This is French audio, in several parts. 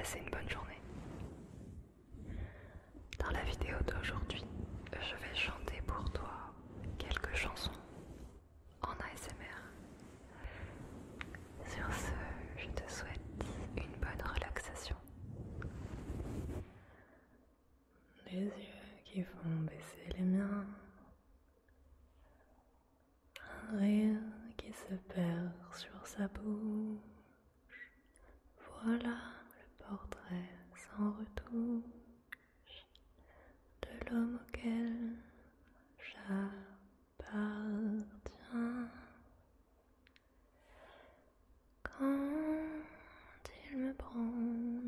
passer une bonne journée. Dans la vidéo d'aujourd'hui, je vais chanter pour toi quelques chansons en ASMR. Sur ce, je te souhaite une bonne relaxation. Les yeux qui font baisser les miens. Un rire qui se perd sur sa bouche. Voilà de l'homme auquel j'appartiens. Quand il me prend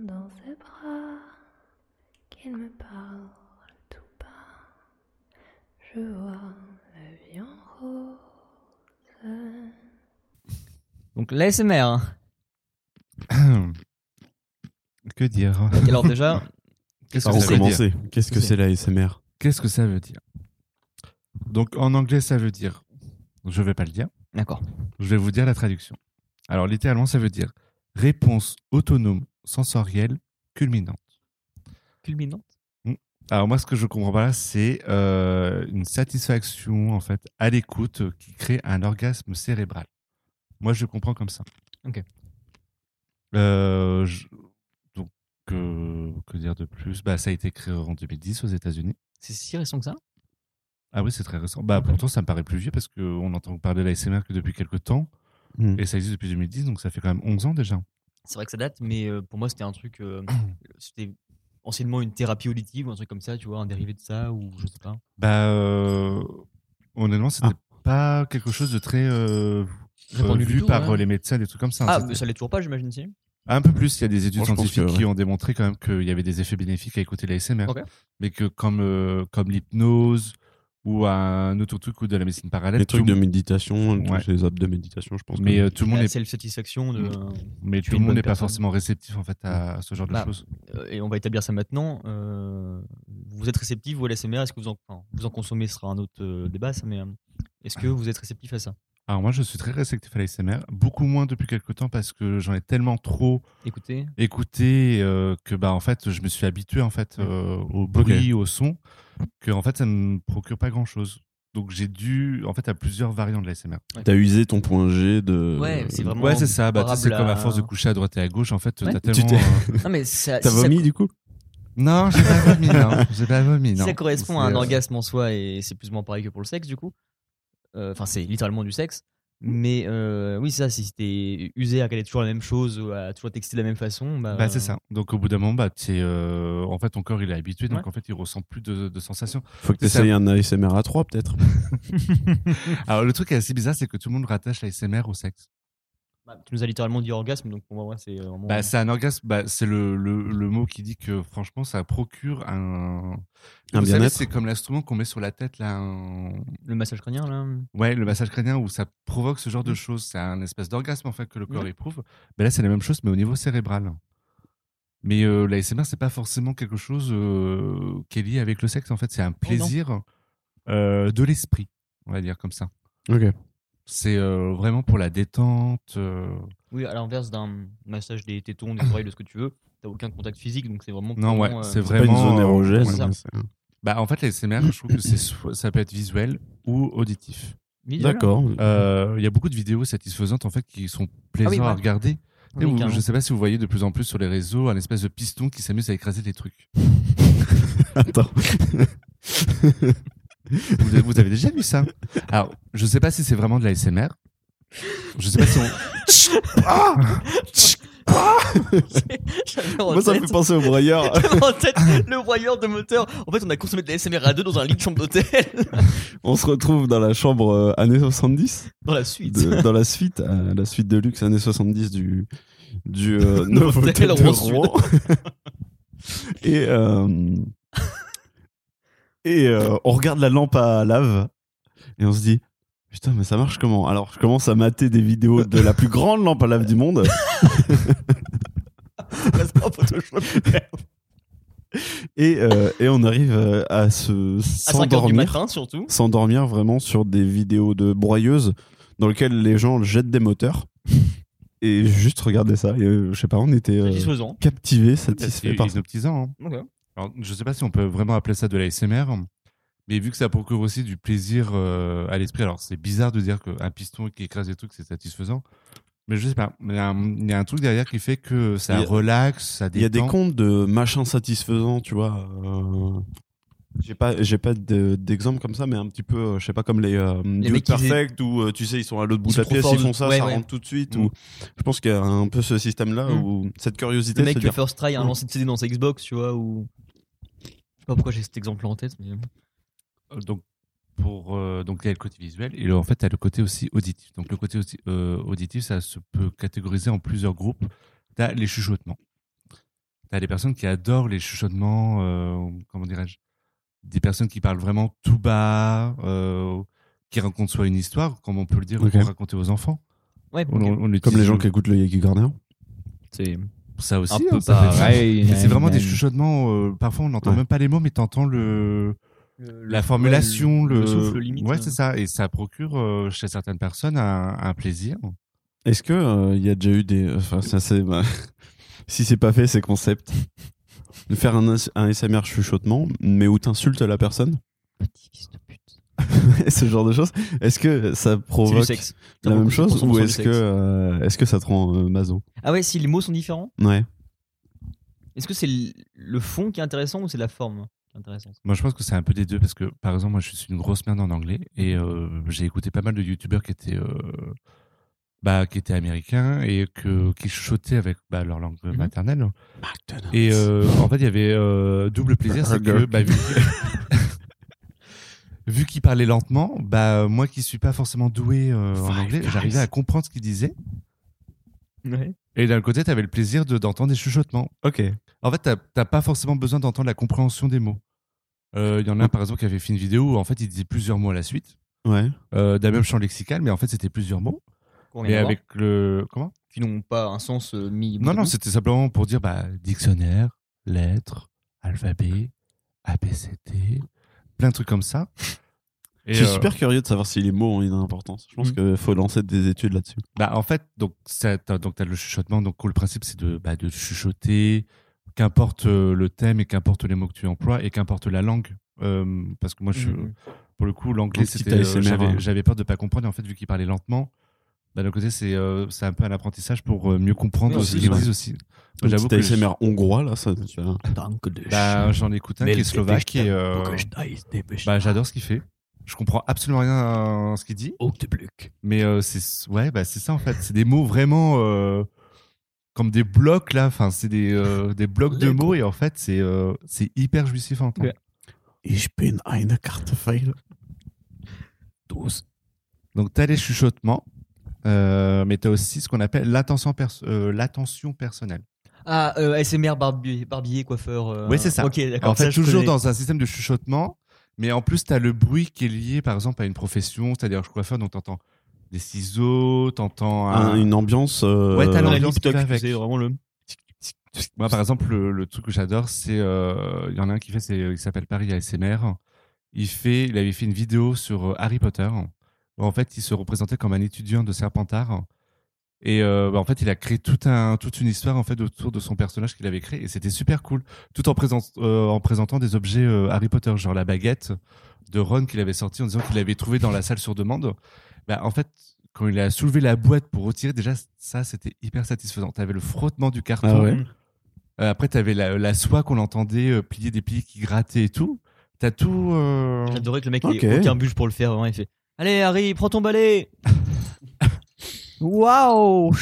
dans ses bras, qu'il me parle tout bas, je vois la vie en rose. Donc l'ASMR. que dire Alors déjà, Qu'est-ce que où ça veut dire commencer Qu'est-ce que C'est- c'est la ASMR Qu'est-ce que ça veut dire Donc en anglais, ça veut dire. Je vais pas le dire. d'accord. Je vais vous dire la traduction. Alors littéralement, ça veut dire réponse autonome, sensorielle, culminante. Culminante. Alors moi, ce que je comprends pas là, c'est euh, une satisfaction en fait à l'écoute euh, qui crée un orgasme cérébral. Moi, je comprends comme ça. Ok. Euh, je- Que dire de plus? Bah, ça a été créé en 2010 aux États-Unis. C'est si récent que ça? Ah oui, c'est très récent. Bah, pourtant, ça me paraît plus vieux parce qu'on entend parler de l'ASMR que depuis quelques temps. Hmm. Et ça existe depuis 2010, donc ça fait quand même 11 ans déjà. C'est vrai que ça date, mais euh, pour moi c'était un truc. euh, c'était anciennement une thérapie auditive ou un truc comme ça, tu vois, un dérivé de ça ou je sais pas. Bah, euh, honnêtement, c'était pas quelque chose de très euh, euh, vu tout, par ouais. les médecins, des trucs comme ça. Ah, C'était- mais ça l'est toujours pas, j'imagine si. Un peu plus, il y a des études scientifiques que, qui ouais. ont démontré quand même qu'il y avait des effets bénéfiques à écouter l'ASMR. Ok. Mais que comme, euh, comme l'hypnose ou un autre truc ou de la médecine parallèle, Les trucs de méditation, Ouais. tous les apps de méditation, je pense. mais que- euh, tout le monde La est self-satisfaction de. Mm. mais tout le monde n'est pas forcément réceptif en fait à ce genre de Bah, choses. Euh, et on va établir ça maintenant. euh, vous êtes réceptif vous à l'ASMR Est-ce que vous en, enfin, vous en consommez Ce sera un autre euh, débat, ça. Mais euh, est-ce que vous êtes réceptif à ça? Alors moi, je suis très réceptif à l'ASMR, beaucoup moins depuis quelques temps parce que j'en ai tellement trop écouté euh, que bah en fait, je me suis habitué en fait euh, au bruit, au son, que en fait, ça me procure pas grand chose. Donc j'ai dû en fait à plusieurs variantes de l'ASMR. T'as usé ton point G de. Ouais, c'est vraiment- Ouais, c'est ça. Bah, c'est comme à force de coucher à droite et à gauche, en fait, Ouais. t'as tellement. euh, non mais ça, T'as si ça- vomi du coup? Non, j'ai pas vomi, non. J'ai pas vomi, non. ça correspond à un euh, orgasme en soi et c'est plus ou moins pareil que pour le sexe du coup? Euh, Enfin, c'est littéralement du sexe. Mais euh, oui, ça, si t'es usé à caler toujours la même chose, ou à toujours texter de la même façon, bah, Bah, c'est ça. Donc, au bout d'un moment, bah, euh, en fait, ton corps, il est habitué, donc Ouais. en fait, il ressent plus de, de sensations. Faut que t'essayes un ASMR à 3 peut-être. Alors, le truc qui est assez bizarre, c'est que tout le monde rattache l'ASMR au sexe. Bah, tu nous as littéralement dit orgasme, donc pour moi, ouais, c'est vraiment. Bah, c'est un orgasme, bah, c'est le, le, le mot qui dit que, franchement, ça procure un. Un Vous savez, bien-être. c'est comme l'instrument qu'on met sur la tête, là. un- le massage crânien là. Ouais, le massage crânien où ça provoque ce genre de choses. C'est un espèce d'orgasme, en fait, que le corps Ouais. éprouve. Mais là, c'est la même chose, mais au niveau cérébral. Mais euh, l'ASMR, c'est pas forcément quelque chose euh, qui est lié avec le sexe. En fait, c'est un plaisir euh, de l'esprit, on va dire comme ça. Ok. C'est euh, vraiment pour la détente. euh. Oui, à l'inverse d'un massage des tétons, des oreilles, de ce que tu veux, t'as aucun contact physique, donc c'est vraiment. Non, ouais, purement, euh, c'est Pas une vraiment. zone érogène. c'est- Bah, en fait, l'ASMR, je trouve que c'est soit- ça peut être visuel ou auditif. visuel. D'accord. Euh, Il y a beaucoup de vidéos satisfaisantes en fait qui sont plaisantes Ah oui, à regarder. Oui, Et vous- carrément. je sais pas si vous voyez de plus en plus sur les réseaux un espèce de piston qui s'amuse à écraser des trucs. Attends. Vous, vous avez déjà vu ça? Alors, je sais pas si c'est vraiment de l'ASMR. Je sais pas si on. Ah en Moi, ça me fait penser au broyeur. en tête le broyeur de moteur. En fait, on a consommé de la SMR à deux dans un lit de chambre d'hôtel. On se retrouve dans la chambre euh, années 70, Dans la suite. de- dans la suite, euh, la suite de luxe années 70 du du euh, Novotel de. Rouen. et euh, et euh, on regarde la lampe à lave et on se dit putain mais ça marche comment? Alors je commence à mater des vidéos de la plus grande lampe à lave du monde et euh, et on arrive euh, à se À 5h du s'endormir matin, surtout. s'endormir vraiment sur des vidéos de broyeuses dans lesquelles les gens jettent des moteurs et juste regarder ça. Et, euh, je sais pas, on était euh, Satisfaisant. captivés, satisfaits par ça. hypnotisant. hein. Ok. Alors, je sais pas si on peut vraiment appeler ça de l'ASMR, mais vu que ça procure aussi du plaisir euh, à l'esprit, alors c'est bizarre de dire qu'un piston qui écrase des trucs, c'est satisfaisant. Mais je sais pas, il y, a un- il y a un truc derrière qui fait que ça a- relaxe, ça Il y a des détend. comptes de machin satisfaisant, tu vois. euh, J'ai pas, j'ai pas de- d'exemple comme ça, mais un petit peu, euh, je sais pas, comme les, euh, Dude mecs qui Perfect où euh, tu sais, ils sont à l'autre bout de la pièce, ils font ça, ouais, ça ouais. rentre tout de suite. Mm. Ou... Je pense qu'il y a un peu ce système-là Mm. où cette curiosité Le mec qui fait. First Try a un Mm. lancé de CD dans sa Xbox, tu vois, ou. Sais pas pourquoi j'ai cet exemple en tête, mais. Euh, Donc, pour, euh, donc il y a le côté visuel et le- en fait, tu as le côté aussi auditif. Donc, le côté aussi, euh, auditif, ça se peut catégoriser en plusieurs groupes. Tu as les chuchotements. Tu as des personnes qui adorent les chuchotements, euh, comment dirais-je Des personnes qui parlent vraiment tout bas, euh, qui racontent soit une histoire, comme on peut le dire, Ok. pour raconter aux enfants. Ouais, On- ok. on Comme les gens qui écoutent le Yaki Corner. c'est Ça aussi, un hein, peu ça pareil. C'est vraiment des chuchotements. euh, parfois, on n'entend Ouais. même pas les mots, mais t'entends le, Le- la formulation, ouais, le, le souffle limite. Ouais, euh. c'est ça. Et ça procure euh, chez certaines personnes un, un plaisir. Est-ce que euh, il y a déjà eu des. Enfin, ça c'est. bah, si c'est pas fait, c'est concept. De faire un, un SMR chuchotement, mais où t'insultes la personne? Petit fils de pute. ce genre de choses. Est-ce que ça provoque sexe. la Ça même chose 100% ou est-ce que, euh, est-ce que ça te rend euh, maso? Ah ouais, si les mots sont différents, Ouais. est-ce que c'est le- fond qui est intéressant ou c'est la forme qui est intéressante? Moi, je pense que c'est un peu des deux parce que, par exemple, moi, je suis une grosse merde en anglais et euh, j'ai écouté pas mal de youtubeurs qui étaient, euh, bah, qui étaient américains et que, qui chuchotaient avec bah, leur langue Mhm. maternelle. Et euh, en fait, il y avait euh, double plaisir, c'est que bah, vu, vu qu'il parlait lentement, bah moi qui suis pas forcément doué euh, en anglais, j'arrivais à comprendre ce qu'il disait. Ouais. Et d'un côté, tu avais le plaisir de d'entendre des chuchotements. Ok. En fait, t'as- t'as pas forcément besoin d'entendre la compréhension des mots. Euh, Il y en a un par exemple qui avait fait une vidéo où en fait il disait plusieurs mots à la suite, Ouais. euh, d'un même champ lexical, mais en fait c'était plusieurs mots. Qu'on voir, avec le comment? Qui n'ont pas un sens euh, mis. Non non, c'était simplement pour dire bah dictionnaire, lettres, alphabet, ABCD, plein de trucs comme ça. Et, Je suis euh, super curieux de savoir si les mots ont une importance. Je pense Mm. qu'il faut lancer des études là-dessus. Bah, en fait, donc, t'as, donc, t'as le chuchotement. Donc, le principe, c'est de, bah, de chuchoter, qu'importe euh, le thème et qu'importe les mots que tu emploies et qu'importe la langue. Euh, parce que moi, je, Mhm. pour le coup, l'anglais, c'était, j'avais, hein. j'avais peur de pas comprendre. Et en fait, vu qu'il parlait lentement, bah, d'un côté, c'est, euh, c'est un peu un apprentissage pour euh, mieux comprendre Oui, ce aussi, disent aussi. Moi, Un j'avoue que je- ASMR hongrois là, ça. bah, j'en écoute un qui est slovaque et, euh, bah, j'adore ce qu'il fait. Je comprends absolument rien à ce qu'il dit. Mais euh, c'est ouais, bah c'est ça en fait. C'est des mots vraiment euh, comme des blocs là. Enfin, c'est des euh, des blocs de mots et en fait c'est euh, c'est hyper jouissif à entendre. Ouais. Ich bin eine Kartoffel. Donc t'as les chuchotements, euh, mais t'as aussi ce qu'on appelle l'attention euh, l'attention personnelle. Ah, euh, ASMR barbier, barbier coiffeur. euh, Oui, c'est ça. Ok, d'accord. En fait, toujours connais. dans un système de chuchotement, mais en plus t'as le bruit qui est lié par exemple à une profession, c'est-à-dire coiffeur, donc t'entends des ciseaux, t'entends un, Un- une ambiance. euh, Ouais, t'as la l'ambiance c'est vraiment le. Moi, par exemple, le, le truc que j'adore, c'est euh, il y en a un qui fait, il s'appelle Paris ASMR. Il fait, il avait fait une vidéo sur Harry Potter. Où, en fait, il se représentait comme un étudiant de Serpentard. Et euh, bah, en fait, il a créé tout un, toute une histoire en fait autour de son personnage qu'il avait créé, et c'était super cool. Tout en, présent, euh, en présentant des objets euh, Harry Potter, genre la baguette de Ron qu'il avait sorti en disant qu'il l'avait trouvé dans la salle sur demande. Bah, en fait, quand il a soulevé la boîte pour retirer, déjà ça, c'était hyper satisfaisant. T'avais le frottement du carton. Ah ouais. Euh, après, t'avais la, la soie qu'on entendait euh, plier des plis qui grattaient et tout. T'as tout. euh, J'adorais que le mec Ok. ait aucun bûche pour le faire. Vraiment, il fait Allez, Harry, prends ton balai Waouh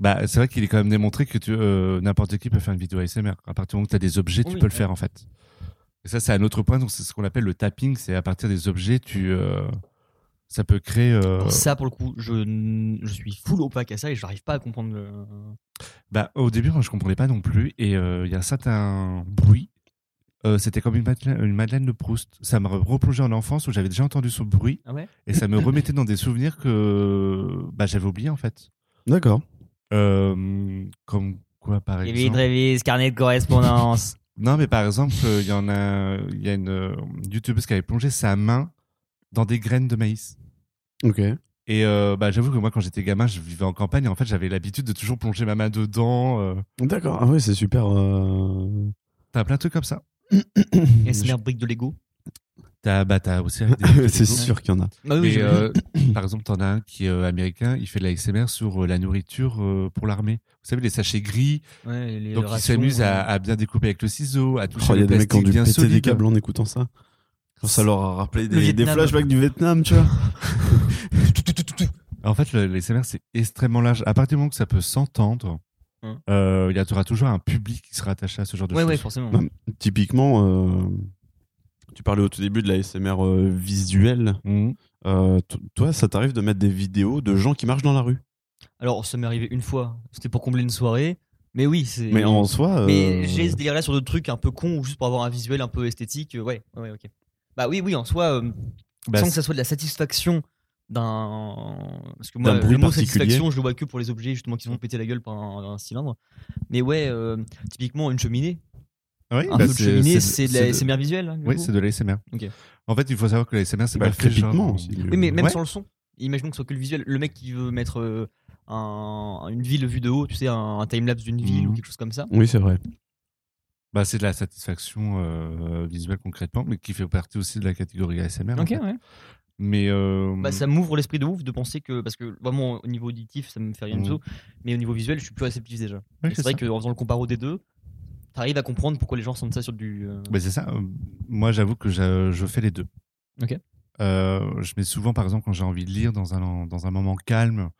Bah, c'est vrai qu'il est quand même démontré que tu, euh, n'importe qui peut faire une vidéo ASMR. À partir du moment où t'as des objets, tu Oui. peux le faire en fait. Et ça, c'est un autre point. Donc, c'est ce qu'on appelle le tapping. C'est à partir des objets, tu, euh, ça peut créer. euh, Ça, pour le coup, je, n- je suis full opaque à ça et je n'arrive pas à comprendre le. Bah, au début, moi, je comprenais pas non plus. Et euh, il y a un certain bruit. Euh, C'était comme une madeleine, une madeleine de Proust. Ça me replongeait en enfance où j'avais déjà entendu ce bruit Ah ouais? Et ça me remettait dans des souvenirs que bah, j'avais oublié en fait. D'accord. Euh, comme quoi, par exemple Révis, carnet de correspondance. Non, mais par exemple, euh, il y en a, il y a une euh, youtubeuse qui avait plongé sa main dans des graines de maïs. Ok. Et euh, bah, j'avoue que moi, quand j'étais gamin, je vivais en campagne. Et en fait, j'avais l'habitude de toujours plonger ma main dedans. euh. D'accord. Ah ouais, c'est super. euh, T'as plein de trucs comme ça? SMR brique de Lego? T'as bah, t'as aussi c'est sûr qu'il y en a. Ah oui, euh, par exemple, t'en as un qui est euh, américain, il fait de la SMR sur euh, la nourriture euh, pour l'armée. Vous savez, les sachets gris, ouais, les donc il s'amuse à, à bien découper avec le ciseau, à toucher Oh, Il y le a des mecs qui ont dû bien péter des câbles en écoutant ça. Ça leur a rappelé des, flashbacks du Vietnam, tu vois. En fait, le, les SMR, c'est extrêmement large. À partir du moment que ça peut s'entendre, Hum. euh, il y aura toujours un public qui sera attaché à ce genre de Ouais, choses. ouais, forcément. Non, Typiquement, euh, tu parlais au tout début de la SMR euh, visuelle. Mhm. Euh, toi, ça t'arrive de mettre des vidéos de gens qui marchent dans la rue? Alors, ça m'est arrivé une fois. C'était pour combler une soirée. Mais oui, c'est. Mais en soi. euh, Mais j'ai ce délire-là sur d'autres trucs un peu cons ou juste pour avoir un visuel un peu esthétique. Ouais, ouais, ok. Bah oui, oui, en soi, euh, Bah, sans que ça soit de la satisfaction d'un. Parce que moi, D'un bruit le mot particulier. satisfaction, je le vois que pour les objets justement qui se font péter la gueule par un, un cylindre. Mais ouais, euh, typiquement une cheminée. oui, Un bah, feu de cheminée, c'est de la de- SMR visuelle. hein, Oui, c'est de l'ASMR. Ok. En fait, il faut savoir que l'ASMR, c'est bah, pas le fait genre- crépitement aussi. Oui, mais même Ouais. sans le son. Imaginons que ce soit que le visuel. Le mec qui veut mettre euh, un- une ville vue de haut, tu sais, un, un timelapse d'une ville Mhm. ou quelque chose comme ça. Oui, c'est vrai. Bah, c'est de la satisfaction euh, visuelle concrètement, mais qui fait partie aussi de la catégorie ASMR. en Ok, fait. ouais. Mais euh, Bah, ça m'ouvre l'esprit de ouf de penser que. Parce que vraiment, au niveau auditif, ça me fait rien du Mhm. tout. Mais au niveau visuel, je suis plus réceptif déjà. Ouais, c'est vrai qu'en faisant le comparo des deux, t'arrives à comprendre pourquoi les gens sentent ça sur du. euh, bah, c'est ça. Moi, j'avoue que je, je fais les deux. Ok. Euh, je mets souvent, par exemple, quand j'ai envie de lire dans un, dans un moment calme,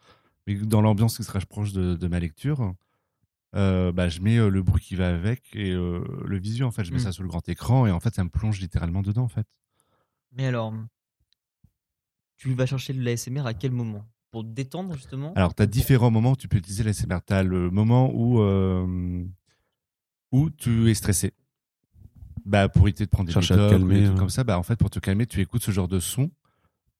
mais dans l'ambiance qui sera proche de, de ma lecture, bah, je mets le bruit qui va avec et le visu. En fait, je mets Mm. ça sur le grand écran et en fait, ça me plonge littéralement dedans. En fait. Mais alors, tu vas chercher de l'ASMR à quel moment? Pour te détendre justement? Alors, tu as différents moments où tu peux utiliser l'ASMR. Tu as le moment où, euh, où tu es stressé. Bah, pour éviter de prendre des ou calmer, des trucs hein. comme ça, bah, en fait, pour te calmer, tu écoutes ce genre de son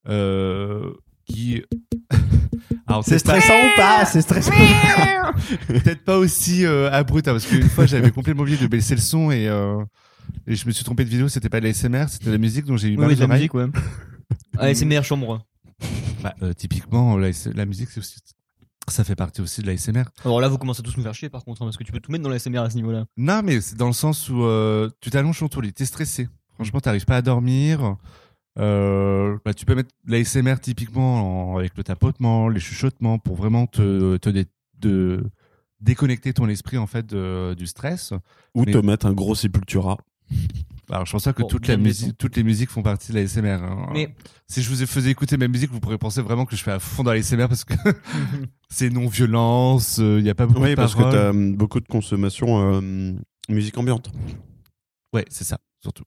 euh, qui. Alors, peut-être pas- ou pas? C'est stressant. Peut-être pas aussi euh, abrupt, hein, parce qu'une fois, j'avais complètement oublié de baisser le son et, euh, et je me suis trompé de vidéo. C'était pas de l'ASMR, c'était de la musique, donc j'ai eu Oui, mal oui, de la musique, ouais. ASMR chambre. Bah, euh, typiquement, la, la musique, c'est aussi- ça fait partie aussi de l'ASMR. Alors là, vous commencez à tous nous faire chier par contre, hein, parce que tu peux tout mettre dans l'ASMR à ce niveau-là. Non, mais c'est dans le sens où euh, tu t'allonges sur ton lit, t'es stressé. Franchement, t'arrives pas à dormir. Euh, bah, tu peux mettre l'ASMR typiquement en- avec le tapotement, les chuchotements pour vraiment te, te dé- de déconnecter ton esprit en fait de- du stress. Ou Mais- te mettre un gros Sepultura. Alors, je pense pas que Bon, toute la musique, toutes les musiques font partie de l'ASMR. hein. Mais Si je vous ai- faisais écouter ma musique, vous pourriez penser vraiment que je fais à fond dans l'ASMR parce que c'est non-violence, il y a pas beaucoup Oui, de parce que paroles. t'as hum, beaucoup de consommation euh, musique ambiante. Ouais, c'est ça, surtout.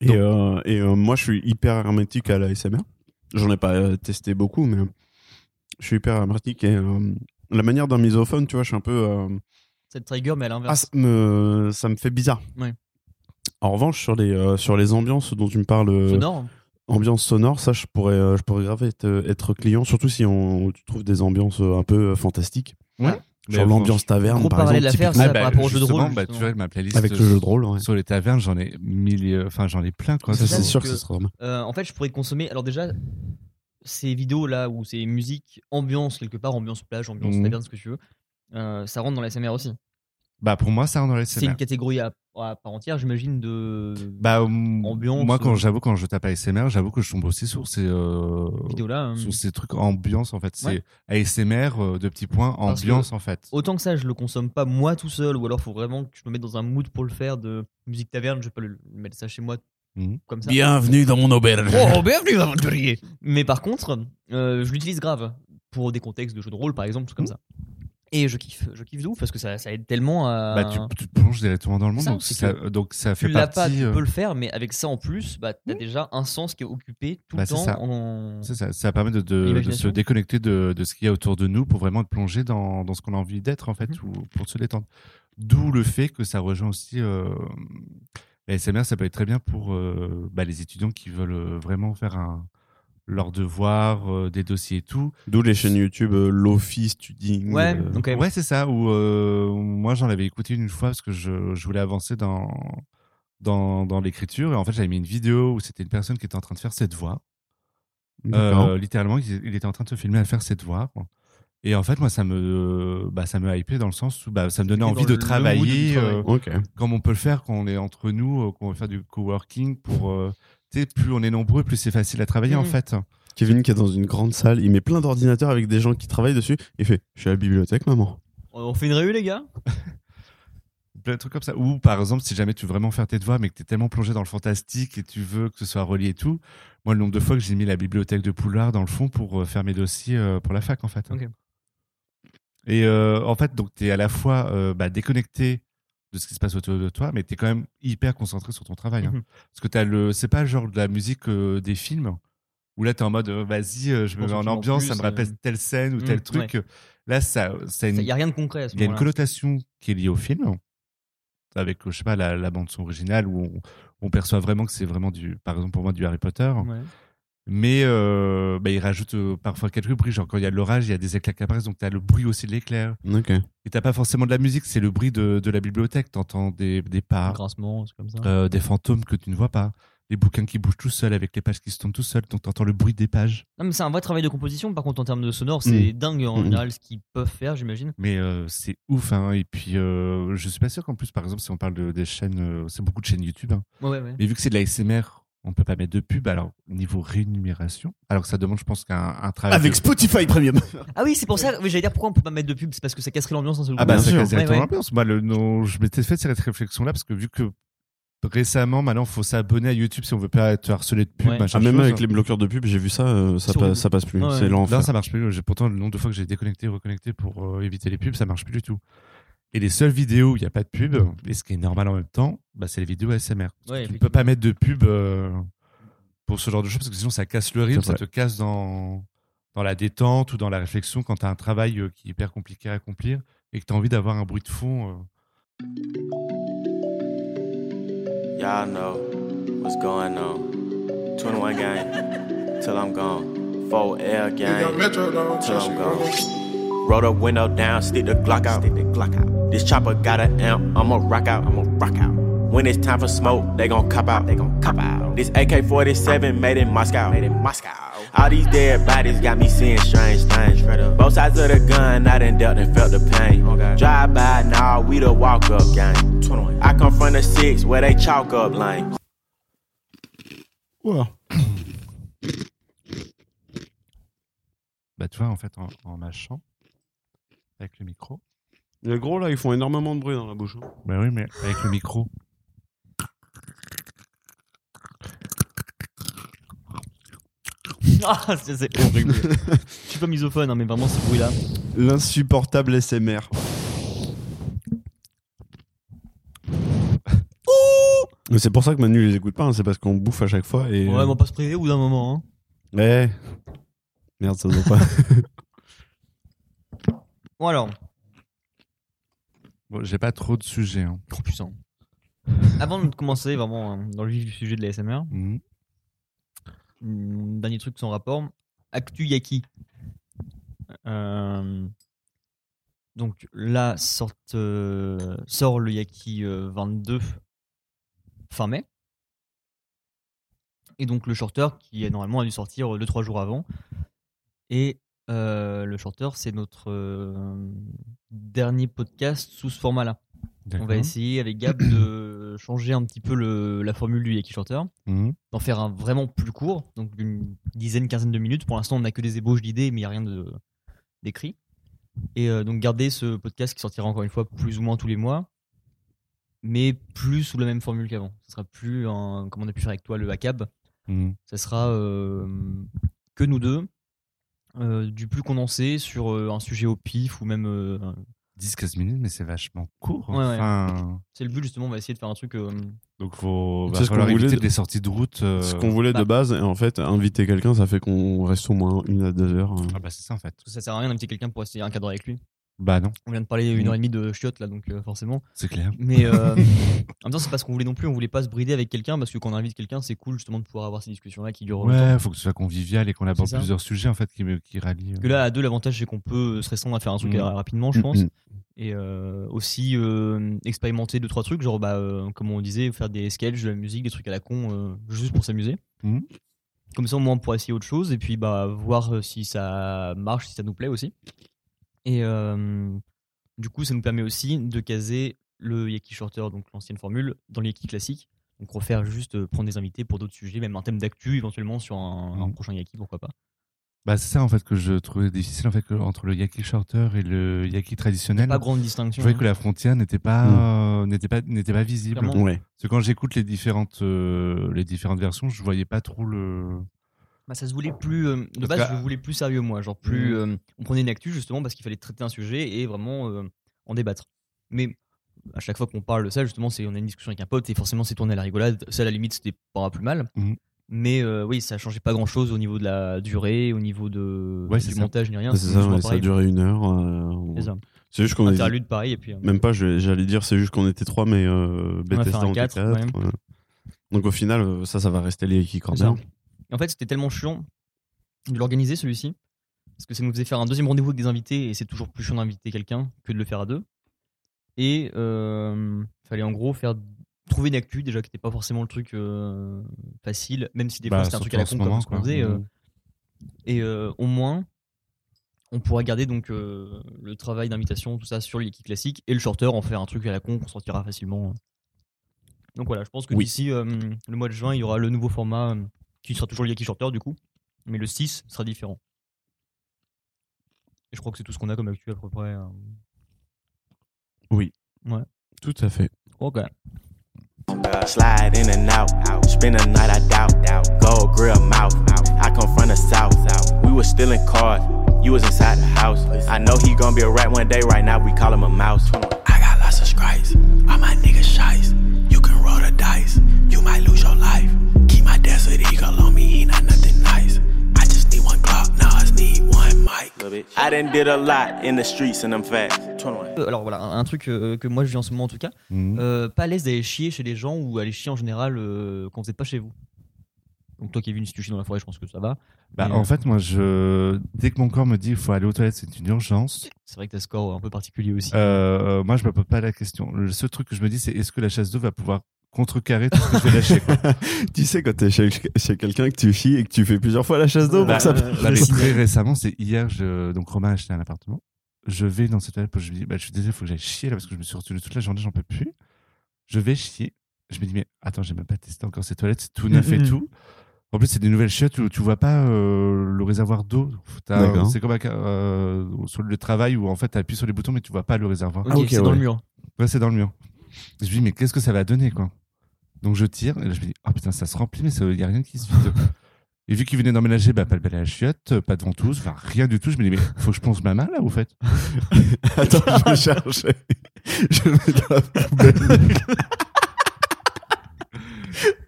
Et, Donc- euh, et euh, moi, je suis hyper hermétique à la SMR. J'en ai pas euh, testé beaucoup, mais je suis hyper hermétique. Et euh, la manière d'un misophone, tu vois, je suis un peu. euh, cette trigger, mais à ah, l'inverse. ça, me, ça me fait bizarre. Ouais. En revanche, sur les, euh, sur les ambiances dont tu me parles, euh, Sonore. ambiance sonore, ça, je pourrais, euh, je pourrais grave être, être client, surtout si on, tu trouves des ambiances un peu fantastiques. Ouais. Genre l'ambiance taverne, par exemple, à faire, typiquement, ça, par rapport au jeu de rôle, Bah, tu vois, ma playlist avec le jeu de rôle. Ouais. sur les tavernes, j'en ai mille, enfin j'en ai plein quoi. Ça, ça, c'est c'est sûr que- que ça sera. Euh, en fait, je pourrais consommer. Alors, déjà, ces vidéos là où c'est musique, ambiance quelque part, ambiance plage, ambiance Mhm. taverne, ce que tu veux, euh, ça rentre dans la SMR aussi. Bah pour moi, ça rentre dans C'est l'ASMR. une catégorie à, à part entière, j'imagine, de Bah Ambiance, Moi, quand j'avoue quand je tape ASMR, j'avoue que je tombe aussi sur ces euh, vidéos là. sur ces trucs ambiance en fait. C'est Ouais. ASMR euh, de petits points Parce ambiance en fait. Autant que ça, je le consomme pas moi tout seul, ou alors faut vraiment que je me mette dans un mood pour le faire de musique taverne, je vais pas le mettre ça chez moi Mhm. comme ça. Bienvenue dans mon auberge. Oh, bienvenue aventurier Mais par contre, euh, je l'utilise grave pour des contextes de jeux de rôle, par exemple, tout comme ça. Et je kiffe, je kiffe de ouf parce que ça, ça aide tellement à. Bah tu, tu te plonges directement dans le monde, Ça, donc ça, donc ça tu fait l'as pas, partie. tu euh, peux le faire, mais avec ça en plus, bah, t'as déjà un sens qui est occupé tout Bah, le temps. ça. En... c'est ça, ça permet de, de- de se déconnecter de, de ce qu'il y a autour de nous pour vraiment être plongé dans, dans ce qu'on a envie d'être en fait, Mhm. ou pour se détendre. D'où le fait que ça rejoint aussi euh, la SMR, ça peut être très bien pour euh, bah, les étudiants qui veulent euh, vraiment faire un, leur devoir, euh, des dossiers et tout. D'où les chaînes YouTube euh, Lofi Studying. Ouais, euh, donc Ouais, c'est ça. Où euh, moi j'en avais écouté une fois parce que je, je voulais avancer dans dans, dans l'écriture et en fait j'avais mis une vidéo où c'était une personne qui était en train de faire cette voix. Euh, littéralement, il, était en train de se filmer à faire ses devoirs. Et en fait, moi, ça me, bah, ça me hypait dans le sens où bah, ça me donnait envie de travailler euh, Ok. comme on peut le faire quand on est entre nous, euh, qu'on veut faire du coworking. Pour, euh, sais, plus on est nombreux, plus c'est facile à travailler en fait. Kevin qui est dans une grande salle, il met plein d'ordinateurs avec des gens qui travaillent dessus. Il fait Je suis à la bibliothèque, maman. On fait une réu, les gars? Plein de trucs comme ça. Ou par exemple, si jamais tu veux vraiment faire tes devoirs, mais que tu es tellement plongé dans le fantastique et tu veux que ce soit relié et tout, moi, le nombre de fois que j'ai mis la bibliothèque de Poulard dans le fond pour euh, faire mes dossiers euh, pour la fac, en fait. Et euh, en fait, donc, tu es à la fois euh, bah, déconnecté de ce qui se passe autour de toi, mais tu es quand même hyper concentré sur ton travail. hein. Mhm. Parce que t'as le, c'est pas genre de la musique euh, des films où là, tu es en mode euh, vas-y, euh, je me mets en ambiance, plus, ça me rappelle telle scène ou tel Mhm, truc. Là, ça, ça a Il n'y a rien de concret à ce il y a une connotation qui est liée au film avec je sais pas la, la bande son originale où on, on perçoit vraiment que c'est vraiment du par exemple pour moi du Harry Potter Ouais. Mais euh, bah, il rajoute euh, parfois quelques bruits genre quand il y a de l'orage il y a des éclairs qui apparaissent donc tu as le bruit aussi de l'éclair Ok. et t'as pas forcément de la musique c'est le bruit de, de la bibliothèque t'entends des, des pas Grincement, c'est comme ça. euh, des fantômes que tu ne vois pas les bouquins qui bougent tout seuls avec les pages qui se tournent tout seuls donc t'entends le bruit des pages Non, mais c'est un vrai travail de composition. Par contre, en termes de sonore, c'est dingue en Mhm. général ce qu'ils peuvent faire, j'imagine. Mais euh, c'est ouf, hein. Et puis, euh, je suis pas sûr qu'en plus, par exemple, si on parle de, des chaînes, euh, c'est beaucoup de chaînes YouTube. Hein. Ouais, ouais, ouais. Mais vu que c'est de la SMR, on peut pas mettre de pub. Alors, niveau rémunération, alors que ça demande, je pense, qu'un un travail. Avec de- Spotify Premium. Ah oui, c'est pour ça. Oui, j'allais dire pourquoi on peut pas mettre de pub? C'est parce que ça casserait l'ambiance Ah bah, ça sûr. casse directement Ouais, ouais. l'ambiance. Moi, le, non, je m'étais fait cette réflexion-là parce que vu que récemment, maintenant, faut s'abonner à YouTube si on veut pas être harcelé de pub, Ouais. machin Ah, même chose. avec les bloqueurs de pub, j'ai vu ça, euh, ça, le- ça passe plus. Ouais, c'est l'enfer. Là, ça marche plus. J'ai pourtant le nombre de fois que j'ai déconnecté, reconnecté pour euh, éviter les pubs, ça marche plus du tout. Et les seules vidéos où il n'y a pas de pub, et ce qui est normal en même temps, bah, c'est les vidéos ASMR. Ouais, tu ne peux pas mettre de pub euh, pour ce genre de choses parce que sinon ça casse le rythme, ça te casse dans, dans la détente ou dans la réflexion quand tu as un travail euh, qui est hyper compliqué à accomplir et que tu as envie d'avoir un bruit de fond. euh. Y'all know what's going on. 21 gang, till I'm gone. 4L gang, till I'm gone. Roll the window down, stick the Glock out. Stick the Glock out. This chopper got an amp, I'ma rock out, I'ma rock out. When it's time for smoke, they gon' cop out, they gon' cop out. This AK-47 made in Moscow, made in Moscow. All these dead bodies got me seeing strange things. Both sides of the gun, I done dealt and felt the pain. Drive by, nah, we the walk up gang. I come from the six where they chalk up lane. Ouah. Bah, tu vois, en fait, en, en mâchant avec le micro. Les gros, là, ils font énormément de bruit dans la bouche. hein. Bah oui, mais avec le micro. Ah, c'est c'est horrible. Je suis pas misophone, hein, mais vraiment ce bruit-là. L'insupportable SMR. Mais C'est pour ça que Manu les écoute pas, hein, c'est parce qu'on bouffe à chaque fois et. Ouais, on va pas se priver au bout d'un moment. Hein. Ouais. Merde, ça se voit pas. Bon alors, Bon, j'ai pas trop de sujets. Hein. trop puissant. Avant de commencer vraiment hein, dans le vif du sujet de la SMR, Mhm. hum, dernier truc sans rapport, Actu Yaki. Euh, donc là sort, euh, sort le Yaki euh, 22 fin mai. Et donc le shorter qui est normalement a dû sortir 2-3 jours avant. Et euh, le shorter c'est notre euh, dernier podcast sous ce format-là. On va essayer avec Gab de changer un petit peu le, la formule du Yaki Shorter, Mhm. d'en faire un vraiment plus court, donc d'une dizaine, quinzaine de minutes. Pour l'instant, on n'a que des ébauches d'idées, mais il n'y a rien d'écrit. Et euh, donc garder ce podcast qui sortira encore une fois plus ou moins tous les mois, mais plus sous la même formule qu'avant. Ce sera plus un, comme on a pu faire avec toi le ACAB, Mhm. ça sera que nous deux, du plus condensé sur euh, un sujet au pif ou même euh, 10-15 minutes, mais c'est vachement court. Ouais, ouais. Enfin, c'est le but justement on va essayer de faire un truc euh, Donc, faut, C'est va ce falloir qu'on voulait éviter de- des sorties de route. euh, Ce qu'on voulait bah. de base, et en fait, inviter quelqu'un, ça fait qu'on reste au moins une à deux heures. hein. Ah bah c'est ça en fait. Ça sert à rien d'inviter quelqu'un pour essayer un cadre avec lui. Bah non, On vient de parler une Mm. heure et demie de chiottes là, donc euh, forcément. c'est clair. Mais euh, en même temps, c'est pas ce qu'on voulait non plus. On voulait pas se brider avec quelqu'un parce que quand on invite quelqu'un, c'est cool justement de pouvoir avoir ces discussions là qui durent longtemps. Ouais, faut que ce soit convivial et qu'on aborde plusieurs sujets en fait qui, qui rallient. euh. Que là, à deux, l'avantage c'est qu'on peut se restreindre à faire un truc Mm. rapidement, je Mm, pense. mm. Et euh, aussi expérimenter deux trois trucs, genre bah, comme on disait, faire des sketchs, de la musique, des trucs à la con, juste pour s'amuser. Mhm. Comme ça, au moins, on pourra essayer autre chose et puis bah, voir si ça marche, si ça nous plaît aussi. Et euh, du coup, ça nous permet aussi de caser le Yaki Shorter, donc l'ancienne formule, dans le Yaki classique. Donc refaire juste euh, prendre des invités pour d'autres sujets, même un thème d'actu éventuellement sur un, un Mhm. prochain Yaki, pourquoi pas. Bah, c'est ça en fait que je trouvais difficile en fait que, entre le yaki shorter et le yaki traditionnel. Pas grande Je distinction. voyais hein. que la frontière n'était pas, n'était pas, n'était pas visible. Ouais. Parce que quand j'écoute les différentes, euh, les différentes versions, je voyais pas trop le. Bah, ça se voulait plus. euh, de Parce base, que- je voulais plus sérieux, moi. Genre, plus. Mhm. euh, on prenait une actu justement parce qu'il fallait traiter un sujet et vraiment euh, en débattre. Mais à chaque fois qu'on parle de ça, justement, c'est on a une discussion avec un pote et forcément c'est tourné à la rigolade. Ça, à la limite, c'était pas plus mal. Mhm. Mais euh, oui, ça changeait pas grand chose au niveau de la durée, au niveau de, Ouais, c'est du ça. montage ni rien. C'est ça, ouais, ça a duré une heure. euh, on- C'est ça. C'est juste qu'on Interlude pareil et puis. euh, Même pas, j'allais dire, c'est juste qu'on était trois, mais euh, On a fait Bethesda un en était quatre, quatre, ouais. ouais. Donc au final, ça, ça va rester les Yaki C'est Corner. Et en fait, c'était tellement chiant de l'organiser celui-ci. Parce que ça nous faisait faire un deuxième rendez-vous avec des invités et c'est toujours plus chiant d'inviter quelqu'un que de le faire à deux. Et euh, fallait en gros faire trouver une actu déjà qui n'était pas forcément le truc euh, facile, même si des fois Bah, c'était un truc à la con comme ce qu'on faisait. euh, Mhm. et euh, au moins, on pourra garder donc euh, le travail d'invitation, tout ça sur l'équipe classique et le shorter en faire un truc à la con qu'on sortira facilement. Donc voilà, je pense que Oui. d'ici euh, le mois de juin, il y aura le nouveau format euh, qui sera toujours le Yaki Shorter du coup, mais le 6 sera différent. Et je crois que c'est tout ce qu'on a comme actu à peu près. euh. Tout à fait. Ok. Slide in and out, spend a night I doubt. Gold grill mouth, I come from the south. We was still in cars, you was inside the house. I know he gonna be a rat one day. Right now we call him a mouse. I got lots of stripes, all my niggas shice. You can roll the dice, you might lose your Alors voilà, un, un truc euh, que moi je vis en ce moment en tout cas, Mhm. euh, pas à l'aise d'aller chier chez les gens ou aller chier en général euh, quand vous n'êtes pas chez vous. Donc toi Kevin, si tu chies dans la forêt, je pense que ça va. Bah, Mais, en euh, fait, moi, je, dès que mon corps me dit il faut aller aux toilettes, c'est une urgence. C'est vrai que t'as ce score un peu particulier aussi. Euh, moi, je me pose pas la question. Le seul truc que je me dis, c'est est-ce que la chasse d'eau va pouvoir contrecarrer tout ce que je vais lâcher, quoi. tu sais, quand t'es chez, chez quelqu'un que tu chies et que tu fais plusieurs fois la chasse d'eau, Bah, ça euh, Le très récemment, c'est hier, je, donc Romain a acheté un appartement. Je vais dans cette toilette, je me dis, bah, je suis désolé, faut que j'aille chier là parce que je me suis retenu toute la journée, j'en peux plus. Je vais chier. Je me dis, mais attends, j'ai même pas testé encore cette toilette, c'est tout neuf et tout. En plus, c'est des nouvelles chiottes où tu vois pas euh, le réservoir d'eau. C'est comme à- euh, sur le travail où en fait, tu appuies sur les boutons, mais tu vois pas le réservoir. Ah, ok, c'est dans le mur. Ouais, c'est dans le mur. Je me dis, mais qu'est-ce que ça va donner, quoi? Donc je tire, et là, je me dis, oh putain, ça se remplit, mais il n'y a rien qui se vide. Et vu qu'il venait d'emménager, bah, pas de balai à la chiotte, pas de ventouse, enfin rien du tout. Je me dis, mais faut que je pense ma main là, au fait? Attends, je cherchais. Je mets dans la poubelle.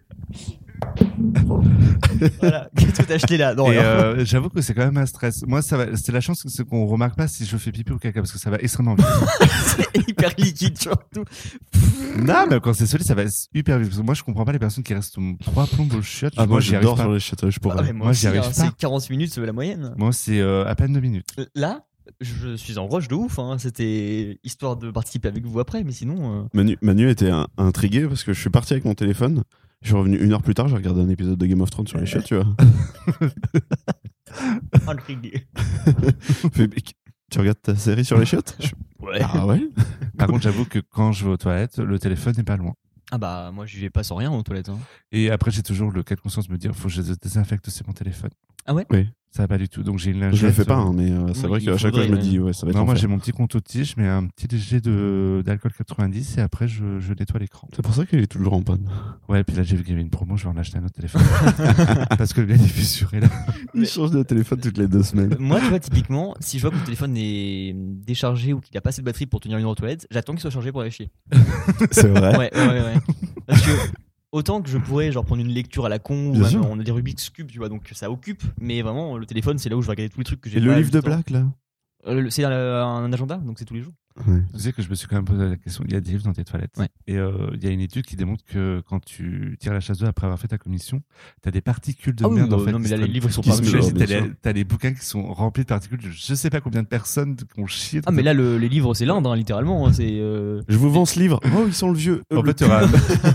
Voilà. Qu'est-ce que t'as acheté là? Non, Et rien. euh, j'avoue que c'est quand même un stress. Moi, ça va, c'est la chance, c'est qu'on remarque pas si je fais pipi ou caca, parce que ça va extrêmement vite. c'est hyper liquide surtout. non, mais quand c'est solide, ça va super vite. Parce que moi, je comprends pas les personnes qui restent trois plombes au chiottes. Ah, moi, j'y arrive j'adore pas. sur les chiottes, je pourrais. Ah moi, Moi, j'y arrive hein, pas. C'est 40 minutes, c'est la moyenne. Moi, c'est euh, à peine deux minutes. Là, je suis en rush de ouf. hein. C'était histoire de participer avec vous après, mais sinon. euh, Manu, Manu était un- intrigué parce que je suis parti avec mon téléphone. Je suis revenu une heure plus tard, j'ai regardé un épisode de Game of Thrones sur les chiottes, tu vois. intrigué. Tu regardes ta série sur les chiottes? Je- Ouais. Ah ouais? Par contre, j'avoue que quand je vais aux toilettes, le téléphone n'est pas loin. Ah bah, moi, j'y vais pas sans rien aux toilettes. hein. Et après, j'ai toujours le cas de conscience de me dire, faut que je désinfecte aussi mon téléphone. Ah ouais? Oui. Ça va pas du tout. Donc j'ai une lingette. Je le fais pas, euh, hein, mais euh, c'est Oui, vrai qu'à chaque fois, je me dis, ouais, ça va être Non, moi j'ai mon petit compte outil, je mets un petit léger de d'alcool 90 et après je, je nettoie l'écran. C'est pour ça qu'il est toujours en panne. Ouais, et puis là j'ai vu qu'il y avait une promo, je vais en acheter un autre téléphone. Parce que le mien il est fissuré là. Il change de téléphone toutes les deux semaines. Moi, tu vois, typiquement, si je vois que le téléphone est déchargé ou qu'il a pas assez de batterie pour tenir une heure aux toilettes, j'attends qu'il soit chargé pour aller chier. C'est vrai. Ouais, ouais, ouais. ouais. Parce que autant que je pourrais genre prendre une lecture à la con, ou même, sûr. on a des Rubik's Cube, tu vois, donc ça occupe. Mais vraiment, le téléphone, c'est là où je vais regarder tous les trucs que j'ai Et le livre de juste avant. Black, là? Euh, le- C'est un, un agenda, donc c'est tous les jours. Ouais. Tu sais que je me suis quand même posé la question. Il y a des livres dans tes toilettes. Ouais. Et euh, il y a une étude qui démontre que quand tu tires la chasse d'eau après avoir fait ta commission, t'as des particules de Ah merde en fait. non, mais là, les livres, sont pas sûr, T'as bien les- bouquins qui sont remplis de particules. de Je sais pas combien de personnes qui ont chié. Ah, mais là, le- les livres, c'est l'Inde, hein, littéralement. hein, c'est. euh, Je vous vends ce livre. Oh, ils sont le vieux. Euh, En le fait, t'auras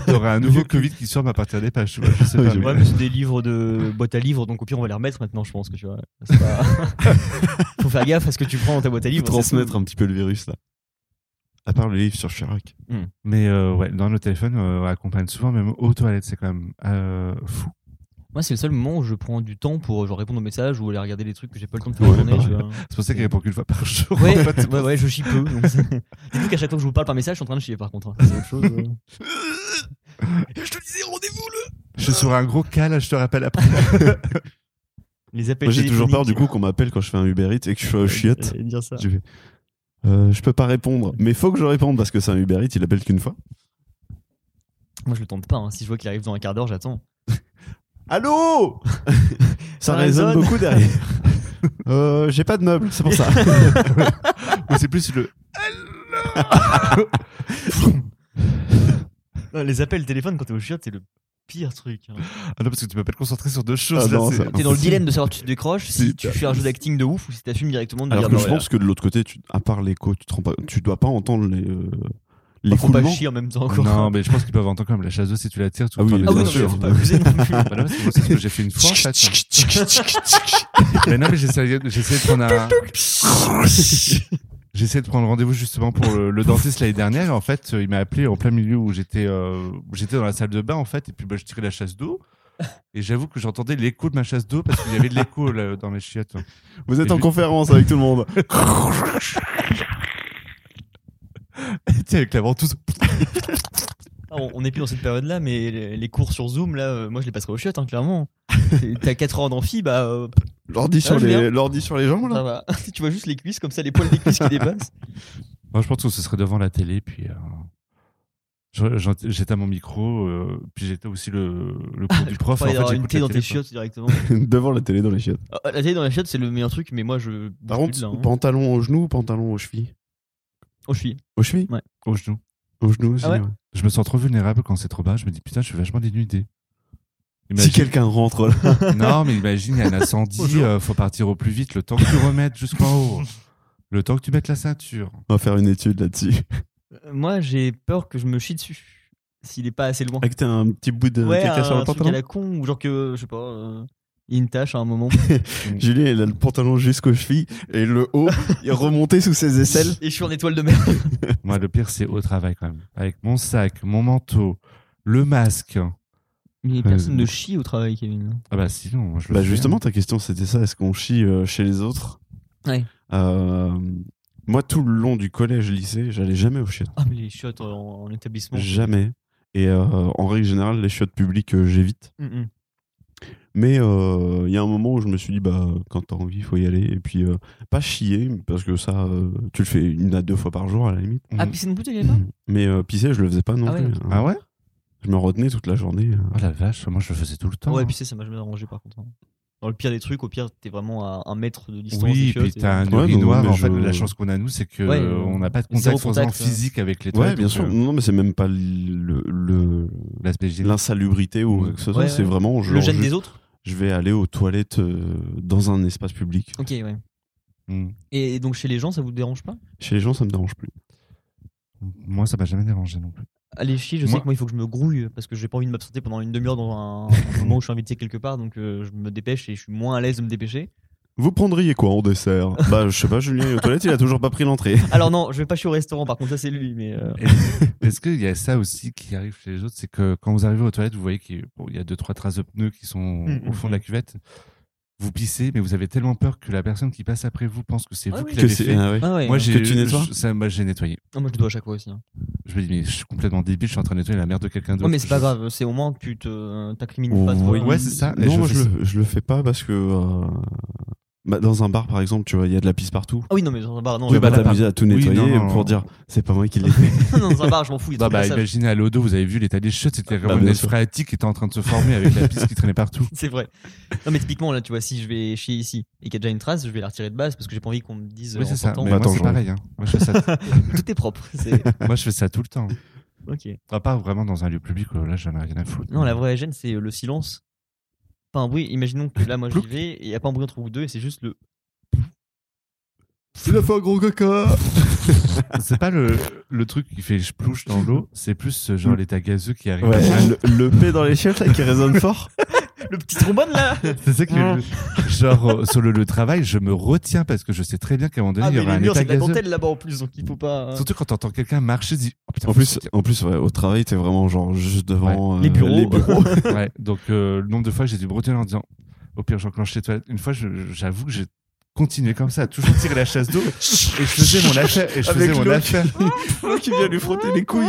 t'auras un nouveau Covid qui sort à partir des pages. tu vois, Je sais pas. Ouais, mais- c'est des livres de boîte à livres, donc au pire, on va les remettre maintenant, je pense que tu vois. Pas- Faut faire gaffe à ce que tu prends dans ta boîte à livres. transmettre un petit peu le virus là. À part le livre sur Chirac. Mais euh, ouais, dans le téléphone, euh, on accompagne souvent même aux toilettes. C'est quand même euh, fou. Moi, c'est le seul moment où je prends du temps pour genre, répondre aux messages ou aller regarder des trucs que j'ai pas le temps de faire Ouais, journée. vois. C'est pour ça qu'il répond qu'une fois par jour. Ouais, en fait. ouais, ouais, je chie peu. donc c'est- Dites-vous qu'à chaque fois que je vous parle par message, je suis en train de chier par contre. hein. C'est autre chose. euh. Je te disais rendez-vous le. Je suis sur un gros cal, je te rappelle après. Les appels Moi j'ai toujours peur du coup qu'on m'appelle quand je fais un Uber Eats et que je suis aux chiottes. J'allais dire ça. Je fais, euh, je peux pas répondre, mais faut que je réponde parce que c'est un Uber Eats, il appelle qu'une fois. Moi, je le tente pas. hein. Si je vois qu'il arrive dans un quart d'heure, j'attends. Allô Ça Ça résonne résonne. beaucoup derrière. Euh, j'ai pas de meubles, c'est pour ça. Ou c'est plus le. Non, les appels téléphone quand t'es au chiottes, c'est le pire truc. hein. Ah non, parce que tu peux pas te concentrer sur deux choses. Ah là, non, c'est- ça- T'es dans le dilemme de savoir si tu décroches, si tu fais un jeu d'acting de ouf ou si t'assumes directement de Alors dire que je pense que de l'autre côté, tu, à part l'écho, tu te rends pas, tu dois pas entendre les, euh, Bah, faut pas chier en même temps encore. Non, mais je pense qu'ils peuvent entendre quand même la chasse d'eau si tu la tires. Tu Ah oui, les Ah bien sûr. pas. Bah c'est ce que j'ai fait une fois en fait. mais non, mais j'essayais de prendre un. J'essayais de prendre rendez-vous justement pour le, le dentiste l'année dernière. Et en fait, il m'a appelé en plein milieu où j'étais euh, où j'étais dans la salle de bain en fait. Et puis bah, je tirais la chasse d'eau. Et j'avoue que j'entendais l'écho de ma chasse d'eau parce qu'il y avait de l'écho là, dans les chiottes. Vous êtes Et en lui- conférence avec tout le monde. Tiens, avec la ventouse. Ah, on- On n'est plus dans cette période-là, mais les les cours sur Zoom, là, euh, moi je les passerai au chiottes, hein, clairement. T'as 4 heures d'amphi, bah euh, L'ordi sur, les, viens. l'ordi sur les jambes, ça là. va. tu vois juste les cuisses, comme ça, les poils des cuisses qui dépassent. Moi, je pense que ce serait devant la télé, puis euh, j'étais à mon micro, euh, puis j'étais aussi le, le cours du prof. En fait, une la dans télé, tes chiottes directement. Devant la télé dans les chiottes. Ah, La télé dans les chiottes, c'est le meilleur truc, mais moi je. Par contre, hein. pantalon au genou ou pantalon aux chevilles? Je suis. Aux chevilles? Au genou. Aux genoux aussi. Ah ouais? ouais. Je me sens trop vulnérable quand c'est trop bas. Je me dis, putain, je suis vachement dénudé. Si quelqu'un rentre là. Non, mais imagine, il y a un incendie, Bonjour. euh, faut partir au plus vite, le temps que tu remettes jusqu'en haut. Le temps que tu mettes la ceinture. On va faire une étude là-dessus. Euh, Moi j'ai peur que je me chie dessus. S'il est pas assez loin. Avec t'as un petit bout de ouais, caca sur un le truc à pantalon. la con, ou genre que, je sais pas, euh, il y a une tâche à un moment. Julien, il a le pantalon jusqu'aux chevilles et le haut, il est remonté sous ses aisselles. Et je suis en étoile de mer. Moi, le pire, c'est au travail quand même. Avec mon sac, mon manteau, le masque. Mais personne ne chie au travail, Kevin. Ah bah sinon, moi, je le Bah fais, justement, hein. ta question c'était ça. Est-ce qu'on chie euh, chez les autres? Ouais. Euh, Moi, tout le long du collège, lycée, j'allais jamais aux chiottes. Ah, mais les chiottes en, en établissement. Jamais. Et euh, en règle générale, les chiottes publiques, euh, j'évite. Mm, mm. Mais euh, il y a un moment où je me suis dit, bah, quand t'as envie, il faut y aller. Et puis, euh, pas chier, parce que ça, euh, tu le fais une à deux fois par jour à la limite. Ah, puis c'est non plus, tu y allais pas Mais euh, pisser, je le faisais pas non Ah ouais, plus. Ah ouais? Je me retenais toute la journée. euh. Oh la vache, moi je le faisais tout le temps. Ouais, hein. puis c'est ça m'a jamais arrangé par contre. hein. Dans le pire des trucs, au pire, t'es vraiment à un mètre de distance. Oui, des et puis t'as un et- Ouais, urinoir. en fait, la chance qu'on a nous, c'est que Ouais, euh, on n'a pas de contact ouais. physique avec les Ouais, toilettes. bien donc, sûr. euh, Non, mais c'est même pas le, le- L'aspect l'insalubrité ou quoi que ce soit. Ouais, c'est ouais. vraiment Le genre, gène je, des autres? je vais aller aux toilettes euh, dans un espace public. Ok, ouais. Mm. Et donc chez les gens, ça vous dérange pas? Chez les gens, ça me dérange plus. Moi, ça m'a jamais dérangé non plus. Allez chier, je Moi- sais que moi il faut que je me grouille parce que j'ai pas envie de m'absenter pendant une demi-heure dans un, un moment où je suis invité quelque part, donc euh, je me dépêche et je suis moins à l'aise de me dépêcher. Vous prendriez quoi en dessert? Bah, je sais pas, Julien, aux toilettes, il a toujours pas pris l'entrée. Alors non, je vais pas chier au restaurant, par contre ça c'est lui, mais euh, Est-ce qu'il y a ça aussi qui arrive chez les autres? C'est que quand vous arrivez aux toilettes, vous voyez qu'il y a deux, trois traces de pneus qui sont Mm, au fond de la cuvette. Vous pissez, mais vous avez tellement peur que la personne qui passe après vous pense que c'est Ah vous oui. qui l'avez fait. ah ouais. ah ouais. Moi, j'ai Que tu nettoies je- ça, moi, j'ai nettoyé. Ah, moi je dois à chaque fois aussi. hein. Je me dis, mais je suis complètement débile, je suis en train de nettoyer la merde de quelqu'un d'autre. Ouais, mais c'est pas Je- grave, c'est au moins que tu te t'incrimines pas trop. Ouais, c'est ça. Et Non, je moi je le, je le fais pas parce que euh, Bah, dans un bar, par exemple, tu vois, il y a de la pisse partout. Ah oui, non, mais dans un bar, non. Tu je vas vais pas pas t'amuser à tout Oui, nettoyer non, non. pour dire c'est pas moi qui l'ai fait. dans un bar, je m'en fous. il y a Bah, bah, imaginez à l'Odo, vous avez vu l'état des chiottes, c'était Bah, vraiment bien une sûr. phréatique qui était en train de se former avec la pisse qui traînait partout. C'est vrai. Non, mais typiquement, là, tu vois, si je vais chier ici et qu'il y a déjà une trace, je vais la retirer de base parce que j'ai pas envie qu'on me dise. Oui, euh, c'est ça. Mais Bah, moi, c'est pareil. hein. Moi, je fais ça, Tout est propre. c'est- moi, je fais ça tout le temps. Ok. À part vraiment dans un lieu public, où là, j'en ai rien à foutre. Non, la vraie gêne, c'est euh, le silence. Pas un bruit. Imaginons que là, moi, j'y vais et il n'y a pas un bruit entre vous deux et c'est juste le. Il a fait un gros caca C'est pas le, le truc qui fait splouche dans l'eau, c'est plus euh, genre l'état gazeux qui arrive. Ouais, le, le P dans les chiottes là qui résonne fort. Le petit trombone là C'est ça qui Genre, euh, sur le, le travail, je me retiens parce que je sais très bien qu'à un moment donné, Ah, il y aura un murs, état c'est de la dentelle là-bas en plus, donc il faut pas. Surtout quand t'entends quelqu'un marcher, tu dis, oh putain, En plus, en plus ouais, au travail, t'es vraiment genre juste devant Les euh, bureaux. Les bureaux. Ouais, donc euh, le nombre de fois que j'ai dû me retenir en disant, au pire, j'enclenche les toilettes. Une fois, j'avoue que j'ai continué comme ça, à toujours tirer la chasse d'eau, et je faisais mon affaire, et je Avec faisais mon affaire, qui vient lui frotter les couilles.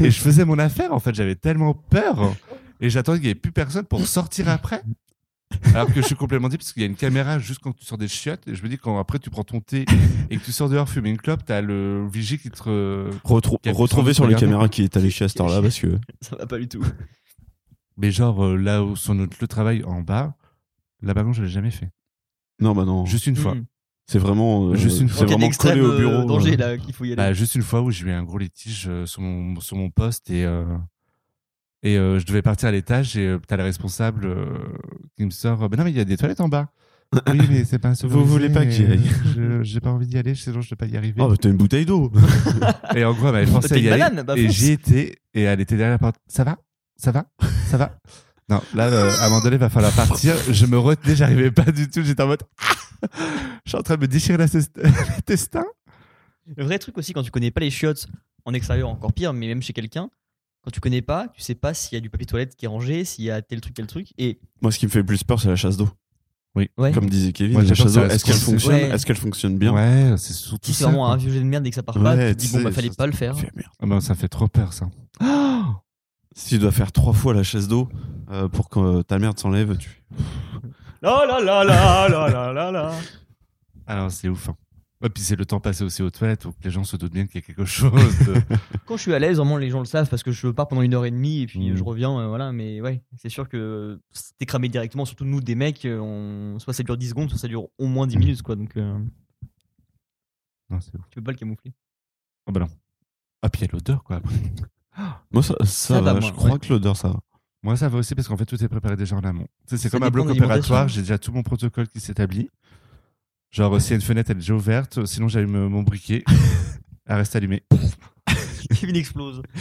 et je faisais mon affaire. En fait, j'avais tellement peur, et j'attendais qu'il y ait plus personne pour sortir après. Alors que je suis complètement dit parce qu'il y a une caméra juste quand tu sors des chiottes et je me dis quand après tu prends ton thé et que tu sors dehors fumer une clope t'as le vigie qui te re- Retrou- Qui retrouver sur les caméras qui est allé chez Astor là parce que Ça va pas du tout. mais genre euh, là où sur notre le travail en bas la bagon je l'ai jamais fait non bah non juste une fois c'est vraiment euh, Juste une fois. Vraiment collé au euh, bureau danger euh. là qu'il faut y aller. Bah, juste une fois où j'ai eu un gros litige euh, sur mon, sur mon poste et, euh, et euh, je devais partir à l'étage et euh, t'as le responsable euh, qui me sort bah non mais il y a des toilettes en bas. Oui mais c'est pas Vous voulez pas que j'y aille. Je- j'ai pas envie d'y aller sinon je ne peux pas y arriver. Oh bah t'as une bouteille d'eau. et en gros elle m'avait forcé à y aller. banane, bah, et fonce. j'y étais et elle était derrière la porte ça va? Ça va? Ça va non là euh, à un moment donné il va falloir partir. Je me retenais j'arrivais pas du tout. J'étais en mode je suis en train de me déchirer l'intestin Le vrai truc aussi, quand tu connais pas les chiottes en extérieur, encore pire, mais même chez quelqu'un, quand tu connais pas, tu sais pas s'il y a du papier toilette qui est rangé, s'il y a tel truc, tel truc. Et Moi ce qui me fait le plus peur c'est la chasse d'eau. ouais, Comme disait Kevin, Moi, j'ai la chasse d'eau est-ce qu'elle fonctionne Ouais. Est-ce qu'elle fonctionne bien? Ouais c'est surtout si c'est ça, vraiment quoi. un vieux jet de merde et que ça part Ouais, pas, tu te tu dis bon sais, bah fallait ça- pas le faire. Fais, merde. Ah ben, ça fait trop peur ça. Si tu dois faire trois fois la chasse d'eau euh, pour que euh, ta merde s'enlève, tu La la la la la la la la. Alors c'est ouf. Hein. Et puis c'est le temps passé aussi aux toilettes, donc les gens se doutent bien qu'il y a quelque chose. de- Quand je suis à l'aise, vraiment les gens le savent parce que je pars pendant une heure et demie et puis Mm. je reviens, euh, voilà. Mais ouais, c'est sûr que t'es cramé directement, surtout nous des mecs, euh, on... soit ça dure 10 secondes, soit ça dure au moins 10 minutes quoi. Donc euh, non, c'est ouf. tu peux pas le camoufler? Ah bah non. Ah puis il y a l'odeur quoi. après. Moi ça, ça, Ça va, va, je moi, crois ouais. que l'odeur ça va. Moi ça va aussi parce qu'en fait tout est préparé déjà en amont. C'est comme un bloc opératoire, j'ai déjà tout mon protocole qui s'établit. Genre s'il y a une fenêtre elle est déjà ouverte, sinon j'allume mon briquet. Elle reste allumée. Kevin explose.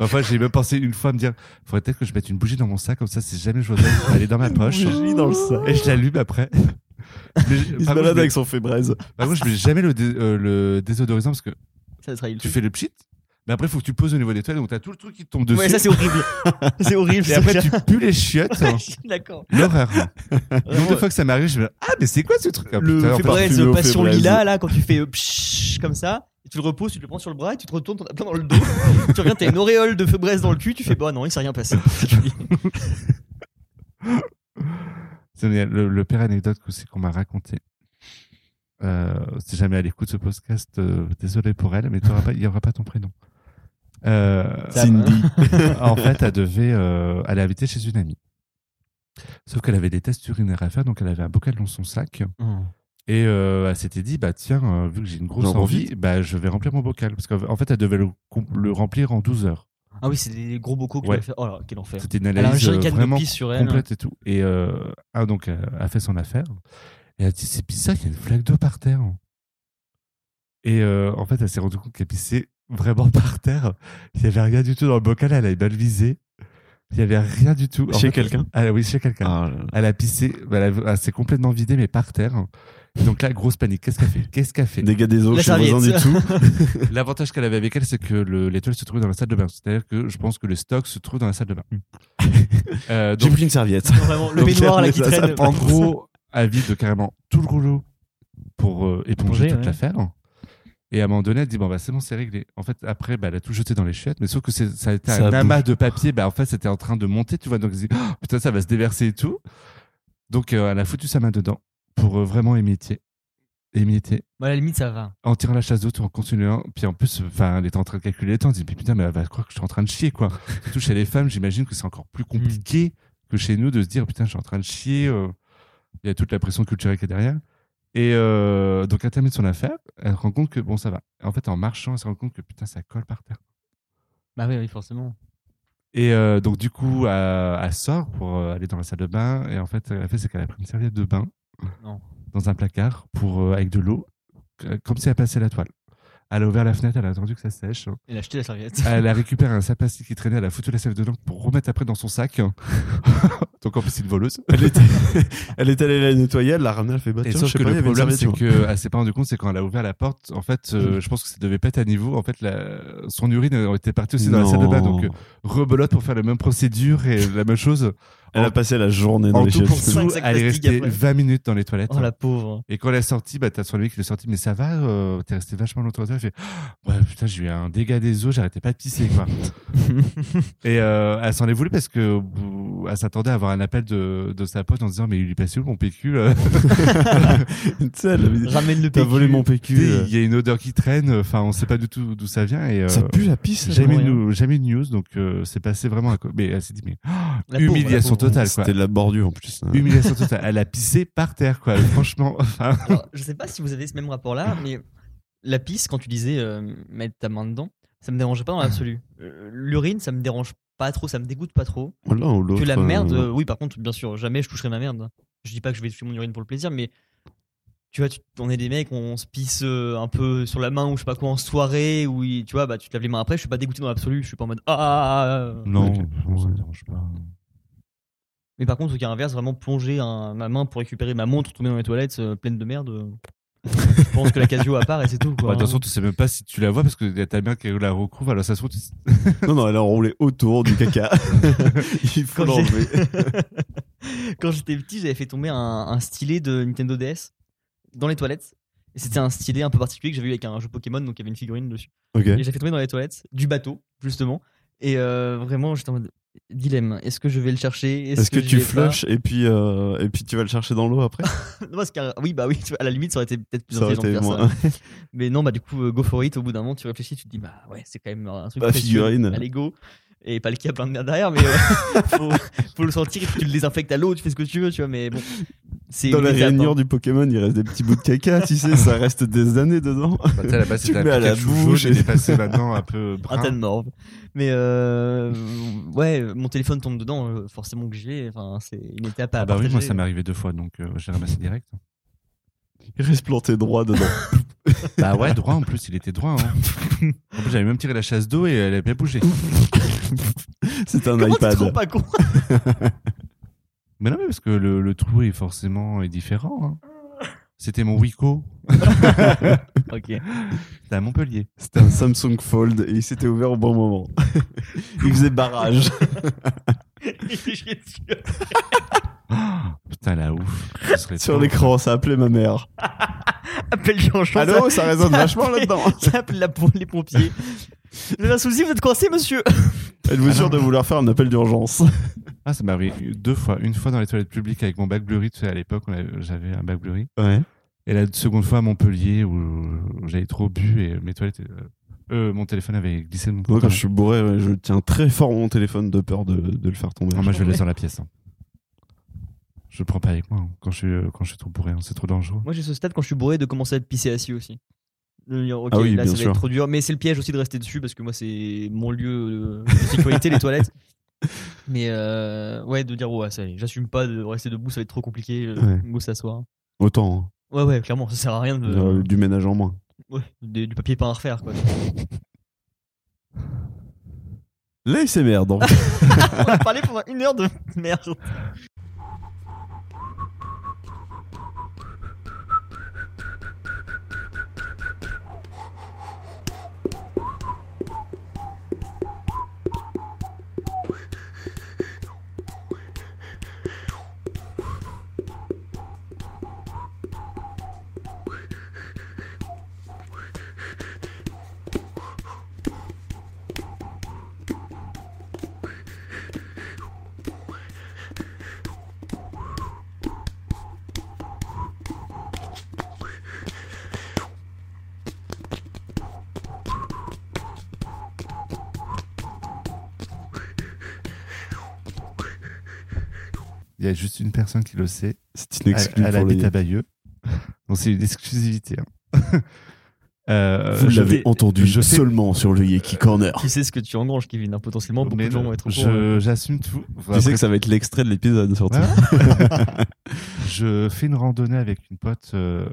Enfin j'ai même pensé une fois à me dire, faudrait peut-être que je mette une bougie dans mon sac, comme ça si jamais je reviens, elle est dans ma poche. dans le sac. Et je l'allume après. Mais Il se balade avec son fébraise. par contre, je mets jamais le, dé- euh, le désodorisant parce que Ça sera tu fais le pchit, mais après, il faut que tu poses au niveau des toilettes, donc t'as tout le truc qui te tombe dessus. Ouais, ça c'est horrible. c'est horrible. et après, tu pues les chiottes. D'accord. L'horreur. De fois que ça m'arrive, je me dis, ah, mais c'est quoi ce truc Ah, le fébraise passion lilas là quand tu fais euh, pshhh, comme ça et tu le reposes tu le prends sur le bras et tu te retournes t'en as plein dans le dos tu reviens t'as une auréole de fébraise dans le cul tu fais bah non il s'est rien passé c'est le, le, pire anecdote aussi qu'on m'a raconté. Euh, si jamais elle écoute ce podcast, euh, désolé pour elle, mais il n'y aura pas ton prénom. Euh, Ça va. en fait, elle devait, euh, elle est invitée chez une amie. Sauf qu'elle avait des tests urinaires à faire, donc elle avait un bocal dans son sac. Et euh, elle s'était dit, bah tiens, euh, vu que j'ai une grosse envie, bah je vais remplir mon bocal. Parce qu'en en fait, elle devait le, remplir en 12 heures. ah oui c'est des gros bocaux que Ouais. fait oh là quel enfer C'était une elle a un analyse euh, de vraiment sur elle complète et tout. Et euh, ah, donc, elle a fait son affaire. Et elle a dit, c'est bizarre, il y a une flaque d'eau par terre. Et euh, en fait, elle s'est rendue compte qu'elle pissait vraiment par terre. Il n'y avait rien du tout dans le bocal, elle avait mal visé. Il n'y avait rien du tout. En Chez quelqu'un? ah, Oui, chez quelqu'un. Ah. Elle a pissé, elle, a- elle s'est complètement vidée, mais par terre. Donc là, grosse panique. Qu'est-ce qu'elle fait? Qu'est-ce qu'elle fait? Dégâts des eaux le voisin du tout. L'avantage qu'elle avait avec elle, c'est que le- l'étoile se trouvait dans la salle de bain. C'est-à-dire que je pense que le stock se trouve dans la salle de bain. Euh, J'ai pris une serviette. Non, vraiment, le peignoir là qui traîne en gros, elle vide carrément tout le rouleau pour euh, éponger Éponger, toute ouais. l'affaire. Et à un moment donné, elle dit bon bah c'est bon, c'est réglé. En fait, après, bah, elle a tout jeté dans les chiottes, mais sauf que c'est- ça a été Ça un amas bouge. de papier. Bah en fait, c'était en train de monter, tu vois. Donc elle dit Oh, putain, ça va se déverser et tout. Donc, euh, elle a foutu sa main dedans pour euh, vraiment émietter. Émietter. Bah, à la limite, ça va. En tirant la chasse d'eau, tout en continuant. Puis en plus, enfin, elle était en train de calculer le temps. Elle dit, putain, mais elle va croire que je suis en train de chier, quoi. Surtout chez les femmes, j'imagine que c'est encore plus compliqué que chez nous de se dire, putain, je suis en train de chier. euh. Il y a toute la pression culturelle qui est derrière. Et euh, donc, elle termine son affaire. Elle se rend compte que, bon, ça va. En fait, en marchant, elle se rend compte que, putain, ça colle par terre. Bah oui, oui, forcément. Et euh, donc, du coup, elle, elle sort pour euh, aller dans la salle de bain. Et en fait, ce qu'elle a fait, c'est qu'elle a pris une serviette de bain Non. dans un placard pour, euh, avec de l'eau, comme si elle passait la toile. Elle a ouvert la fenêtre, elle a attendu que ça sèche. Elle a acheté la serviette. Elle a récupéré un sac plastique qui traînait, elle a foutu la serviette dedans pour remettre après dans son sac. donc en plus, c'est une voleuse. Elle était, elle est allée la nettoyer, elle l'a ramenée, elle fait bah Et tiens, sauf je sais que pas, le problème, serviette, c'est qu'elle s'est pas rendu compte, c'est quand elle a ouvert la porte, en fait, euh, je pense que ça devait pas être à niveau. En fait, la- son urine euh, était partie aussi dans la salle de bain. Donc, euh, rebelote pour faire la même procédure et la même chose. Elle a passé la journée dans En les tout pour elle est restée après. 20 minutes dans les toilettes. Oh la pauvre. Et quand elle est sortie, bah, t'as son ami qui est sorti, mais ça va, euh, t'es resté vachement longtemps. Elle fait, ouais, putain, j'ai eu un dégât des eaux, j'arrêtais pas de pisser, quoi. et euh, elle s'en est voulu parce que euh, elle s'attendait à avoir un appel de, de sa pote en disant, mais il lui passé où mon PQ là tu sais, elle avait- Ramène le T'as PQ. volé mon PQ. euh. Il y a une odeur qui traîne, enfin, on sait pas du tout d'où ça vient. Et, euh, Ça pue la pisse. jamais, de nou- jamais de news, donc euh, c'est passé vraiment à Mais elle s'est dit, mais pauvre, humiliation. Totale, quoi. C'était de la bordure en plus. hein. Humiliation totale. Elle a pissé par terre, quoi. Franchement, enfin, Alors, je sais pas si vous avez ce même rapport-là, mais la pisse, quand tu disais euh, mettre ta main dedans, ça me dérangeait pas dans l'absolu. Euh, L'urine, ça me dérange pas trop, ça me dégoûte pas trop. L'un ou. Que la euh, merde, euh, oui, par contre, bien sûr, jamais je toucherai ma merde. Je dis pas que je vais toucher mon urine pour le plaisir, mais tu vois, tu, on est des mecs, on se pisse euh, un peu sur la main ou je sais pas quoi en soirée, ou tu vois, bah tu te laves les mains après, je suis pas dégoûté dans l'absolu, je suis pas en mode ah, ah, ah, ah. non, Ok. non, ça me dérange pas. Mais par contre, au cas inverse, vraiment plonger un- ma main pour récupérer ma montre tombée dans les toilettes euh, pleine de merde, euh, je pense que la Casio à part et c'est tout. Quoi, Bah, de toute façon, tu sais même pas si tu la vois parce que y a ta mère qui la recouvre, alors ça se trouve, tu- Non, non, elle a enroulé autour du caca. Il faut Quand j'ai- l'enlever. Quand j'étais petit, j'avais fait tomber un, un stylet de Nintendo DS dans les toilettes. Et c'était un stylet un peu particulier que j'avais eu avec un jeu Pokémon, donc il y avait une figurine dessus. Ok. Et j'ai fait tomber dans les toilettes du bateau, justement. Et euh, vraiment, j'étais en mode dilemme. Est-ce que je vais le chercher? Est-ce que tu flushes et puis, euh, et puis tu vas le chercher dans l'eau après? Non, parce qu'à- oui, bah oui, à la limite, ça aurait été peut-être plus Ça intelligent de été faire moins. ça. Mais non, bah du coup, euh, go for it. Au bout d'un moment, tu réfléchis, tu te dis, bah ouais, c'est quand même un truc précieux figurine. à Lego. Et pas le a plein de merde derrière, mais euh, faut, faut le sentir et puis tu le désinfectes à l'eau, tu fais ce que tu veux, tu vois. Mais bon, Dans la hein. du Pokémon, il reste des petits bouts de caca, tu sais, ça reste des années dedans. Bah, à la base, Tu un mets à la bouche et- il est passé maintenant un peu un brun. morve. Mais euh, ouais, mon téléphone tombe dedans, euh, forcément que j'y vais. Enfin, c'est une étape à Ah bah oui, moi ça m'est arrivé deux fois, donc euh, j'ai ramassé direct. Il reste planté droit dedans. Bah ouais, droit en plus, il était droit. Hein. En plus, j'avais même tiré la chasse d'eau et elle avait pas bougé. C'est un Comment tu te iPad. rends pas con Mais non, mais parce que le, le trou est forcément est différent. hein. C'était mon Wico, Ok. c'était à Montpellier. C'était un Samsung Fold et il s'était ouvert au bon moment. il faisait barrage. Putain, la ouf. Sur l'écran, ça appelait ma mère. Appelle Jean-Jean. Allô, ça résonne ça vachement appelle- là-dedans. Ça appelle la, les pompiers. Vous avez un souci, vous êtes coincé, monsieur Êtes-vous Ah sûr de vouloir faire un appel d'urgence? Ah, ça m'est arrivé deux fois. Une fois dans les toilettes publiques avec mon bac bleury, tu sais, à l'époque, on avait- j'avais un bac bleury. Ouais. Et la seconde fois à Montpellier où j'avais trop bu et mes toilettes. euh, euh, mon téléphone avait glissé de mon Moi, pantalon. quand je suis bourré, ouais, je tiens très fort mon téléphone de peur de, de le faire tomber. Non, moi, je le laisse dans la pièce. hein. Je le prends pas avec moi hein, quand je suis, euh, quand je suis trop bourré. hein. C'est trop dangereux. Moi, j'ai ce stade quand je suis bourré de commencer à être pissé assis aussi. Ah oui, là, bien ça va sûr. être trop dur. Mais c'est le piège aussi de rester dessus parce que moi, c'est mon lieu de sécurité, les toilettes. Mais euh, ouais, de dire, ouais, ça y est, j'assume pas de rester debout, ça va être trop compliqué. Euh, Ouais. Go s'asseoir. Autant. Ouais, ouais, clairement, ça sert à rien de. hein. Euh, Du ménage en moins. Ouais, du papier peint à refaire, quoi. L'ASMR, donc. On a parlé pendant une heure de merde. Y a juste une personne qui le sait. C'est une exclue elle habite à Bayeux. Donc c'est une exclusivité. hein. Euh, Vous l'avez entendu je seulement sur le Yeki Corner. Tu sais ce que tu engranges, Kevin. hein, Potentiellement, beaucoup Mais de gens vont être au courant. je- J'assume tout. Tu sais que ça va être l'extrait de l'épisode surtout. Ouais. je fais une randonnée avec une pote euh,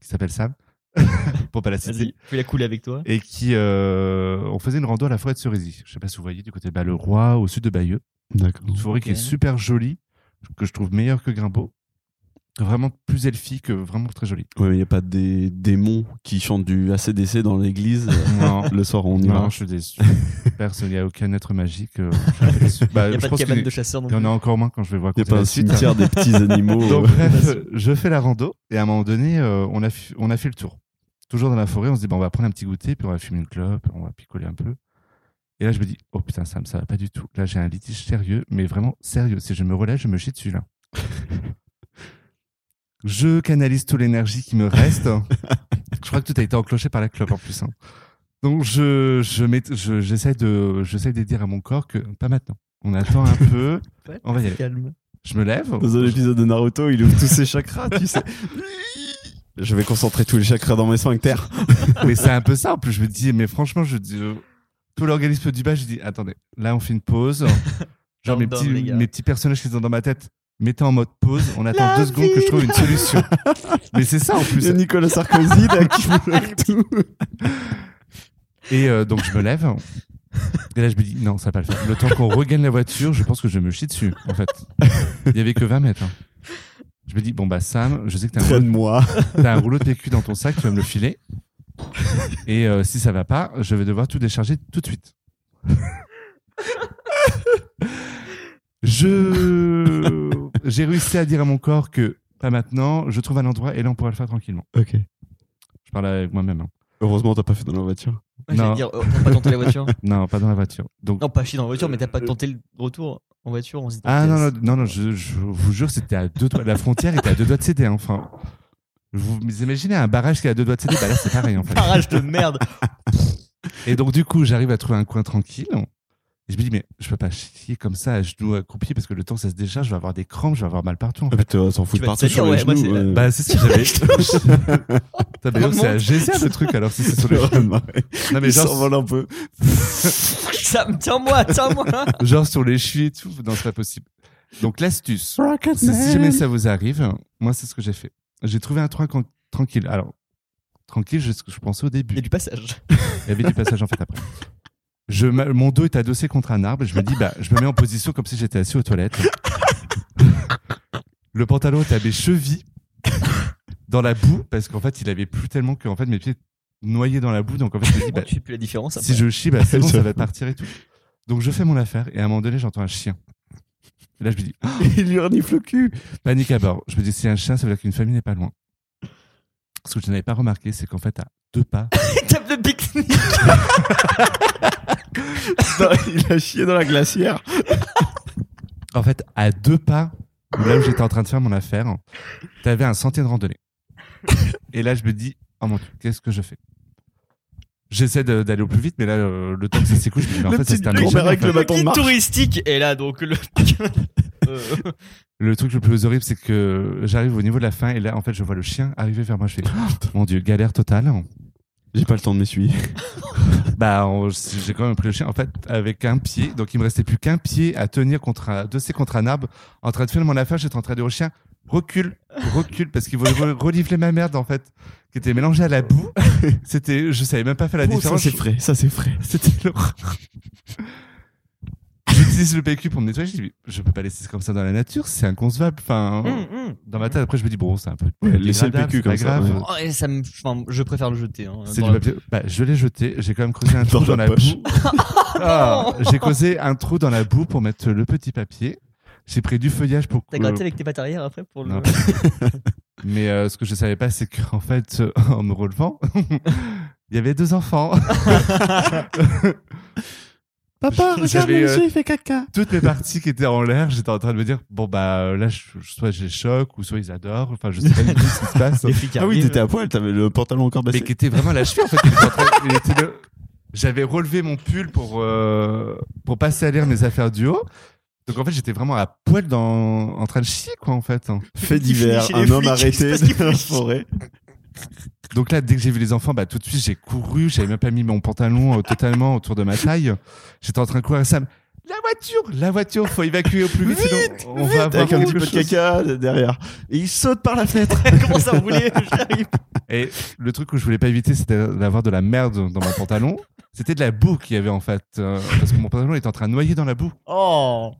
qui s'appelle Sam, pour pas la citer, Vas-y, fais la couler avec toi. et qui euh, on faisait une rando à la forêt de Cerisy. Je sais pas si vous voyez du côté de Balleroy, au sud de Bayeux. D'accord. Une forêt qui est super jolie, que je trouve meilleure que Grimbeau. Vraiment plus elfique, vraiment très jolie. Ouais, mais il n'y a pas des démons qui chantent du ACDC dans l'église. Non. Le soir, on y va? Non, je suis déçu. Personne, il n'y a aucun être magique. euh. Bah, Il n'y a pas de cabane de chasseurs non Il y en a encore moins quand je vais voir Il n'y a pas un suite. cimetière des petits animaux. Donc euh, bref, je fais la rando et à un moment donné, euh, on, a on a fait le tour. Toujours dans la forêt, on se dit bon, on va prendre un petit goûter, puis on va fumer une clope, on va picoler un peu. Et là, je me dis oh putain, Sam, ça va pas du tout. Là, j'ai un litige sérieux, mais vraiment sérieux. Si je me relève, je me chie dessus là. je canalise toute l'énergie qui me reste. je crois que tout a été enclenché par la clope en plus. hein. Donc je je mets- je- j'essaie de j'essaie de dire à mon corps que pas maintenant. On attend un peu. Ouais, On va y aller. Calme. Je me lève. Dans un épisode de Naruto, il ouvre tous ses chakras, tu sais. Je vais concentrer tous les chakras dans mes sphincters. mais c'est un peu ça. En plus, je me dis, mais franchement, je dis, tout l'organisme du bas, je dis, attendez, là, on fait une pause. Genre, mes petits, mes personnages qui sont dans ma tête, mettez en mode pause. On attend deux secondes que je trouve une solution. mais c'est ça, en Il y plus. a Nicolas Sarkozy là, qui me tout. Et euh, donc, je me lève. Et là, je me dis, non, ça va pas le faire. Le temps qu'on regagne la voiture, je pense que je vais me chie dessus, en fait. Il y avait que 20 mètres. hein. Je me dis, bon, bah, Sam, je sais que t'as un, rouleau- t'as un rouleau de PQ dans ton sac, tu vas me le filer. Et euh, si ça va pas, je vais devoir tout décharger tout de suite. Je j'ai réussi à dire à mon corps que pas maintenant, je trouve un endroit et là on pourra le faire tranquillement. Ok. Je parle avec moi-même. hein. Heureusement, t'as pas fait dans la voiture. J'allais Non. dire, oh, t'as pas tenté la voiture Non, pas dans la voiture. Donc Non, pas chier dans la voiture, mais t'as pas tenté le retour en voiture. On se dit, ah non non non non, je, je vous jure, c'était à deux doigts. La frontière était à deux doigts de céder. hein, Enfin, vous imaginez un barrage qui à deux doigts de céder? Bah là, c'est pareil en fait. Barrage de merde. Et donc, du coup, j'arrive à trouver un coin tranquille. Et je me dis, mais je peux pas chier comme ça à genoux accroupis parce que le temps ça se décharge, je vais avoir des crampes, je vais avoir mal partout. En Ah, fait. putain, s'en fout Tu vas partout te sur salir, les ouais, moi, genoux. c'est- ouais. Bah, c'est ce que j'avais. Putain, mais donc, c'est un GSA le truc alors si c'est sur les genoux. Non, mais Il genre, s'envole un peu. Sam, tiens-moi, tiens-moi. genre sur les chevilles et tout. Non, c'est pas possible. Donc, l'astuce. c'est si jamais ça vous arrive, moi, c'est ce que j'ai fait. J'ai trouvé un truc tranquille. Alors, tranquille, je, ce que je pensais au début. Il y a du passage. Il y avait du passage en fait après. Je, m'a- mon dos est adossé contre un arbre et je me dis, bah, je me mets en position comme si j'étais assis aux toilettes. Le pantalon est à mes chevilles, dans la boue, parce qu'en fait, il avait plu tellement que en fait, mes pieds noyés dans la boue. Donc en fait, je me dis, bah, tu fais plus la différence. si je chie, bah, c'est bon, ça va partir et tout. Donc je fais mon affaire et à un moment donné, j'entends un chien. Et là, je me dis, Il lui renifle le cul. panique à bord. Je me dis, si un chien, ça veut dire qu'une famille n'est pas loin. Ce que je n'avais pas remarqué, c'est qu'en fait, à deux pas, tape. Non, il a chié dans la glacière. En fait, à deux pas, là où j'étais en train de faire mon affaire, t'avais un sentier de randonnée. Et là, je me dis, oh mon dieu, qu'est-ce que je fais? J'essaie de- d'aller au plus vite, mais là, euh, le temps que ça s'écoule, je me dis, mais en Le fait, termine grand-mère jamais, avec le bâton de touristique. Et là, donc, le. Le truc le plus horrible, c'est que j'arrive au niveau de la fin, et là, en fait, je vois le chien arriver vers moi. Je fais, oh, mon dieu, galère totale. J'ai pas le temps de m'essuyer. Bah, j'ai quand même pris le chien, en fait, avec un pied. Donc, il me restait plus qu'un pied à tenir contre un, dossé contre un arbre. En train de faire mon affaire, j'étais en train de dire au chien, recule, recule, parce qu'il voulait re- renifler ma merde, en fait, qui était mélangée à la boue. C'était, je savais même pas faire la Oh, ça différence. c'est frais, ça c'est frais. C'était l'horreur. J'utilise le PQ pour me nettoyer. Je dis, je peux pas laisser ça comme ça dans la nature, c'est inconcevable. Enfin, hum, hum. dans ma tête, après, je me dis, bon, c'est un peu. Ouais, laissez le PQ c'est pas comme ça, grave. ouais. Oh, et ça me, enfin, je préfère le jeter. hein, C'est du la- papier. Bah, je l'ai jeté. J'ai quand même creusé un trou Dans dans, la la, poche. boue. Ah, j'ai creusé un trou dans la boue pour mettre le petit papier. J'ai pris du feuillage pour. T'as gratté avec tes pattes arrière après pour le. Non. Mais euh, ce que je savais pas, c'est qu'en fait, euh, en me relevant, il y avait deux enfants. Papa, regarde, euh, monsieur, il fait caca. Toutes mes parties qui étaient en l'air, j'étais en train de me dire, bon bah là, je- soit j'ai choc, ou soit ils adorent. Enfin, je sais pas du tout ce qui se passe. Les Ah oui, t'étais à poil, t'avais le pantalon encore mais baissé. qui était vraiment à la cheville en fait. Il était en train- il était le- J'avais relevé mon pull pour euh, pour passer à lire mes affaires du haut. Donc en fait, j'étais vraiment à poil dans, en train de chier, quoi, en fait. Fait divers, un homme arrêté dans la forêt. Donc là, dès que j'ai vu les enfants, bah tout de suite, j'ai couru. J'avais même pas mis mon pantalon euh, totalement autour de ma taille. J'étais en train de courir. Sam, la voiture, la voiture, faut évacuer au plus vite. sinon on va avoir Avec un petit peu de caca derrière. Et il saute par la fenêtre. Elle commence à rouler, j'arrive. Et le truc que je voulais pas éviter, c'était d'avoir de la merde dans mon pantalon. C'était de la boue qu'il y avait en fait, euh, parce que mon pantalon était en train de noyer dans la boue. Oh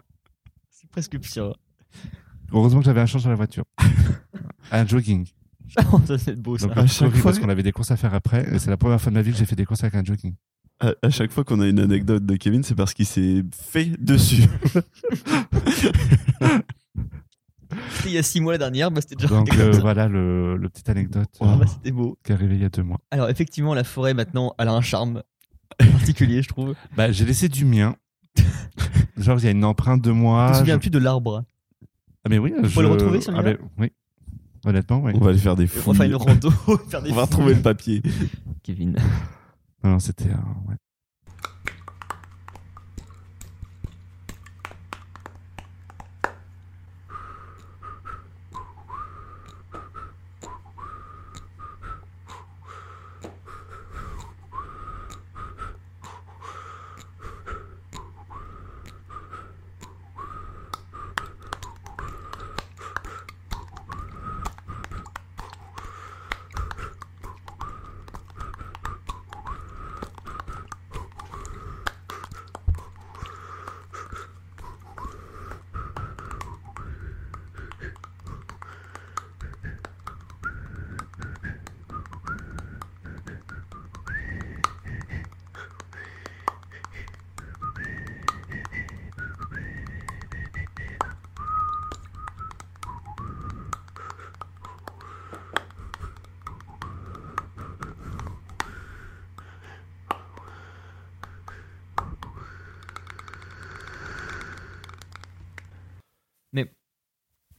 Presque pire. Heureusement que j'avais un change dans la voiture. un jogging. Oh, ça c'est beau ça. Donc À chaque fois- parce qu'on avait des courses à faire après. Et c'est la première fois de ma vie que j'ai fait des courses avec un jogging. À, à chaque fois qu'on a une anecdote de Kevin, c'est parce qu'il s'est fait dessus. Il y a 6 mois la dernière, bah, c'était déjà Donc euh, voilà le, le petite anecdote euh, bah, c'était beau. qui est arrivée il y a deux mois. Alors effectivement, la forêt maintenant, elle a un charme particulier, je trouve. Bah j'ai laissé du mien. Genre il y a une empreinte de moi. je me souviens je- plus de l'arbre? Ah mais oui. faut je- le retrouver, ah, celui-là mais oui. Honnêtement oui. On va aller faire des On fouilles. va faire une rando, faire des On va retrouver le papier. Kevin. Non, non, c'était ouais.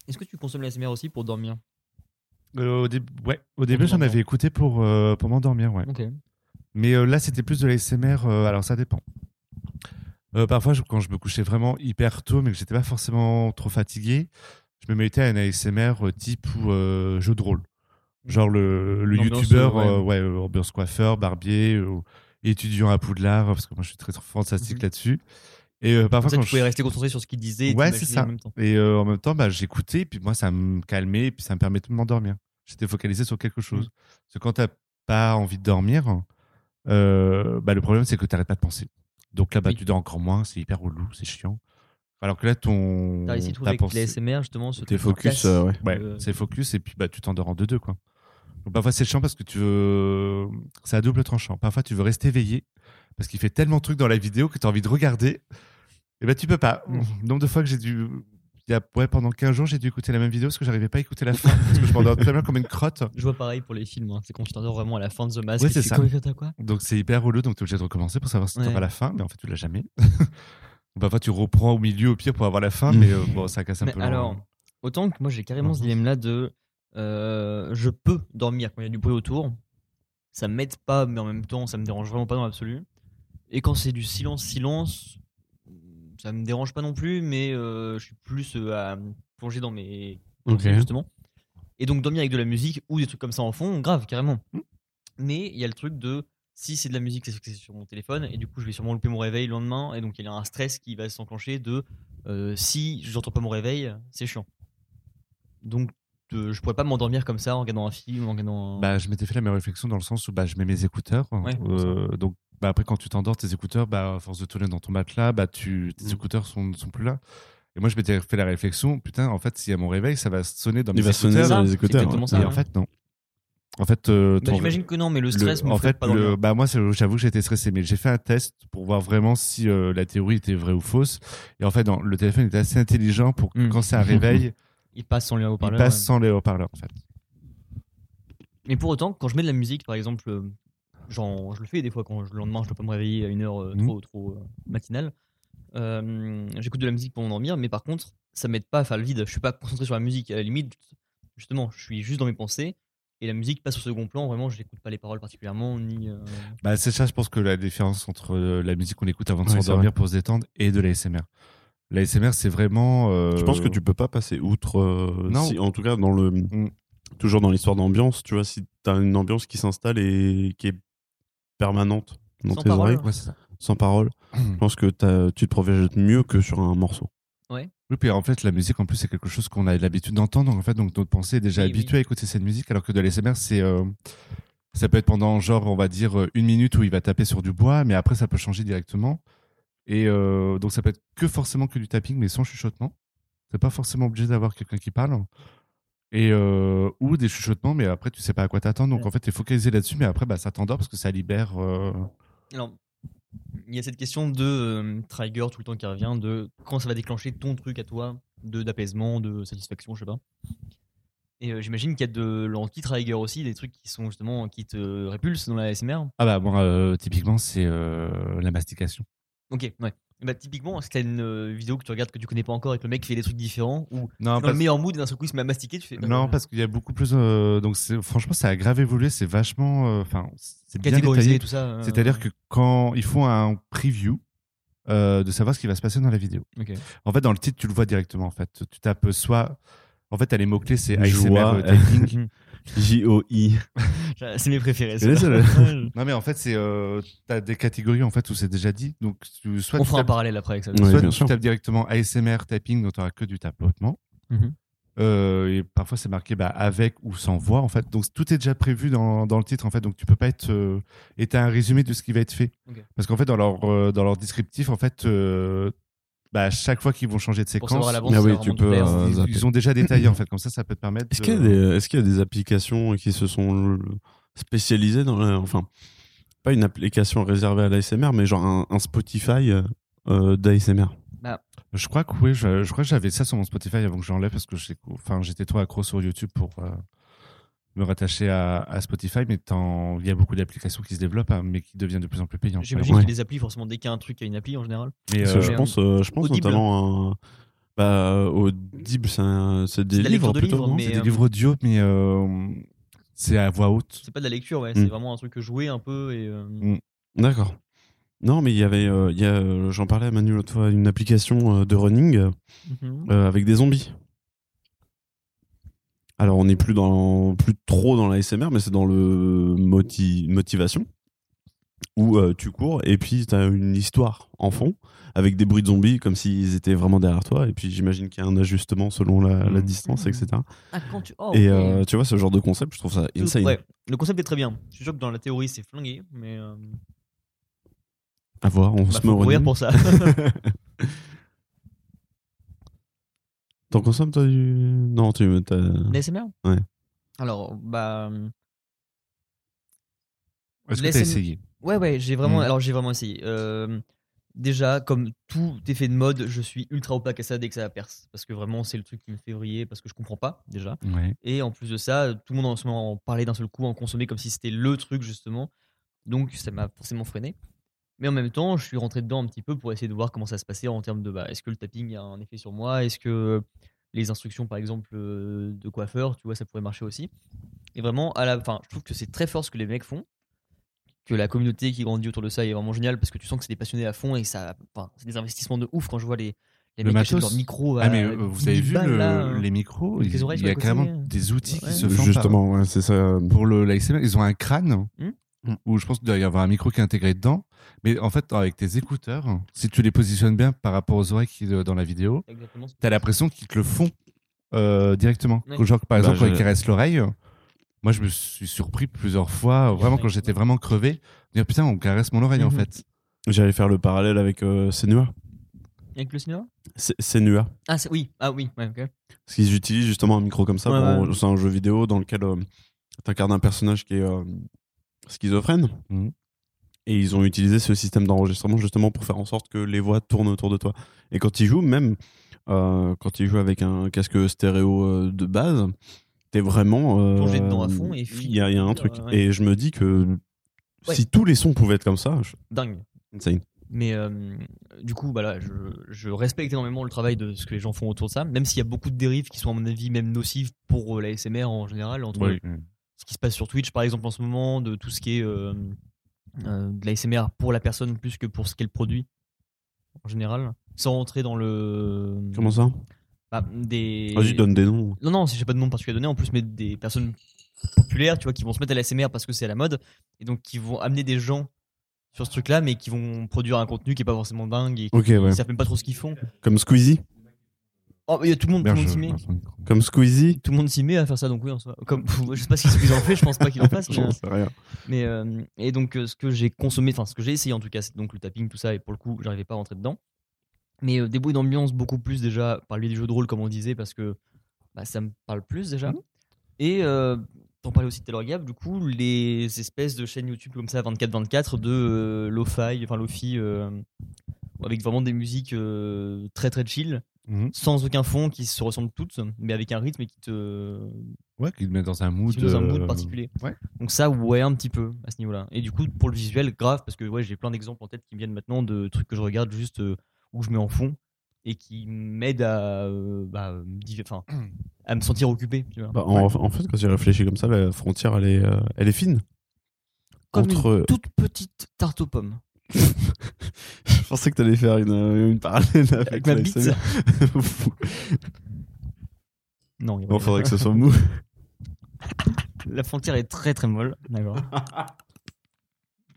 Est-ce que tu consommes la SMR aussi pour dormir Euh, au, dé- ouais, au début, j'en avais écouté pour, euh, pour m'endormir, ouais. Mais euh, là, c'était plus de l'ASMR, alors ça dépend. Parfois, je- quand je me couchais vraiment hyper tôt, mais que j'étais pas forcément trop fatigué, je me mettais à un ASMR type ou jeu de rôle. Genre le, le youtubeur, ouais. ouais, ambiance coiffeur, barbier, étudiant à Poudlard, parce que moi je suis très, très fantastique Mhm. là-dessus. Et euh, parfois, ça, quand tu je- pouvais rester concentré sur ce qu'il disait et Ouais, c'est ça. en même temps. Et euh, en même temps, bah, j'écoutais, puis moi, ça me calmait, et puis ça me permettait de m'endormir. J'étais focalisé sur quelque chose. Mm. Parce que quand t'as pas envie de dormir, euh, bah, le problème, c'est que t'arrêtes pas de penser. Donc là, bah, Oui. tu dors encore moins, c'est hyper relou, c'est chiant. Alors que là, ton. T'as réussi à ta trouver avec pensée- les SMR justement ce T'es focus, euh, ouais. Ouais, Euh, c'est focus, et puis bah, tu t'endors en deux-deux, quoi. Donc parfois, c'est chiant parce que tu veux. C'est à double tranchant. Parfois, tu veux rester éveillé parce qu'il fait tellement de trucs dans la vidéo que tu as envie de regarder. Et ben tu peux pas. Nombre de fois que j'ai dû. Il y a, ouais, pendant 15 jours, j'ai dû écouter la même vidéo parce que j'arrivais pas à écouter la fin. parce que je m'endors très bien comme une crotte. Je vois pareil pour les films. hein. C'est quand tu t'endors vraiment à la fin de The Mask. Ouais, et c'est tu ça. fais, quoi Donc c'est hyper relou. Donc tu es obligé de recommencer pour savoir si tu Ouais. à la fin. Mais en fait, tu l'as jamais. Parfois, tu reprends au milieu au pire pour avoir la fin. Mm. Mais euh, bon, ça casse un Mais peu. le- alors, autant que moi j'ai carrément ce Mhm. dilemme là de euh, je peux dormir quand il y a du bruit autour. Ça m'aide pas, mais en même temps ça me dérange vraiment pas dans l'absolu. Et quand c'est du silence, silence, ça me dérange pas non plus, mais euh, je suis plus euh, à plonger dans mes Ok. pensées, justement. Et donc dormir avec de la musique ou des trucs comme ça en fond, grave, carrément. Mais il y a le truc de si c'est de la musique, c'est que c'est sur mon téléphone, et du coup je vais sûrement louper mon réveil le lendemain, et donc il y a un stress qui va s'enclencher de euh, si j'entends pas mon réveil, c'est chiant. Donc euh, je pourrais pas m'endormir comme ça en regardant un film, en regardant. un- Bah, je m'étais fait la même réflexion dans le sens où bah, je mets mes écouteurs. Ouais, Euh, donc, bah, après, quand tu t'endors, tes écouteurs, bah, à force de tourner dans ton matelas, bah, tu, tes Mm. écouteurs sont, sont plus là. Et moi, je m'étais fait la réflexion, putain, en fait, s'il y a mon réveil, ça va sonner dans Il mes va sonner écouteurs. dans ça, les écouteurs. ça, Et en fait, non. En fait, euh, Bah, J'imagine que non, mais le le- stress me en ferait fait, pas le- dormir. bah moi, j'avoue que j'étais stressé, mais j'ai fait un test pour voir vraiment si euh, la théorie était vraie ou fausse. Et en fait, non, le téléphone était assez intelligent pour que Mm. quand c'est un réveil, Il passe sans les il haut-parleurs. passe ouais. sans les haut-parleurs. En fait. Mais pour autant, quand je mets de la musique, par exemple, euh, je le fais des fois quand je- le lendemain je dois pas me réveiller à une heure euh, Mhm. trop, trop euh, matinale. Euh, J'écoute de la musique pour m'endormir, mais par contre, ça m'aide pas à faire le vide. Je suis pas concentré sur la musique. À la limite, justement, je suis juste dans mes pensées et la musique passe au second plan. Vraiment, je n'écoute pas les paroles particulièrement ni. euh, Bah, c'est ça, je pense que la différence entre la musique qu'on écoute avant de Ouais, s'endormir pour se détendre et de l'ASMR. L'ASMR, c'est vraiment. euh, Je pense que tu peux pas passer outre. euh, Non. si- en tout cas, dans le toujours dans l'histoire d'ambiance, tu vois, si t'as une ambiance qui s'installe et qui est permanente dans Sans tes parole. oreilles, Ouais, c'est ça. sans parole, je pense que t'as- tu te projettes mieux que sur un morceau. Oui, puis en fait, la musique, en plus, c'est quelque chose qu'on a l'habitude d'entendre. Donc, en fait, donc notre pensée est déjà Oui, habituée oui. à écouter cette musique, alors que de l'ASMR, c'est. euh, ça peut être pendant, genre, on va dire, euh, une minute où il va taper sur du bois, mais après, ça peut changer directement. Et euh, donc, ça peut être que forcément que du tapping, mais sans chuchotement. C'est pas forcément obligé d'avoir quelqu'un qui parle. Et euh, ou des chuchotements, mais après, tu sais pas à quoi t'attendre. Donc, Ouais. en fait, t'es focalisé là-dessus, mais après, bah, ça t'endort parce que ça libère. euh, Alors, il y a cette question de euh, trigger tout le temps qui revient, de quand ça va déclencher ton truc à toi, de d'apaisement, de satisfaction, je sais pas. Et euh, j'imagine qu'il y a de l'anti-trigger aussi, des trucs qui sont justement qui te répulsent dans la ASMR. Ah bah, bon, euh, typiquement, c'est la mastication. Ok, ouais. Bah, typiquement, est-ce que t'as une vidéo que tu regardes que tu connais pas encore et que le mec fait des trucs différents ou Non, dans le parce- meilleur mood et d'un seul coup il se met à mastiquer, tu fais. Non, parce qu'il y a beaucoup plus. euh, donc, franchement, ça a grave évolué. C'est vachement. euh, Enfin, c'est bien catégorisé détaillé. tout ça. euh, C'est-à-dire que quand ils font un preview euh, de savoir ce qui va se passer dans la vidéo. En fait, dans le titre, tu le vois directement. En fait, tu tapes soit. En fait, t'as les mots clés, c'est ASMR typing. J-O-I. C'est mes préférés. Non, mais en fait, c'est euh, t'as des catégories en fait où c'est déjà dit. Donc, tu- soit On tu fera un parallèle après avec ça. Ouais, soit tu sûr. tapes directement ASMR typing, donc t'auras que du tapotement. Euh, et parfois c'est marqué bah, avec ou sans voix en fait. Donc tout est déjà prévu dans, dans le titre en fait. Donc tu peux pas être euh, et t'as un résumé de ce qui va être fait. Parce qu'en fait dans leur euh, dans leur descriptif en fait, euh, bah, à chaque fois qu'ils vont changer de Pour séquence, savoir à l'avance Ah oui, tu peux, euh, ils, ont déjà détaillé en fait. Comme ça, ça peut te permettre. Est-ce qu'il y, a de- des- est-ce qu'il y a des applications qui se sont spécialisées dans la, enfin, pas une application réservée à l'ASMR, mais genre un, un Spotify euh, d'ASMR. Je crois que oui, je, je crois que j'avais ça sur mon Spotify avant que j'enlève parce que j'ai- enfin, j'étais trop accro sur YouTube pour euh, me rattacher à, à Spotify. Mais il y a beaucoup d'applications qui se développent, hein, mais qui deviennent de plus en plus payantes. J'imagine Ouais. qu'il y a des applis, forcément, dès qu'il y a un truc, il y a une appli en général. Mais, que euh, je pense, euh, je pense Audible. notamment à, bah, Audible, c'est des de livres plutôt, livres, mais- des euh, livres audio, mais euh, c'est à voix haute. C'est pas de la lecture, ouais. Mm. C'est vraiment un truc joué un peu et. euh, D'accord. Non, mais il y avait, euh, j'en parlais à Manu l'autre fois, une application euh, de running euh, mhm. euh, avec des zombies. Alors on n'est plus dans, plus trop dans la SMR, mais c'est dans le moti- motivation où euh, tu cours et puis tu as une histoire en fond avec des bruits de zombies comme s'ils étaient vraiment derrière toi et puis j'imagine qu'il y a un ajustement selon la, la Mhm. distance, etc. Ah, quand tu. Oh, Et euh, tu vois ce genre de concept, je trouve ça Le- insane. ouais, le concept est très bien. Je suis sûr que dans la théorie, c'est flingué, mais. euh, À voir, on bah, se met pour ça. T'en consommes toi du Non, tu L'ASMR Ouais. Alors, bah. Est-ce que t'as essayé? Ouais, ouais, j'ai vraiment, Mm. alors j'ai vraiment essayé. Euh, déjà, comme tout effet de mode, je suis ultra opaque à ça dès que ça perce. Parce que vraiment, c'est le truc qui me fait vriller parce que je comprends pas, déjà. Ouais. Et en plus de ça, tout le monde en ce moment en parlait d'un seul coup, en consommait comme si c'était le truc, justement. Donc, ça m'a forcément freiné. Mais en même temps, je suis rentré dedans un petit peu pour essayer de voir comment ça se passait en termes de bah, est-ce que le tapping a un effet sur moi? Est-ce que les instructions, par exemple, euh, de coiffeur, tu vois, ça pourrait marcher aussi? Et vraiment, à la fin, je trouve que c'est très fort ce que les mecs font. Que la communauté qui grandit autour de ça est vraiment géniale parce que tu sens que c'est des passionnés à fond et ça, enfin, c'est des investissements de ouf quand je vois les, les Le mecs leur micro. à Ah mais euh, vous 10 000 avez vu balles, le- là, hein. les micros? avec Il y a carrément des outils Ouais. qui se font. Justement, ouais, c'est ça. pour le l'ASMR, ils ont un crâne Où je pense qu'il doit y avoir un micro qui est intégré dedans. Mais en fait, avec tes écouteurs, si tu les positionnes bien par rapport aux oreilles qui dans la vidéo, Exactement. t'as l'impression qu'ils te le font euh, directement. Ouais. Genre, par Bah, exemple, quand je- ils caressent l'oreille, moi, je me suis surpris plusieurs fois, vraiment quand j'étais vraiment crevé, de dire putain, on caresse mon oreille en Mhm. fait. J'allais faire le parallèle avec euh, Senua. Avec le C'est- Senua. Ah oui, ah oui, ouais, ok. Parce qu'ils utilisent justement un micro comme ça. Ouais, pour- ouais. C'est un jeu vidéo dans lequel euh, t'incarnes un personnage qui est euh, schizophrène. Mhm. Et ils ont utilisé ce système d'enregistrement justement pour faire en sorte que les voix tournent autour de toi. Et quand ils jouent, même euh, quand ils jouent avec un casque stéréo euh, de base, t'es vraiment. euh, Plongé dedans à fond et Il y, a il y a un truc. ouais. Et je me dis que Ouais. si tous les sons pouvaient être comme ça, je... Dingue. insane. Mais euh, du coup, bah là, je, je respecte énormément le travail de ce que les gens font autour de ça, même s'il y a beaucoup de dérives qui sont à mon avis même nocives pour la SMR en général, entre Oui. Ce qui se passe sur Twitch par exemple en ce moment, de tout ce qui est euh, euh, de la SMR pour la personne plus que pour ce qu'elle produit en général. sans rentrer dans le. Comment ça? bah, des. Vas-y, donne des noms. Non, non, j'ai pas de nom particulier à donner en plus, mais des personnes populaires, tu vois, qui vont se mettre à la SMR parce que c'est à la mode et donc qui vont amener des gens sur ce truc-là, mais qui vont produire un contenu qui est pas forcément dingue et qui Ok, ouais. savent même pas trop ce qu'ils font. Comme Squeezie? Oh, il y a tout le monde, tout le monde s'y met. Comme Squeezie Tout le monde s'y met à faire ça, donc oui, en soi. Comme, je sais pas si ce qu'ils en fait, je pense pas qu'ils en fassent. mais, sais rien. Mais euh, et donc euh, ce que j'ai consommé, enfin ce que j'ai essayé en tout cas, c'est donc le tapping, tout ça, et pour le coup, j'arrivais pas à rentrer dedans. Mais euh, des bruits d'ambiance beaucoup plus déjà par le biais des jeux de rôle, comme on disait, parce que bah, ça me parle plus déjà. Et euh, t'en parlais aussi tout à l'heure, Gab, du coup, les espèces de chaînes YouTube comme ça, 24-24, de euh, lo-fi, enfin lo-fi, euh, avec vraiment des musiques euh, très très chill, Mhm. sans aucun fond, qui se ressemblent toutes, mais avec un rythme et qui te, Ouais, qui te met dans un mood. dans un euh, mood particulier. ouais. Donc ça, ouais, un petit peu à ce niveau-là. Et du coup, pour le visuel, grave, parce que ouais, j'ai plein d'exemples en tête qui me viennent maintenant de trucs que je regarde juste euh, où je mets en fond et qui m'aident à, euh, bah, me div- enfin, à me sentir occupé. Tu vois. Bah, en, en fait, quand tu réfléchis comme ça, la frontière, elle est, euh, elle est fine. Comme entre- une toute petite tarte aux pommes. Je pensais que t'allais faire une, euh, une parallèle avec, Avec ma bite. Non, il Bon, faudrait que ce soit mou. la frontière est très très molle. D'accord.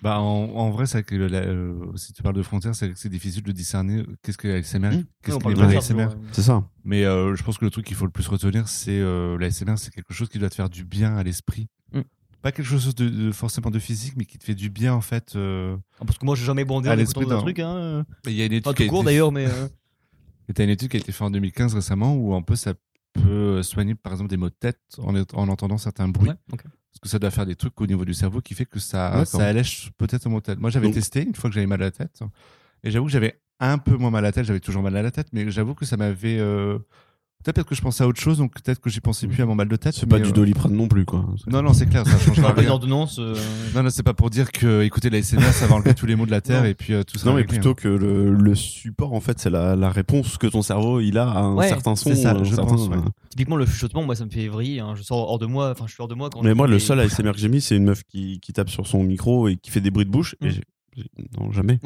Bah, en, en vrai, c'est vrai que la- euh, si tu parles de frontières, c'est c'est difficile de discerner euh, qu'est-ce que la SMR, Mmh. qu'est-ce que parle les de vrais ça, ASMR. toujours, euh, C'est ça. Mais euh, je pense que le truc qu'il faut le plus retenir, c'est euh, la SMR, c'est quelque chose qui doit te faire du bien à l'esprit. Mm. Pas quelque chose de, de- forcément de physique, mais qui te fait du bien en fait. euh. Ah, Parce que moi, j'ai jamais bandé À l'esprit d'un- truc. Hein. Il y a une étude Pas qui a tout court été- d'ailleurs, mais. euh, Et une étude qui a été faite en 2015 récemment où un peu ça peut soigner par exemple des maux de tête en, en entendant certains bruits. ouais. Parce que ça doit faire des trucs au niveau du cerveau qui fait que ça, D'accord. ça allège peut-être mon tête. Moi j'avais Donc- testé une fois que j'avais mal à la tête et j'avoue que j'avais un peu moins mal à la tête, j'avais toujours mal à la tête, mais j'avoue que ça m'avait. euh, Peut-être que je pensais à autre chose, donc peut-être que j'y pensais plus à mon mal de tête. C'est pas du euh, doliprane non plus, quoi. Non, non, c'est clair, ça une rien. ordonnance. euh, Non, non, c'est pas pour dire que écouter la SMR, ça va enlever tous les maux de la terre Non. et puis euh, tout ça. Non, mais plutôt que le, le support, en fait, c'est la, la réponse que ton cerveau il a à un Ouais, certain son. c'est ça, je certain- pense, ouais. Typiquement, le chuchotement, moi, ça me fait vriller. hein. Je sors hors de moi. Enfin, je suis hors de moi quand. Mais moi, le seul ASMR que j'ai mis, c'est une meuf qui, qui tape sur son micro et qui fait des bruits de bouche. Et j'ai- non, jamais.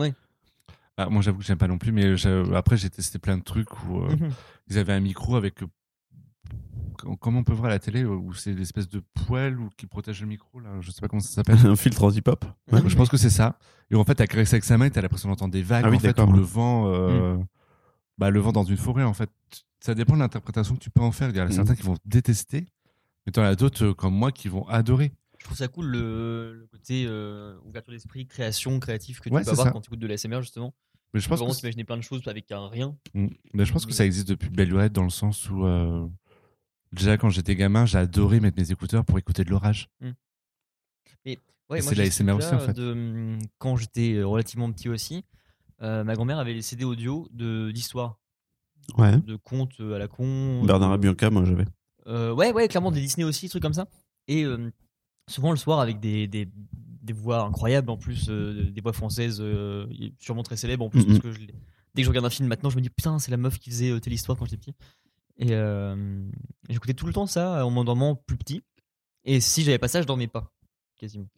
Ah, moi, j'avoue que j'aime pas non plus, mais après, j'ai testé plein de trucs où euh, Mhm. ils avaient un micro avec. euh, Comme on peut voir à la télé, où c'est l'espèce de poêle ou qui protège le micro, là, je sais pas comment ça s'appelle. un filtre anti-pop. Ouais. Je pense que c'est ça. Et en fait, t'as caressé avec sa main, et t'as l'impression d'entendre des vagues, Ah oui, en fait, ou le vent, euh, bah, le vent dans une forêt, en fait. Ça dépend de l'interprétation que tu peux en faire. Il y en a Mhm. certains qui vont détester, mais t'en as d'autres, comme moi, qui vont adorer. Je trouve ça cool le, le côté euh, ouverture d'esprit, création, créatif que tu Ouais, peux avoir ça. quand tu écoutes de l'ASMR justement. Mais je pense vraiment que t'imaginer plein de choses avec un rien. Mm. Mais je pense que ça existe depuis belle lurette dans le sens où euh, déjà quand j'étais gamin, j'adorais mettre mes écouteurs pour écouter de l'orage. Ouais, Et moi, c'est la ASMR aussi, en fait. de, hum, quand j'étais euh, relativement petit aussi, euh, ma grand-mère avait les CD audio de d'histoire, Ouais. de contes à la con. Bernard euh, et Bianca, moi, j'avais. Euh, ouais, ouais, clairement des Disney aussi, trucs comme ça. Et euh, souvent le soir avec des, des, des voix incroyables en plus, euh, des voix françaises euh, sûrement très célèbres en plus, parce que je dès que je regarde un film maintenant, je me dis putain, c'est la meuf qui faisait euh, telle histoire quand j'étais petit. Et j'écoutais tout le temps ça en m'endormant plus petit. Et si j'avais pas ça, je dormais pas, quasiment.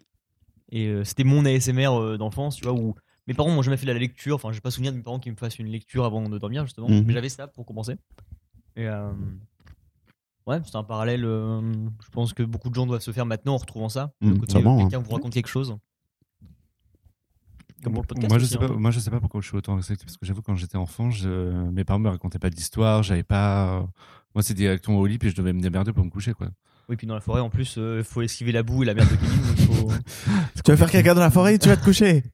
Et c'était mon ASMR d'enfance, tu vois, où mes parents m'ont jamais fait de la lecture. Enfin, j'ai pas souvenir de mes parents qui me fassent une lecture avant de dormir, justement. Mhm. Mais j'avais ça pour commencer. Et euh, ouais, c'est un parallèle. euh, je pense que beaucoup de gens doivent se faire maintenant en retrouvant ça. Le côté, sûrement, euh, hein. Quelqu'un vous raconte quelque chose. Comme pour le podcast. moi, je aussi, sais pas, hein. moi, je sais pas pourquoi je suis autant réceptif parce que j'avoue quand j'étais enfant, je, mes parents me racontaient pas d'histoire, j'avais pas. Moi, c'est directement au lit puis je devais me démerder pour me coucher quoi. Oui, puis dans la forêt, en plus, il faut esquiver la boue et la merde de Kevin. donc faut- Tu vas faire caca dans la forêt et tu vas te coucher.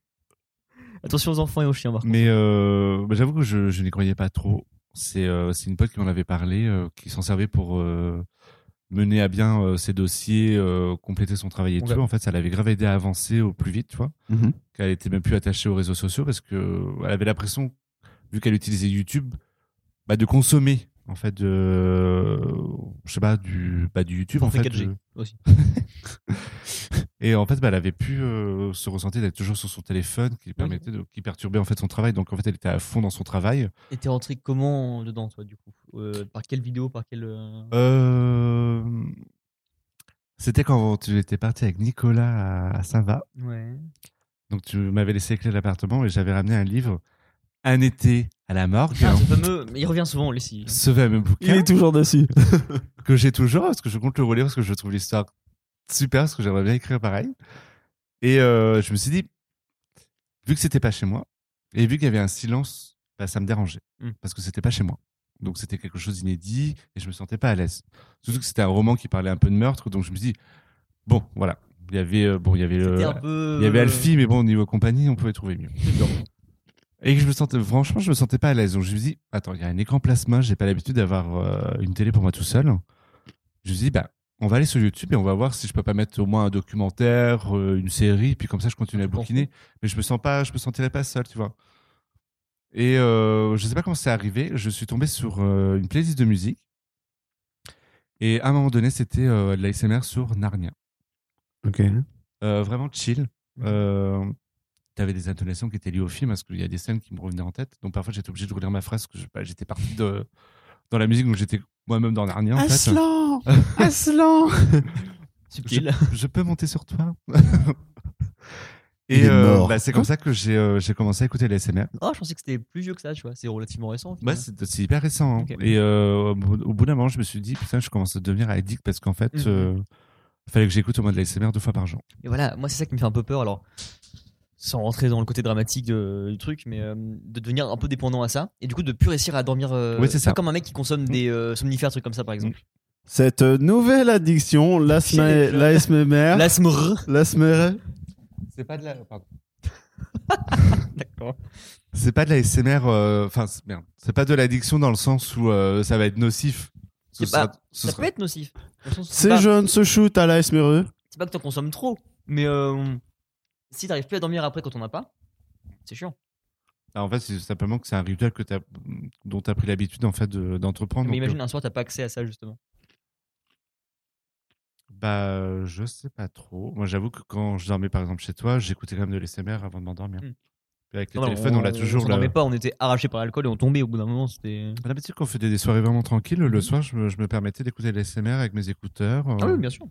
Attention aux enfants et aux chiens, par contre. Mais euh, bah, j'avoue que je, je n'y croyais pas trop. C'est euh, c'est une pote qui m'en avait parlé, euh, qui s'en servait pour euh, mener à bien euh, ses dossiers, euh, compléter son travail et tout. En fait, ça l'avait grave aidé à avancer au plus vite, tu vois. Mhm. Qu'elle était même plus attachée aux réseaux sociaux parce que elle avait l'impression, vu qu'elle utilisait YouTube, bah, de consommer en fait de, je sais pas, du, bah, du YouTube en fait. 4G de- aussi. et en fait, bah, elle avait pu euh, se ressentir d'être toujours sur son téléphone, qui permettait de, qui perturbait en fait son travail. Donc en fait, elle était à fond dans son travail. Et t'es rentré comment dedans, toi, du coup? Euh, Par quelle vidéo Par quelle. euh, Euh... C'était quand tu étais parti avec Nicolas à Saint-Va. Ouais. Donc tu m'avais laissé les clés de l'appartement et j'avais ramené un livre Un été à la morgue. Ah, ce fameux, il revient souvent, lui, si. Ce fameux Il bouquin est toujours dessus. que j'ai toujours parce que je compte le relire parce que je trouve l'histoire super parce que j'aimerais bien écrire pareil. Et euh, je me suis dit, vu que c'était pas chez moi et vu qu'il y avait un silence, bah, ça me dérangeait Mm. parce que c'était pas chez moi. Donc c'était quelque chose d'inédit et je me sentais pas à l'aise. Surtout que c'était un roman qui parlait un peu de meurtre, donc je me suis dit, bon, voilà. Il y avait, euh, bon, il y avait, il y avait Alfie, mais bon, au niveau compagnie, on pouvait trouver mieux. Et que je me sentais, franchement, je me sentais pas à l'aise. Donc je me dit, attends, il y a un écran plasma, j'ai pas l'habitude d'avoir euh, une télé pour moi tout seul. Je me dit, bah, on va aller sur YouTube et on va voir si je peux pas mettre au moins un documentaire, euh, une série, puis comme ça je continue à bouquiner. Mais je me sens pas, je me sentirais pas seul, tu vois. Et euh, je sais pas comment c'est arrivé, je suis tombé sur euh, une playlist de musique. Et à un moment donné, c'était de l'ASMR sur Narnia. Ok. Vraiment chill. Euh, T'avais des intonations qui étaient liées au film parce qu'il y a des scènes qui me revenaient en tête. Donc parfois j'étais obligé de relire ma phrase parce que je- bah, j'étais parti de, dans la musique donc j'étais moi-même dans Narnia en fait. Aslan Aslan Subtil. Je peux monter sur toi Il Et euh, bah, c'est comme ça que j'ai euh, j'ai commencé à écouter les SMR. Oh, je pensais que c'était plus vieux que ça, tu vois. C'est relativement récent. Ouais, finalement. c'est c'est hyper récent. hein. Et euh, au bout d'un moment, je me suis dit, putain, je commence à devenir addict parce qu'en fait, Mhm. euh, fallait que j'écoute au moins de la SMR deux fois par jour. Et voilà, moi, c'est ça qui me fait un peu peur. Alors, sans rentrer dans le côté dramatique de- du truc, mais euh, de devenir un peu dépendant à ça. Et du coup, de plus réussir à dormir. euh, Ouais, c'est ça. pas Comme un mec qui consomme des euh, somnifères, trucs comme ça, par exemple. Cette nouvelle addiction, l'ASMR. L'asmr. L'ASMR. C'est pas de la. Pardon. D'accord. C'est pas de la SMR. euh, Enfin, c'est- merde. C'est pas de l'addiction dans le sens où euh, ça va être nocif. Ce C'est pas- sera- ce Ça sera- peut être nocif. Ces pas, jeunes se shootent à l'ASMR. c'est pas que t'en consommes trop, mais euh, si t'arrives plus à dormir après quand on n'a pas, c'est chiant. Ah, en fait, c'est simplement que c'est un rituel que as, dont tu as pris l'habitude en fait de- d'entreprendre. mais imagine un soir, t'as pas accès à ça, justement. Bah, je sais pas trop. Moi, j'avoue que quand je dormais par exemple chez toi, j'écoutais quand même de l'SMR avant de m'endormir. Hmm. Puis avec le Non, téléphone, on, l'a toujours. On dormait pas, on était arraché par l'alcool et on tombait au bout d'un moment. C'était. On avait dit qu'on faisait des soirées vraiment tranquilles. Hmm. Le soir, je me, je me permettais d'écouter l'SMR avec mes écouteurs. Ah oui, bien sûr.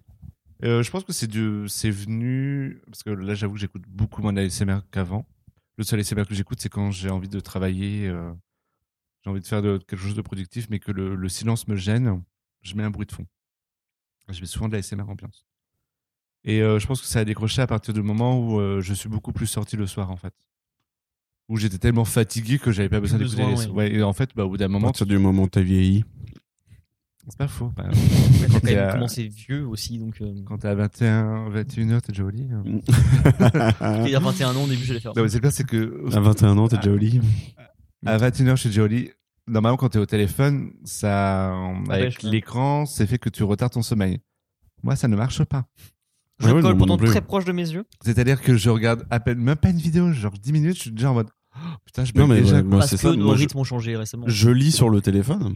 Euh, je pense que c'est du- c'est venu parce que là, j'avoue que j'écoute beaucoup moins d'ASMR qu'avant. Le seul ASMR que j'écoute, c'est quand j'ai envie de travailler, euh, j'ai envie de faire de, quelque chose de productif, mais que le, le silence me gêne. Je mets un bruit de fond. Je mets souvent de l'ASMR ambiance. Et euh, je pense que ça a décroché à partir du moment où euh, je suis beaucoup plus sorti le soir, en fait. Où j'étais tellement fatigué que j'avais pas besoin d'écouter. les- oui. Ouais, et en fait, bah, au bout d'un À moment, partir du moment où t'as vieilli. C'est pas faux. Bah, T'as quand t'es à- commencé vieux aussi, donc. Euh... quand t'es à 21, 21h, t'es déjà au lit. hein. Il y a 21 ans, au début, j'allais faire. Non, mais c'est clair, c'est que À 21 ans, t'es déjà au lit. À 21h, je suis déjà au lit. Normalement, quand tu es au téléphone, ça, avec ouais. l'écran, c'est fait que tu retardes ton sommeil. Moi, ça ne marche pas. Je ouais, colle pourtant très proche de mes yeux. C'est-à-dire que je regarde à peine, même pas une vidéo, genre 10 minutes, je suis déjà en mode, oh, putain, je mais déjà. ouais, moi, parce c'est que ça. nos Moi, je- rythmes ont changé récemment. Je lis sur le téléphone.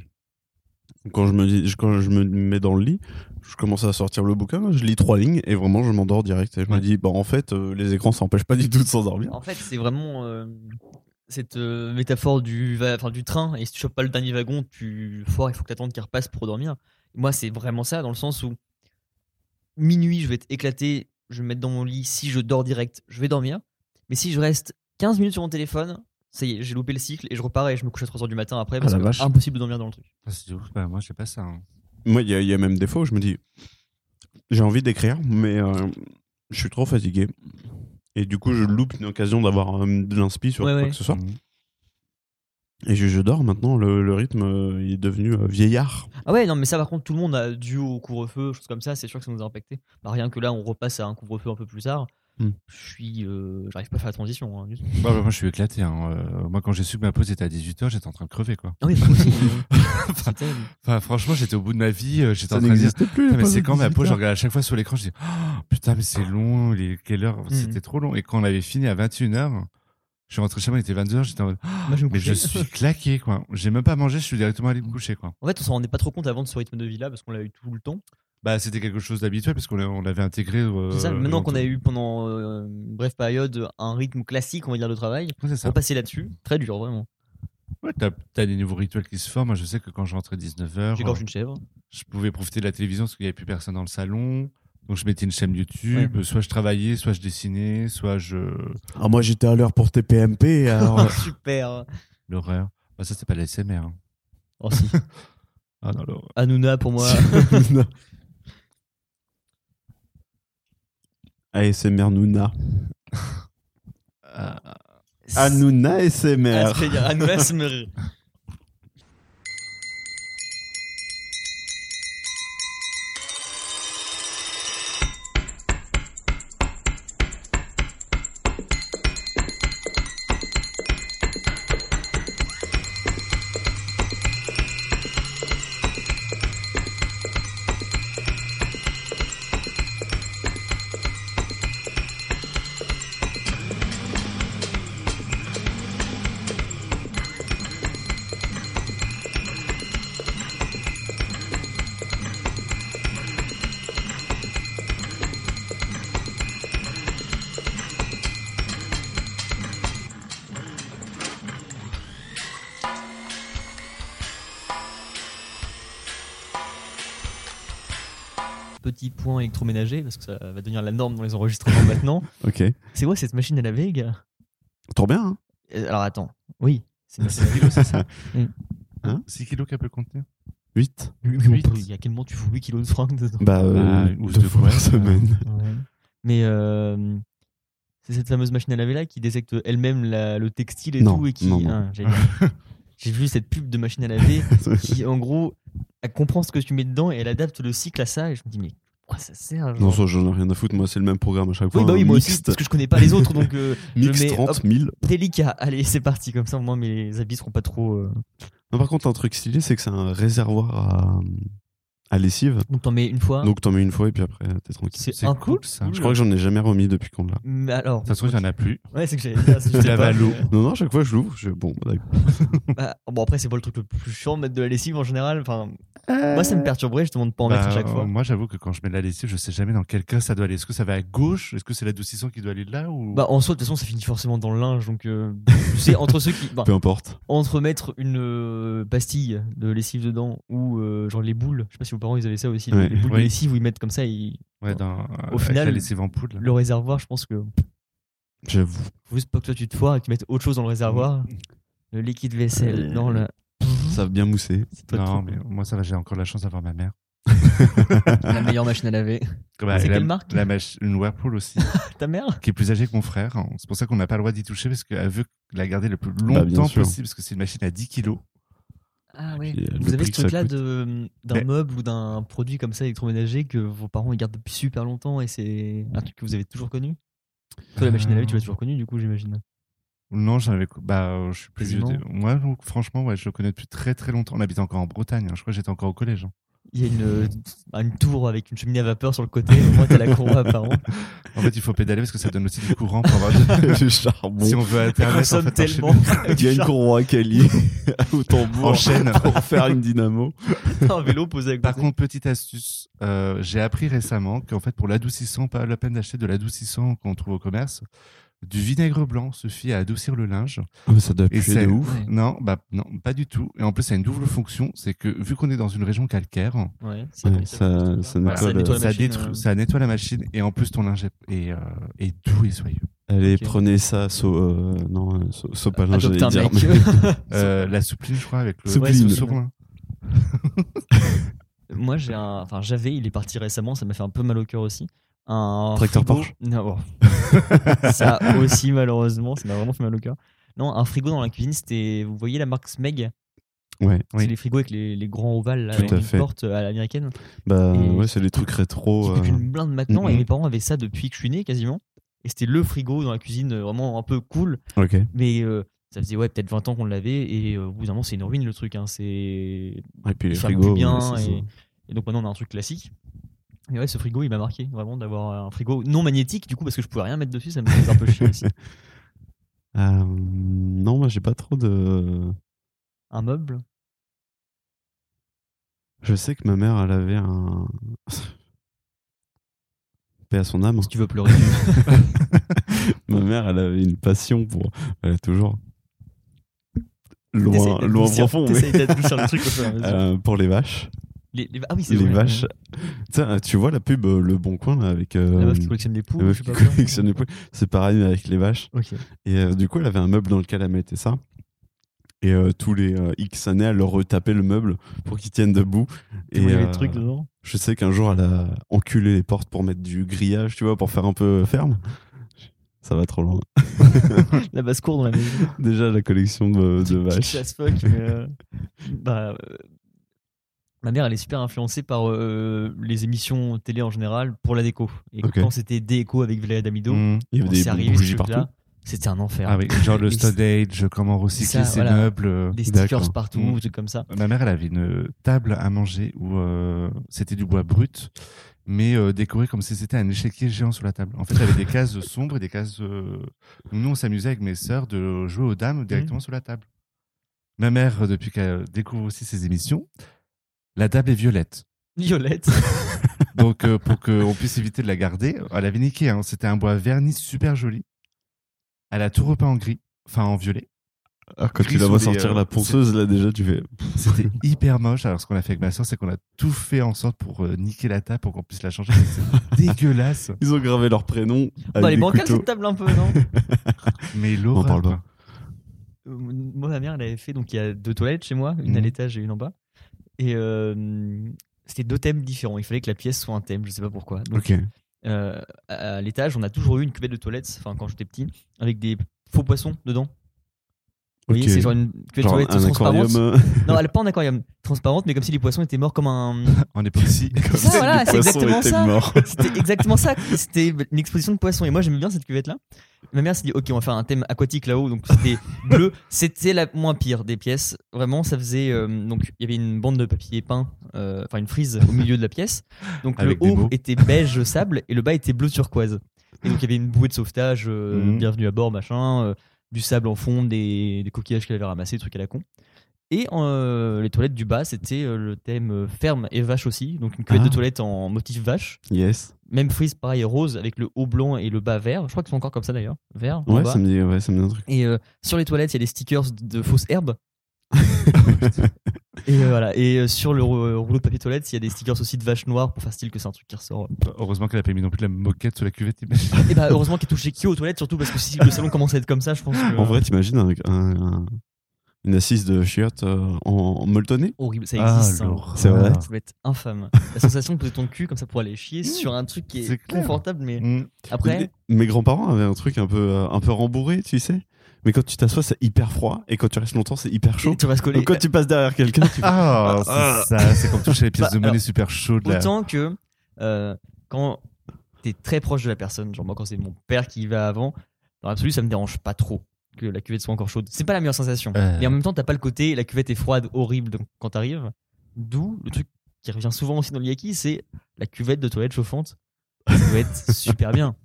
Quand je me dis, quand je me mets dans le lit, je commence à sortir le bouquin, je lis trois lignes et vraiment je m'endors direct. Et je me dis, bah en fait, euh, les écrans ça empêche pas du tout de s'endormir. En fait, c'est vraiment euh, cette euh, métaphore du, va- du train. Et si tu chopes pas le dernier wagon, tu fort, il faut que tu attendes qu'il repasse pour dormir. Moi, c'est vraiment ça, dans le sens où minuit, je vais être éclaté, je vais me mettre dans mon lit. Si je dors direct, je vais dormir. Mais si je reste 15 minutes sur mon téléphone, ça y est, j'ai loupé le cycle et je repars et je me couche à 3h du matin après parce la que vache. impossible de dormir dans le truc. Ah, c'est ouf. Bah, moi, je sais pas ça. hein. Moi, il y, a- il y a même des fois où je me dis, j'ai envie d'écrire, mais euh, je suis trop fatigué. Et du coup, je loupe une occasion d'avoir euh, de l'inspi sur Ouais, quoi ouais. que ce soit. Mhm. Et je, je dors maintenant, le, le rythme euh, il est devenu euh, vieillard. Ah ouais, non, mais ça, par contre, tout le monde a dû au couvre-feu, choses comme ça, c'est sûr que ça nous a impacté. Bah, rien que là, on repasse à un couvre-feu un peu plus tard. Hmm. Je suis. euh, J'arrive pas à faire la transition. hein, du tout. Bah, bah, moi, je suis éclaté. hein. Euh, moi, quand j'ai su que ma pause était à 18h, j'étais en train de crever, quoi. Ah oui, moi aussi. euh, c'est terrible. Enfin, franchement, j'étais au bout de ma vie. euh, J'étais en Ça train de dire, plus. Mais c'est de quand ma 18 pause Je heures. regarde à chaque fois sur l'écran, je dis Oh, putain, mais c'est long, il est quelle heure? C'était trop long. Et quand on avait fini à 21h, je suis rentré chez moi, il était 22h, j'étais en mode Moi, je me Mais je suis claqué, quoi. J'ai même pas mangé, je suis directement allé me coucher, quoi. En fait, on s'en rendait pas trop compte avant de ce rythme de vie là parce qu'on l'a eu tout le temps. Bah, c'était quelque chose d'habituel parce qu'on l'a- on l'avait intégré. euh, C'est ça, maintenant qu'on a eu pendant euh, une brève période un rythme classique, on va dire, de travail, Ouais, ça. repasser là-dessus, très dur, vraiment. Ouais, t'as, des nouveaux rituels qui se forment. Je sais que quand je rentrais 19h, J'égorge une chèvre. je pouvais profiter de la télévision parce qu'il n'y avait plus personne dans le salon. Donc je mettais une chaîne YouTube, soit je travaillais, soit je dessinais, soit je. Ah, moi, j'étais à l'heure pour TPMP. Alors... Oh, super. L'horreur. Bah, ça, c'est pas de la SMR. hein. Oh, si. Ah non, l'horreur. Hanouna pour moi. ASMR Nouna. Ah, Hanouna Ah, ASMR. ça veut point électroménager, parce que ça va devenir la norme dans les enregistrements maintenant. Ok. C'est quoi cette machine à laver, gars? Trop bien, hein Euh, Alors attends. Oui. C'est une c'est ça 6 kilos qu'elle peut contenir? 8 Oui, Il y a quel moment tu fous 8 kilos de fringues dedans? Bah, euh, Bah, ou deux deux fois par semaine. Ouais. Mais euh, c'est cette fameuse machine à laver là qui détecte elle-même la- le textile et Non, tout et qui. non, non. Ah, j'ai- J'ai vu cette pub de machine à laver qui, en gros, elle comprend ce que tu mets dedans et elle adapte le cycle à ça. Et je me dis, mais pourquoi ça sert genre Non, ça, j'en ai rien à foutre. Moi, c'est le même programme à chaque fois. Oui, bah oui, un moi aussi, parce que je connais pas les autres, donc euh, mix mets 30 hop, 000. délicat. Allez, c'est parti, comme ça, moi, mes habits seront pas trop. euh, Non, par contre, un truc stylé, c'est que c'est un réservoir à, à lessive. Donc t'en mets une fois. Donc, t'en mets une fois et puis après, t'es tranquille. c'est c'est un cool, cool ça. Je crois que j'en ai jamais remis depuis qu'on l'a. Mais alors. Ça se trouve, il y en a plus. Ouais, c'est que à l'eau. mais- Non, non, à chaque fois, je l'ouvre. Je... Bon, bah, d'accord. Bah, bon, après, c'est pas le truc le plus chiant de mettre de la lessive en général. Enfin, moi, ça me perturberait justement de pas en mettre à Bah, chaque fois. Moi, j'avoue que quand je mets de la lessive, je sais jamais dans quel cas ça doit aller. Est-ce que ça va à gauche? Est-ce que c'est l'adoucissant qui doit aller là ou... Bah, en soi, de toute façon, ça finit forcément dans le linge. Donc, euh, tu sais, entre ceux qui. bah, Peu importe. entre mettre une euh, pastille de lessive dedans ou euh, genre les boules, je sais pas si vos parents ils avaient ça aussi, les- Ouais. les boules de lessive où ils mettent comme ça, ils- Ouais, dans, Au final, la en poudre. le réservoir, je pense que J'avoue. faut juste pas que toi tu te foires et que tu mettes autre chose dans le réservoir. Le liquide vaisselle Euh, dans le. Ça va bien mousser. Non, mais moi, ça va, j'ai encore la chance d'avoir ma mère. la meilleure machine à laver. Bah, C'est la- quelle marque? la mach- Une Whirlpool aussi, Ta mère? Qui est plus âgée que mon frère. C'est pour ça qu'on n'a pas le droit d'y toucher parce qu'elle veut la garder le plus Bah, longtemps possible parce que c'est une machine à 10 kilos. Ah ouais. Puis, euh, Vous avez ce truc-là de- d'un meuble ou d'un produit comme ça électroménager que vos parents ils gardent depuis super longtemps et c'est un truc que vous avez toujours connu? Toi, la machine à laver, tu l'as toujours connu du coup, j'imagine. Non, j'en avais. Bah, euh, je suis plus vieux. Moi, donc, franchement, ouais, je le connais depuis très très longtemps. On habitait encore en Bretagne. hein. Je crois que j'étais encore au collège. hein. Il y a une, une tour avec une cheminée à vapeur sur le côté. Au moins, t'as la courroie apparente. En fait, il faut pédaler parce que ça donne aussi du courant pour avoir du charbon. Si on veut Ça internet, en consomme fait, tellement. enchaîner. Il y a une courroie liée au tambour En chaîne. pour faire une dynamo. un vélo posé côté. Par contre, petite astuce, euh, j'ai appris récemment qu'en fait, pour l'adoucissant, pas la peine d'acheter de l'adoucissant qu'on trouve au commerce. Du vinaigre blanc suffit à adoucir le linge. Ah, mais ça doit Et puer c'est de ouf. Ouais. Non, bah non, pas du tout. Et en plus, ça a une double fonction, c'est que vu qu'on est dans une région calcaire, Ouais, Ouais, ça, ça- ça Voilà, nettoie la machine, détruit- euh. ça nettoie la machine et en plus ton linge est, est, euh, est doux et soyeux. Allez, prenez ça, so, euh, non, euh, so, sopalin, j'allais Adopte un dire. mec. mais- Euh, la soupline, je crois, avec le Soupline. Moi, j'ai un. Enfin, j'avais, il est parti récemment, ça m'a fait un peu mal au cœur aussi. Un. Tracteur frigo- Porsche Non, bon. ça aussi, malheureusement, ça m'a vraiment fait mal au cœur. Non, un frigo dans la cuisine, c'était. Vous voyez la marque Smeg? Ouais, C'est les frigos avec les, les grands ovales là, avec une porte à l'américaine. bah Et- ouais, c'est les trucs rétro. qui euh, une blinde maintenant. Mhm. Et mes parents avaient ça depuis que je suis né quasiment. Et c'était le frigo dans la cuisine, euh, vraiment un peu cool. Ok. Mais euh, ça faisait ouais, peut-être 20 ans qu'on l'avait. Et euh, au bout d'un moment, c'est une ruine le truc. Hein. C'est Et puis les frigos. bien. ouais, et donc maintenant, on a un truc classique. Mais ouais, ce frigo, il m'a marqué vraiment d'avoir un frigo non magnétique, du coup, parce que je pouvais rien mettre dessus, ça me faisait un peu chier aussi. Euh, non, moi j'ai pas trop de. Un meuble? Je sais que ma mère, elle avait un. Paix à son âme. Si tu veux pleurer. ma mère, elle avait une passion pour. Elle a toujours. Loin, loin profond, mais. le truc et. Euh, pour les vaches. Les, les- Ah oui, c'est les vrai. vaches. Tiens, tu vois la pub euh, Le Bon Coin là, avec. euh, La meuf qui collectionne des la poules. meuf je qui sais pas quoi. collectionne les poules. C'est pareil avec les vaches. Ok. Et euh, du coup, elle avait un meuble dans lequel elle mettait ça. Et euh, tous les euh, X années, elle leur retapait le meuble pour qu'ils tiennent debout. Et il y avait euh, des trucs dedans? je sais qu'un jour, elle a enculé les portes pour mettre du grillage, tu vois, pour faire un peu ferme. Ça va trop loin. La basse-cour dans la maison. Déjà, la collection de, de Petite vaches. chasse fuck, mais, euh, bah, euh, ma mère, elle est super influencée par euh, les émissions télé en général pour la déco. Et quand c'était déco avec Véléa Damido, Mmh. Il y avait des arrivé bougies partout. C'était un enfer. Ah oui, genre le Et Stone Age, comment recycler ça, ses voilà. meubles. euh. Des stickers partout, Mm. des trucs comme ça. Ma mère, elle avait une table à manger où euh, c'était du bois brut, mais euh, décoré comme si c'était un échiquier géant sur la table. En fait, il y avait des cases sombres et des cases. Nous, on s'amusait avec mes sœurs de jouer aux dames directement sur la table. Ma mère, depuis qu'elle découvre aussi ses émissions, la table est violette. Violette. Donc, euh, pour qu'on puisse éviter de la garder, elle avait niqué. hein. C'était un bois verni super joli. Elle a tout repeint en gris, enfin en violet. Ah, quand Gris tu la vois les, sortir euh, la ponceuse, là, déjà, tu fais. C'était hyper moche. Alors, ce qu'on a fait avec ma soeur, c'est qu'on a tout fait en sorte pour euh, niquer la table pour qu'on puisse la changer. C'est dégueulasse. Ils ont gravé leur prénom. Bah, elle est avec des bancale couteaux. cette table un peu, non? Mais On l'horreur. parle pas. Moi, ma mère, elle avait fait, donc il y a deux toilettes chez moi, une à Mhm. l'étage et une en bas. Et c'était deux thèmes différents. Il fallait que la pièce soit un thème, je sais pas pourquoi. Donc, euh, à l'étage, on a toujours eu une cuvette de toilette, enfin quand j'étais petit, avec des faux poissons dedans. Vous voyez, c'est genre une cuvette de toilette transparente. aquarium. euh, Non, elle est pas en aquarium, transparente, mais comme si les poissons étaient morts comme un. En époxy. comme ça, si voilà, c'est exactement ça. C'était exactement ça. C'était une exposition de poissons. Et moi, j'aimais bien cette cuvette-là. Ma mère s'est dit, ok, on va faire un thème aquatique là-haut. Donc c'était bleu. C'était la moins pire des pièces. Vraiment, ça faisait. euh, donc il y avait une bande de papier peint, euh, enfin une frise au milieu de la pièce. Donc Avec le des haut mots. était beige sable et le bas était bleu turquoise. Et donc il y avait une bouée de sauvetage, euh, Mhm. bienvenue à bord, machin, euh, du sable en fond, des, des coquillages qu'elle avait ramassés, des trucs à la con. Et euh, les toilettes du bas, c'était euh, le thème euh, ferme et vache aussi. Donc une cuvette Ah. de toilette en motif vache. Yes. Même frise, pareil, rose, avec le haut blanc et le bas vert. Je crois qu'ils sont encore comme ça d'ailleurs. Vert. Ouais, ça me dit, ouais, ça me dit un truc. Et euh, sur les toilettes, il y a des stickers de fausses herbes. et voilà. Et sur le rou- rouleau de papier toilette, il y a des stickers aussi de vache noire pour faire style que c'est un truc qui ressort. Heureusement qu'elle a pas mis non plus la moquette sur la cuvette. Et bah heureusement qu'il touché qui aux toilettes, surtout parce que si le salon commence à être comme ça, je pense que. En vrai, t'imagines un, un- un- une assise de chiottes euh, en, en molletonné horrible, ça Ah, existe. hein. l'horreur. C'est vrai. Ça va être infâme. La sensation de poser ton cul comme ça pour aller chier sur un truc qui est, confortable, mais Mm. après. Mes grands-parents avaient un truc un peu, euh, un peu rembourré, tu sais. Mais quand tu t'assois, c'est hyper froid. Et quand tu restes longtemps, c'est hyper chaud. Tu vas se coller. Donc quand tu passes derrière quelqu'un, tu Ah, Ah. c'est ça. C'est comme toucher les pièces Bah, de monnaie alors, super chaudes. Là. Autant que euh, quand t'es très proche de la personne, genre moi quand c'est mon père qui y va avant, dans l'absolu ça me dérange pas trop que la cuvette soit encore chaude. C'est pas la meilleure sensation. Euh. Mais en même temps t'as pas le côté la cuvette est froide, horrible donc, quand t'arrives. D'où le truc qui revient souvent aussi dans l'Yaki, c'est la cuvette de toilette chauffante. Ça doit être super bien.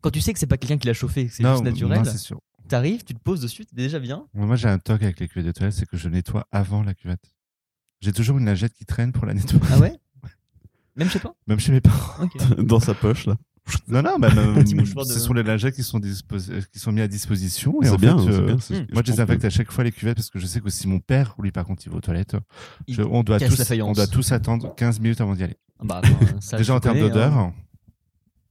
Quand tu sais que c'est pas quelqu'un qui l'a chauffé, c'est juste naturel, non, c'est sûr. t'arrives, tu te poses dessus, t'es déjà bien. Moi, j'ai un toc avec les cuvettes de toilette, c'est que je nettoie avant la cuvette. J'ai toujours une lingette qui traîne pour la nettoyer. Ah ouais Même chez toi Même chez mes parents. Ok. dans sa poche là. Non, non, bah, Petit ce sont les lingettes qui sont, euh, qui sont mis à disposition. Et en bien, fait, c'est euh, bien. Moi, je je désinfecte à chaque fois les cuvettes parce que je sais que si mon père, ou lui, par contre, il va aux toilettes, je- on, doit tous, on doit tous attendre 15 minutes avant d'y aller. Bah, attends, ça, Déjà en termes d'odeur, hein.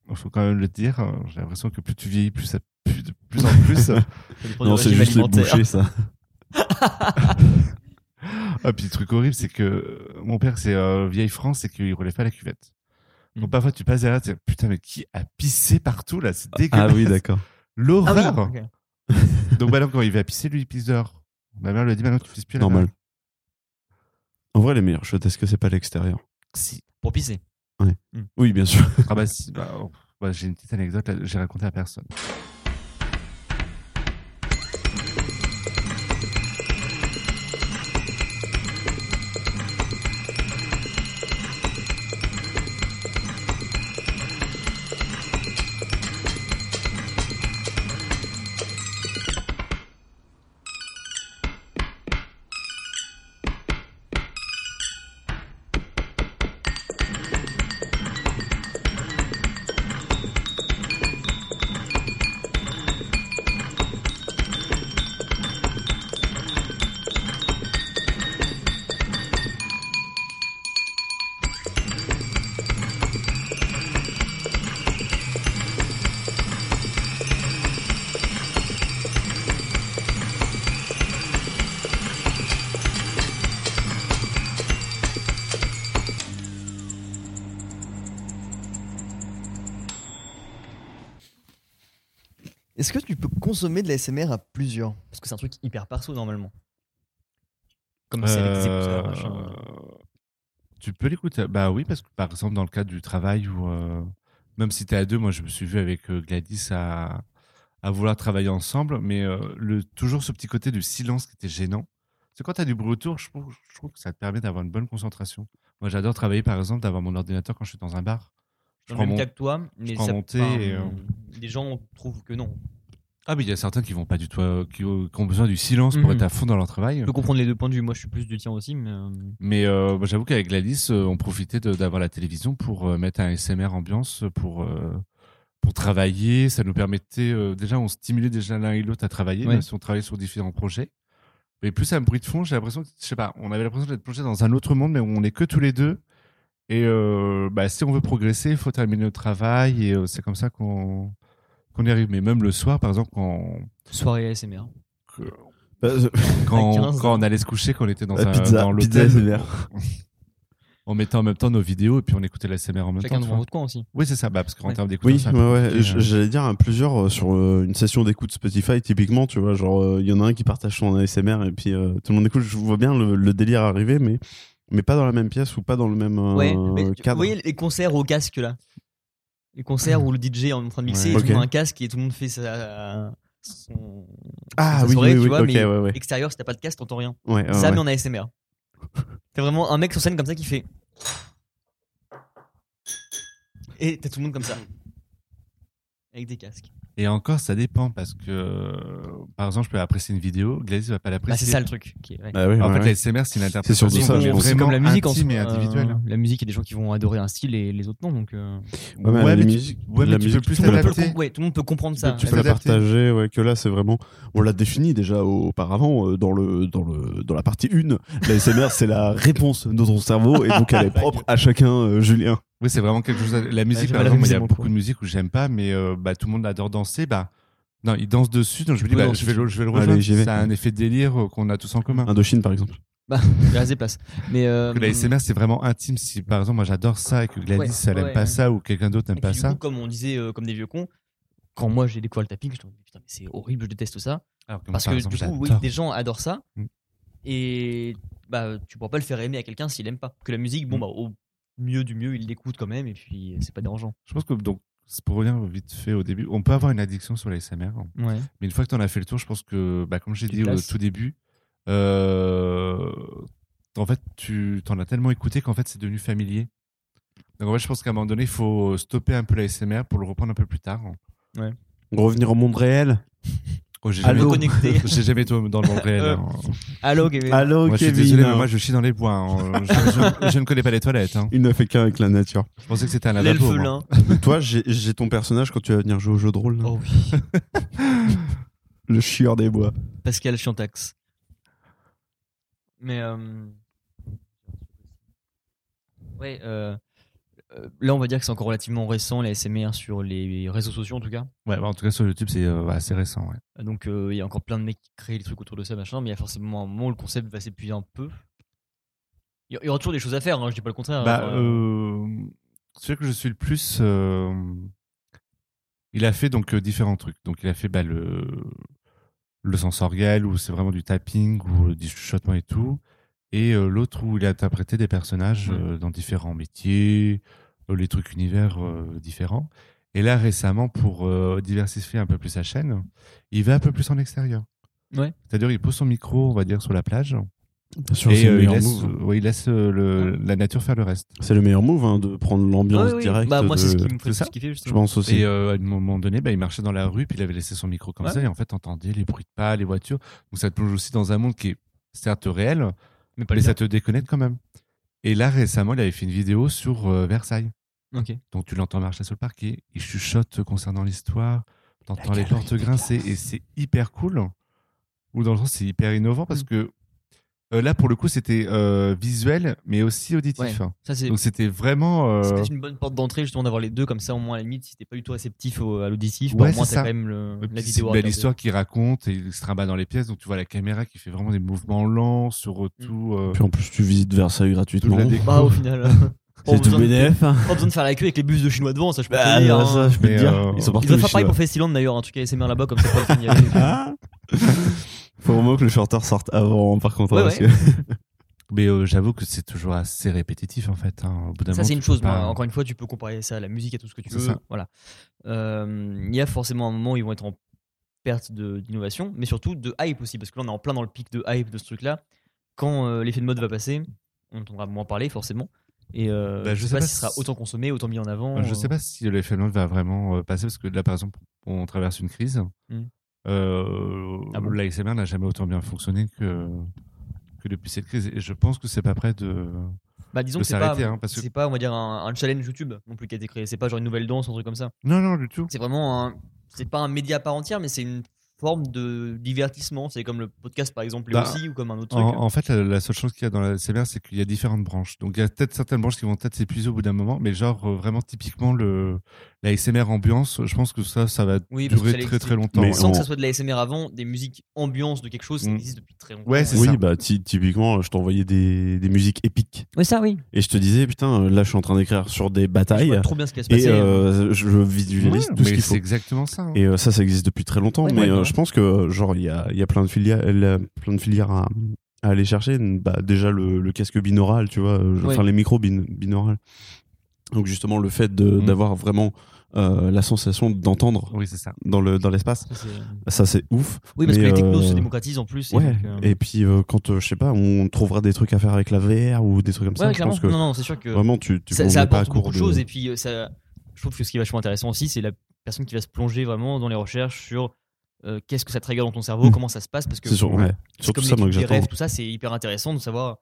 il faut quand même le dire, euh, j'ai l'impression que plus tu vieillis, plus ça pue de plus en plus. Non, c'est juste les bouchées, ça. ah, puis le truc horrible, c'est que mon père, c'est euh, vieille France, c'est qu'il relève pas la cuvette. Donc Mm. parfois, tu passes derrière, tu dis, putain, mais qui a pissé partout là? C'est dégueulasse. Ah oui, d'accord. Ah oui, L'horreur. ok. Donc maintenant, quand il va pisser, lui, il pisse dehors. Ma mère lui a dit, maintenant, tu pisses plus là Normal. En vrai, les meilleures chiottes, est-ce que c'est pas l'extérieur? Si. Pour pisser. Oui, bien sûr. Ah bah si. Bah, oh, bah, j'ai une petite anecdote, j'ai raconté à personne. Consommer de la SMR à plusieurs Parce que c'est un truc hyper perso normalement. Comme c'est avec machin. Euh, Tu peux l'écouter. Bah oui, parce que par exemple, dans le cadre du travail, ou même si tu es à deux, moi je me suis vu avec euh, Gladys à, à vouloir travailler ensemble, mais euh, le, toujours ce petit côté du silence qui était gênant. C'est quand tu as du bruit autour, je trouve, je trouve que ça te permet d'avoir une bonne concentration. Moi j'adore travailler par exemple, d'avoir mon ordinateur quand je suis dans un bar. Je Dans prends le même mon- cas que toi, mais ça, et, euh, les gens trouvent que non. Ah, mais il y a certains qui vont pas du tout, euh, qui, ont qui ont besoin du silence pour Mhm. être à fond dans leur travail. Je peux comprendre les deux points de vue. Moi, je suis plus du tien aussi, mais euh, Mais euh, moi, j'avoue qu'avec Gladys, euh, on profitait de- d'avoir la télévision pour euh, mettre un SMR ambiance pour euh, pour travailler. Ça nous permettait euh, déjà, on stimulait déjà l'un et l'autre à travailler, Ouais. même si on travaillait sur différents projets. Mais plus un bruit de fond, j'ai l'impression, que, je sais pas, on avait l'impression d'être plongé dans un autre monde, mais on est que tous les deux. Et euh, bah, si on veut progresser, il faut terminer le travail et euh, c'est comme ça qu'on qu'on y arrive. Mais même le soir, par exemple, quand soirée ASMR. Bah, euh, quand, 15 quand on allait se coucher, quand on était dans, La un, pizza- dans pizza l'hôtel, ASMR. on mettait en même temps nos vidéos et puis on écoutait la SMR en même Chacun temps. tu devant votre coin aussi. Oui, c'est ça, bah, parce qu'en Ouais. termes d'écoute, Oui, ouais, ouais. hein. J'allais dire à plusieurs euh, sur euh, une session d'écoute Spotify, typiquement, tu vois, genre, euh, il y en a un qui partage son ASMR et puis euh, tout le monde écoute. Je vois bien le, le délire arriver, mais, mais pas dans la même pièce ou pas dans le même euh, ouais, mais cadre. vous voyez les concerts au casque là Les concerts où le DJ est en train de mixer, Ouais. et tout le monde a un casque et tout le monde fait sa. Son... ah oui, soirée, oui, tu oui, vois, mais ouais, ouais. extérieur, si t'as pas de casque, t'entends rien. Ouais, ça, mais en ASMR. T'as vraiment un mec sur scène comme ça qui fait. Et t'as tout le monde comme ça. Avec des casques. Et encore, ça dépend parce que, euh, par exemple, je peux apprécier une vidéo, Gladys va pas Bah, l'apprécier. c'est ça le truc. qui est- ouais. Bah oui, en ouais, fait, ouais. la SMR, c'est une interprétation surtout ça, c'est comme la musique en soi. et individuelle. Euh, la musique, il y a des gens qui vont adorer un style et les autres non. Donc, euh, Ouais, mais musique, ouais, mais la tu musique, peux plus tout, le monde peut t'adapter. le com- ouais, tout le monde peut comprendre ça. tu peux la l'adapter. partager, ouais, que là c'est vraiment, on l'a défini déjà auparavant euh, dans le dans le dans la partie 1 La SMR c'est la réponse de ton cerveau et donc elle est propre à chacun, euh, Julien. Oui, c'est vraiment quelque chose. La musique, par exemple, il y a beaucoup de musique où j'aime pas, mais euh, bah, tout le monde adore danser. Bah, non, ils dansent dessus, donc je me dis, bah, je vais le, je vais le rejoindre. vais. C'est un effet de délire euh, qu'on a tous en commun. Indochine par exemple. Bah, il reste des places. Mais euh, Que la SMR, c'est vraiment intime. Si par exemple, moi j'adore ça et que Gladys, Ouais, elle aime ouais, pas ouais. ça ou quelqu'un d'autre n'aime pas ça. coup, comme on disait, euh, comme des vieux cons, quand moi j'ai découvert le tapping, je me dis putain, mais c'est horrible, je déteste ça. Alors que moi, Parce par que exemple, du coup, oui, des gens adorent ça. Mm. Et bah, tu pourras pas le faire aimer à quelqu'un s'il aime pas. Que la musique, bon, Mm. bah, au mieux du mieux, il l'écoute quand même, et puis c'est pas dérangeant. Je pense que donc, c'est pour revenir vite fait au début, on peut avoir une addiction sur la SMR. Ouais. Mais une fois que tu en as fait le tour, je pense que, bah, comme j'ai dit au tout début, euh, en fait, tu t'en as tellement écouté qu'en fait, c'est devenu familier. Donc, en fait, je pense qu'à un moment donné, il faut stopper un peu la SMR pour le reprendre un peu plus tard. Revenir au monde réel. Oh, j'ai jamais, connecté. j'ai jamais été dans le monde réel. Euh, hein. Allô, Kevin. Allô Moi, je suis Kevin. désolé, mais moi, je chie dans les bois. hein. Je, je- je ne connais pas les toilettes. hein. Il ne fait qu'un avec la nature. Je pensais que c'était un lavabo. Toi, j'ai j'ai ton personnage quand tu vas venir jouer au jeu de rôle. là. Oh oui. Le chieur des bois. Pascal Chantax. Mais euh... ouais, euh... euh, là on va dire que c'est encore relativement récent la SMR sur les réseaux sociaux en tout cas. Ouais, bah, en tout cas, sur YouTube, c'est euh, assez récent. Ouais. Donc euh, il y a encore plein de mecs qui créent des trucs autour de ça machin, mais il y a forcément un moment où le concept va s'épuiser un peu. Il y- aura toujours des choses à faire, hein, je dis pas le contraire. Bah, hein. euh, celui que je suis le plus, il a fait donc différents trucs. Donc, il a fait bah, le le sensoriel où c'est vraiment du tapping ou du chuchotement et tout, et euh, l'autre où il a interprété des personnages Ouais. euh, dans différents métiers, euh, les trucs univers euh, différents. Et là, récemment, pour euh, diversifier un peu plus sa chaîne, il va un peu plus en extérieur. Ouais. C'est-à-dire, il pose son micro, on va dire, sur la plage, sûr, et euh, il meilleur laisse, ouais, il laisse euh, le- la nature faire le reste. C'est le meilleur move hein, de prendre l'ambiance Ouais, ouais, directe. Bah, moi c'est ce qui me fait kiffer Je justement. pense aussi. Et euh, à un moment donné, bah, il marchait dans la rue, puis il avait laissé son micro comme Ouais. ça, et en fait, t'entendais les bruits de pas, les voitures. Donc ça te plonge aussi dans un monde qui est certes réel, mais pas mais le ça te déconnecte quand même. Et là, récemment, il avait fait une vidéo sur euh, Versailles. Donc tu l'entends marcher sur le parquet, il chuchote concernant l'histoire, t'entends les portes grincer, et c'est hyper cool. Ou dans le sens, c'est hyper innovant parce que euh, là, pour le coup, c'était euh, visuel, mais aussi auditif. Ouais. Ça c'est Donc c'était vraiment. euh, C'est peut-être une bonne porte d'entrée justement d'avoir les deux comme ça au moins à la limite si t'es pas du tout réceptif au- à l'auditif, Ouais, bah, au moins c'est t'as quand même le- la c'est vidéo. une à belle regarder. histoire qu'il raconte et il se trimballe dans les pièces. Donc tu vois la caméra qui fait vraiment des mouvements lents sur Mm. tout. euh, Puis en plus, tu visites Versailles gratuitement. Bah au final. C'est tout BDF. hein. Pas besoin de faire la queue avec les bus de chinois devant, ça je peux Bah, te dire. non, hein. ça, je peux te dire. euh, Ils sont Ils doivent faire pareil pour Festiland d'ailleurs, un truc ASMR là-bas comme ça Faut vraiment que le chanteur sorte avant, par contre. Ouais, hein, parce ouais. que- Mais euh, j'avoue que c'est toujours assez répétitif en fait. hein. Au bout d'un Ça moment, c'est une chose. pas- Encore une fois, tu peux comparer ça à la musique, à tout ce que tu veux. ça. Voilà. Euh, Il y a forcément un moment où ils vont être en perte de- d'innovation, mais surtout de hype aussi, parce que là on est en plein dans le pic de hype de ce truc-là. Quand euh, l'effet de mode va passer, on entendra moins parler forcément. Et euh, Bah, je sais pas, si ce sera autant consommé, autant mis en avant. Je sais pas si l'effet de mode va vraiment euh, passer parce que là, par exemple, on traverse une crise. Hmm. Euh, Ah bon L'ASMR n'a jamais autant bien fonctionné que, que depuis cette crise. Et je pense que c'est pas prêt de. Bah disons de que c'est pas, hein, parce que- c'est pas, on va dire, un, un challenge YouTube non plus qui a été créé. C'est pas genre une nouvelle danse, un truc comme ça. Non, non, du tout. C'est vraiment un, c'est pas un média à part entière, mais c'est une forme de divertissement. C'est comme le podcast par exemple, Bah, aussi, ou comme un autre truc. En, en fait, la, la seule chose qu'il y a dans la CMR, c'est qu'il y a différentes branches. Donc, il y a peut-être certaines branches qui vont peut-être s'épuiser au bout d'un moment, mais genre, euh, vraiment, typiquement, le, la SMR ambiance, je pense que ça, ça va Oui, durer ça très très longtemps. Mais ouais. Sans que ça soit de la SMR avant, des musiques ambiance de quelque chose, ça Mm. existe depuis très longtemps. Ouais, c'est Oui, ça. bah ty- typiquement, je t'envoyais des, des musiques épiques. Oui, ça, oui. Et je te disais, putain, là, je suis en train d'écrire sur des Je batailles. vois trop bien ce qui va se passer. Et euh, je visualise Ouais, tout ce mais qu'il faut. c'est exactement ça. hein. Et euh, ça, ça existe depuis très longtemps. Ouais, mais ouais, euh, ouais. je pense que, genre, il y a, il y a plein de filières, plein de filières à, à aller chercher. Bah, déjà, le, le casque binaural, tu vois, Ouais. enfin, les micros bin- binaurales. Donc, justement, le fait de- Mm. d'avoir vraiment euh, la sensation d'entendre Oui, ça. dans le dans l'espace, Ça, c'est- ça, c'est ouf. oui, parce Mais, que les technos euh, se démocratisent en plus. et Ouais. donc, euh, Et puis, euh, quand, euh, je sais pas, on trouvera des trucs à faire avec la VR ou des trucs comme ça, ouais, je clairement. pense que Non, non, c'est sûr que vraiment, tu, tu ça, ça pas apporte court beaucoup de choses. Et puis, euh, ça, je trouve que ce qui est vachement intéressant aussi, c'est la personne qui va se plonger vraiment dans les recherches sur euh, qu'est-ce que ça trigger dans ton cerveau, Mm. comment ça se passe. Parce que C'est sûr, ouais. surtout comme ça, moi, que rêves, tout ça, c'est hyper intéressant de savoir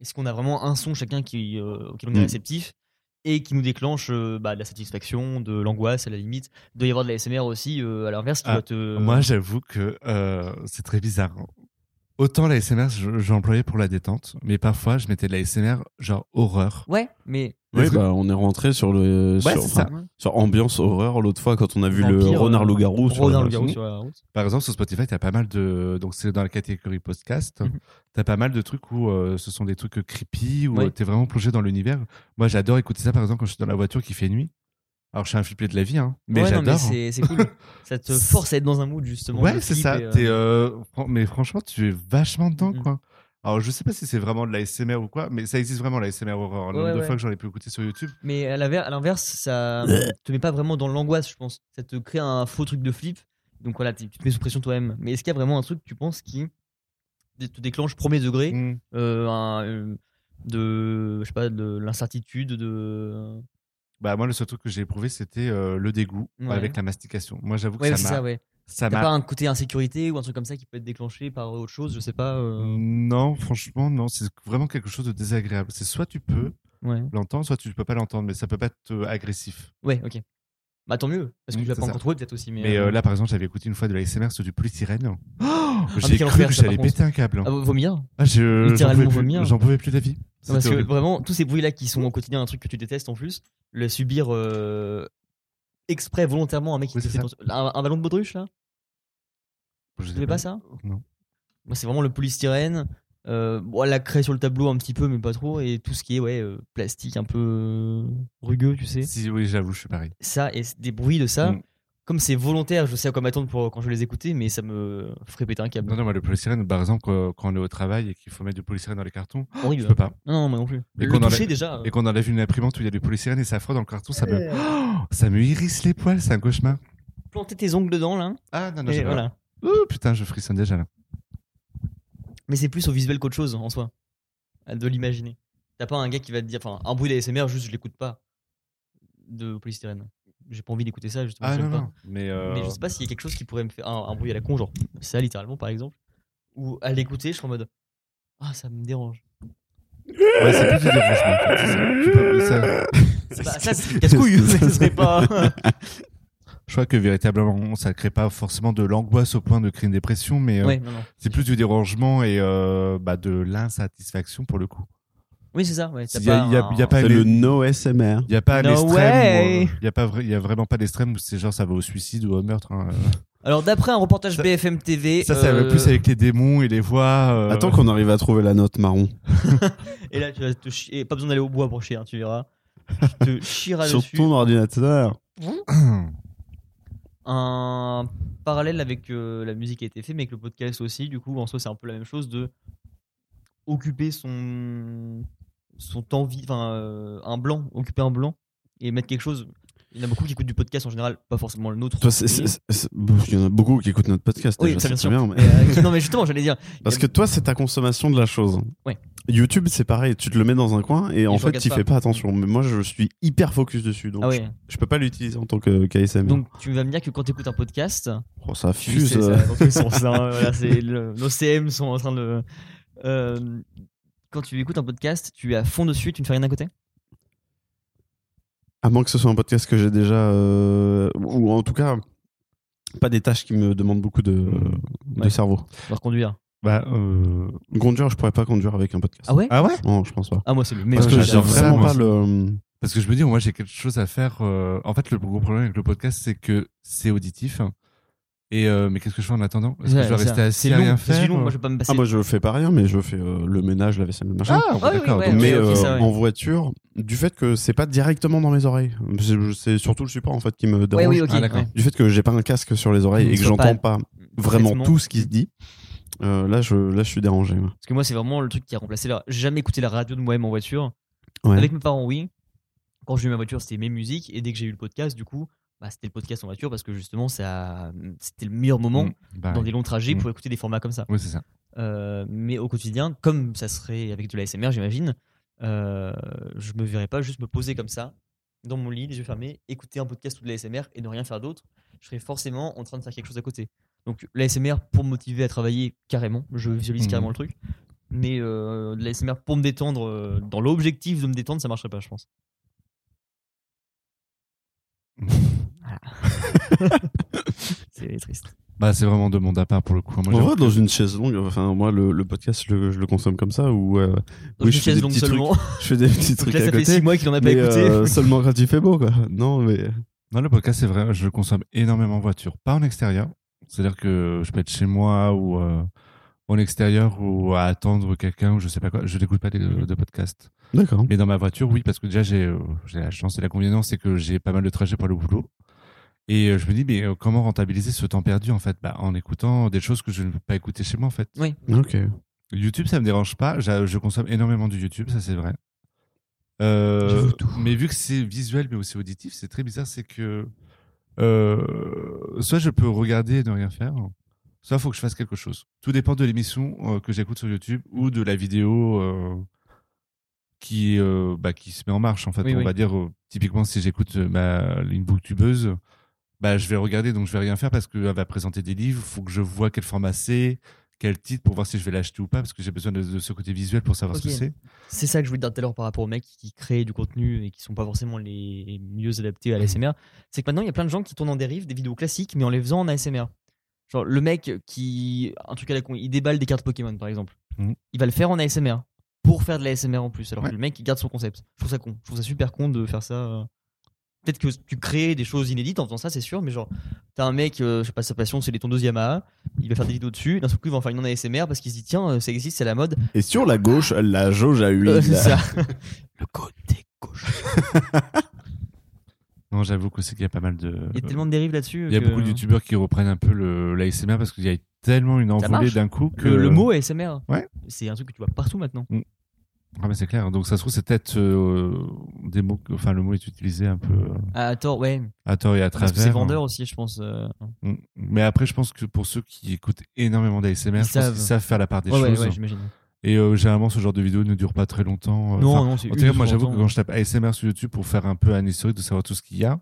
est-ce qu'on a vraiment un son chacun qui, euh, auquel on est Mm. réceptif et qui nous déclenche euh, bah, de la satisfaction, de l'angoisse à la limite. Il doit y avoir de la SMR aussi euh, à l'inverse qui Ah, va te. Moi, j'avoue que euh, c'est très bizarre. Autant la SMR, je, je l'employais pour la détente, mais parfois, je mettais de la SMR genre horreur. Ouais, mais. Oui, bah, on est rentré sur le Ouais, sur, enfin, ambiance horreur l'autre fois quand on a vu le renard euh, loup-garou sur Renard sur la route. Par exemple, sur Spotify, t'as pas mal de. Donc, c'est dans la catégorie podcast. Mhm. T'as pas mal de trucs où euh, ce sont des trucs creepy, où Ouais. t'es vraiment plongé dans l'univers. Moi, j'adore écouter ça, par exemple, quand je suis dans la voiture qui fait nuit. Alors, je suis un flippé de la vie, hein. Mais Ouais, j'adore. c'est cool. ça te force à être dans un mood justement. Ouais, c'est ça. et, euh, euh, Mais franchement, tu es vachement dedans, Mhm. quoi. Alors, je sais pas si c'est vraiment de la SMR ou quoi, mais ça existe vraiment, la SMR horror. Le Ouais, nombre de fois que j'en ai pu écouter sur YouTube. Mais à l'inver- à l'inverse, ça te met pas vraiment dans l'angoisse, je pense. Ça te crée un faux truc de flip. Donc voilà, tu te mets sous pression toi-même. Mais est-ce qu'il y a vraiment un truc, tu penses, qui te déclenche premier degré Mhm. euh, un, euh, de, je sais pas, de l'incertitude, de. Bah, moi, le seul truc que j'ai éprouvé, c'était euh, le dégoût Ouais. avec la mastication. Moi, j'avoue que Ouais, ça m'a. ça, ouais. ça T'as pas un côté insécurité ou un truc comme ça qui peut être déclenché par autre chose, je sais pas. euh, Non, franchement, non. C'est vraiment quelque chose de désagréable. C'est soit tu peux l'entendre, soit tu peux pas l'entendre, mais ça peut pas être euh, agressif. Ouais, ok. Bah tant mieux, parce que tu l'as pas ça. encore trouvé peut-être aussi. Mais, Mais euh, euh, là, par exemple, j'avais écouté une fois de la SMR sur du polystyrène. Oh j'ai cru que j'allais péter un câble. Ah, vomir? Ah, je- j'en pouvais plus. J'en pouvais plus de la vie. Parce que vraiment, tous ces bruits-là qui sont au quotidien un truc que tu détestes en plus, le subir euh, exprès, volontairement, un mec qui Oui, ça. un, un ballon de baudruche là? Je Tu savais pas ça? Non. Moi, c'est vraiment le polystyrène. Euh, bon, la craie sur le tableau un petit peu, mais pas trop. Et tout ce qui est ouais, euh, plastique un peu rugueux, tu sais. Si, oui, j'avoue, je suis pareil. Ça, et des bruits de ça. Mm. Comme c'est volontaire, je sais à quoi m'attendre pour quand je vais les écouter, mais ça me ferait péter un câble. Non, non, le polystyrène, par exemple, quand quand on est au travail et qu'il faut mettre du polystyrène dans les cartons, Horrible. je peux pas. Non, non, moi non plus. Et le qu'on toucher enlève- déjà. euh, Et qu'on enlève une imprimante où il y a du polystyrène et ça frotte dans le carton, ça me, Oh, ça me hérisse les poils, c'est un cauchemar. planter tes ongles dedans là. Ah, non, non, Et voilà. Oh, putain, je frissonne déjà là. Mais c'est plus au visuel qu'autre chose en soi. De l'imaginer. T'as pas un gars qui va te dire, enfin, un bruit d'ASMR, juste je l'écoute pas. De polystyrène. J'ai pas envie d'écouter ça, justement. Ah, j'aime non, pas. non. Mais, euh, Mais je sais pas s'il y a quelque chose qui pourrait me faire un, un bruit à la con, genre ça littéralement par exemple. Ou à l'écouter, je suis en mode Ah, ça me dérange. Ouais, c'est plus du dérangement. c'est ça. Tu peux- ça- Bah, ça, c'est casse-couille, ce serait pas. Je crois que véritablement, ça crée pas forcément de l'angoisse au point de créer une dépression, mais euh, ouais, c'est plus du dérangement et euh, bah, de l'insatisfaction pour le coup. Oui, c'est ça, ouais. Il y a, y a- un- il y a pas C'est les- le no SMR. Il y a pas No extrême. way. où, euh, Il y a pas vrai- il y a vraiment pas d'extrême où c'est genre ça va au suicide ou au meurtre. hein. Alors, d'après un reportage Ça- BFM TV. Ça, va euh, plus avec les démons et les voix. euh, Attends qu'on arrive à trouver la note marron. Et là, tu vas te chier. Pas besoin d'aller au bois pour chier, hein, tu verras. tu te chieras Sur dessus. ton ordinateur. un parallèle avec euh, la musique qui a été fait, mais avec le podcast aussi. Du coup, en soi, c'est un peu la même chose de occuper son son temps enfin euh, un blanc, occuper un blanc et mettre quelque chose. Il y en a beaucoup qui écoutent du podcast en général, pas forcément le nôtre. Toi, c'est- c'est- c'est- c'est- Il y en a beaucoup qui écoutent notre podcast. Oui, déjà, ça, bien c'est sûr. bien, mais- euh, non, mais justement, j'allais dire. Parce que toi, c'est ta consommation de la chose. Ouais. YouTube, c'est pareil. Tu te le mets dans un coin et en je fait, tu fais pas attention. Mais moi, je suis hyper focus dessus. Donc, Ah je, ouais. je peux pas l'utiliser en tant que KSM. Donc tu vas me dire que quand tu écoutes un podcast, Oh, ça fuse. sais, ça, dans tous les sens, hein, voilà, c'est le- nos CM sont en train de. euh, quand tu écoutes un podcast, tu es à fond dessus, tu ne fais rien à côté? À moins que ce soit un podcast que j'ai déjà. euh, Ou en tout cas, pas des tâches qui me demandent beaucoup de, de Ouais. cerveau. Pour conduire. Bah, euh... Conduire, je pourrais pas conduire avec un podcast. Ah ouais? Ah ouais? Non, je pense pas. Ah moi c'est le meilleur. Parce que j'ai ça, pas le. Parce que je me dis, moi, j'ai quelque chose à faire. euh, En fait, le gros problème avec le podcast, c'est que c'est auditif. Et euh, mais qu'est-ce que je fais en attendant Est-ce que Ouais, je c'est rester assis à long, rien c'est faire long, euh moi je vais pas me passer. Ah, moi, je fais pas rien, mais je fais euh, le ménage, la vaisselle, le machin. Ah, Ah oui, d'accord. ouais, donc- mais ok, euh, ça, ouais. en voiture, du fait que c'est pas directement dans mes oreilles, c'est- surtout le support en fait qui me Ouais, dérange. oui, ok. Ah, d'accord. Du fait que j'ai pas un casque sur les oreilles Donc, et que j'entends pas, vraiment Complètement. tout ce qui se dit, euh, là, je, là, je suis dérangé. Parce que moi c'est vraiment le truc qui a remplacé la. J'ai jamais écouté la radio de moi-même en voiture. Ouais. Avec mes parents oui. Quand j'ai eu ma voiture c'était mes musiques et dès que j'ai eu le podcast du coup bah, c'était le podcast en voiture parce que justement ça c'était le meilleur moment Mm, bah, dans des longs trajets Mm. pour écouter des formats comme ça. Oui, c'est ça. Euh, mais au quotidien, comme ça serait avec de la SMR, j'imagine, euh, je me verrais pas juste me poser comme ça, dans mon lit, les yeux fermés, écouter un podcast ou de la SMR et ne rien faire d'autre. Je serais forcément en train de faire quelque chose à côté. Donc la SMR pour me motiver à travailler carrément, je visualise Mhm. carrément le truc. Mais euh, de la SMR pour me détendre, euh, dans l'objectif de me détendre, ça marcherait pas, je pense. C'est triste. Bah, c'est vraiment deux mondes à part pour le coup. Moi, En j'avoue vrai, que- dans une chaise longue, enfin, moi, le, le podcast, je le, je le consomme comme ça, ou euh, Dans Oui, une je fais chaise des longue petits trucs. seulement. je fais des petits trucs là, à ça fait côté. 6 mois qu'il en a pas écouté. euh, seulement quand il fait beau, quoi. Non, mais. Non, le podcast, c'est vrai, je le consomme énormément en voiture, pas en extérieur. C'est-à-dire que je peux être chez moi ou euh, en extérieur ou à attendre quelqu'un ou je sais pas quoi. Je n'écoute pas de, de podcast. D'accord. Mais dans ma voiture, oui, parce que déjà, j'ai euh, j'ai la chance et la convenience, c'est que j'ai pas mal de trajets pour le boulot. Et euh, je me dis, mais euh, comment rentabiliser ce temps perdu, en fait? Bah, En écoutant des choses que je ne peux pas écouter chez moi, en fait. Oui. Ok. YouTube, ça me dérange pas. Je consomme énormément du YouTube, ça c'est vrai. Euh, mais vu que c'est visuel mais aussi auditif, c'est très bizarre. C'est que euh, soit je peux regarder et ne rien faire, soit il faut que je fasse quelque chose. Tout dépend de l'émission euh, que j'écoute sur YouTube ou de la vidéo euh, qui, euh, bah, qui se met en marche. En fait, Oui, on oui. va dire euh, typiquement si j'écoute ma une booktubeuse, bah je vais regarder donc je vais rien faire parce qu'elle va présenter des livres. Il faut que je vois quel format c'est, quel titre pour voir si je vais l'acheter ou pas parce que j'ai besoin de, de ce côté visuel pour savoir ce que c'est. C'est ça que je voulais dire tout à l'heure par rapport aux mecs qui créent du contenu et qui sont pas forcément les mieux adaptés à Mhm. l'ASMR. C'est que maintenant, il y a plein de gens qui tournent en dérive des vidéos classiques, mais en les faisant en ASMR. Genre, le mec qui. Un truc à la con, il déballe des cartes Pokémon, par exemple. Mhm. Il va le faire en ASMR pour faire de l'ASMR en plus, alors Ouais. que le mec, il garde son concept. Je trouve ça con. Je trouve ça super con de faire ça. Euh. Peut-être que tu crées des choses inédites en faisant ça, c'est sûr, mais genre, t'as un mec, euh, je sais pas, sa passion, c'est les tondeuses Yamaha, il va faire des vidéos dessus, d'un seul coup, il va en faire une en ASMR parce qu'il se dit, tiens, euh, ça existe, c'est la mode. Et sur la gauche, la jauge à huile. Euh, c'est ça. le côté gauche. Non, j'avoue que c'est qu'il y a pas mal de. Il y a tellement de dérives là-dessus. Il y a que- beaucoup de youtubeurs qui reprennent un peu le l'ASMR parce qu'il y a tellement une envolée d'un coup que Le, le mot ASMR, Ouais. c'est un truc que tu vois partout maintenant. Ah mais c'est clair. Donc ça se trouve c'est peut-être euh, des mots, enfin le mot est utilisé un peu euh, À tort, ouais. à tort et à travers. c'est vendeur aussi, je pense. euh. Mm. Mais après je pense que pour ceux qui écoutent énormément d'ASMR, Ils savent. qu'ils savent faire la part des Ouais, ouais, choses. ouais, j'imagine. et généralement ce genre de vidéo ne dure pas très longtemps. Non, non, c'est En tout cas, moi j'avoue que quand je tape ASMR sur YouTube pour faire un peu un historique de savoir tout ce qu'il y a,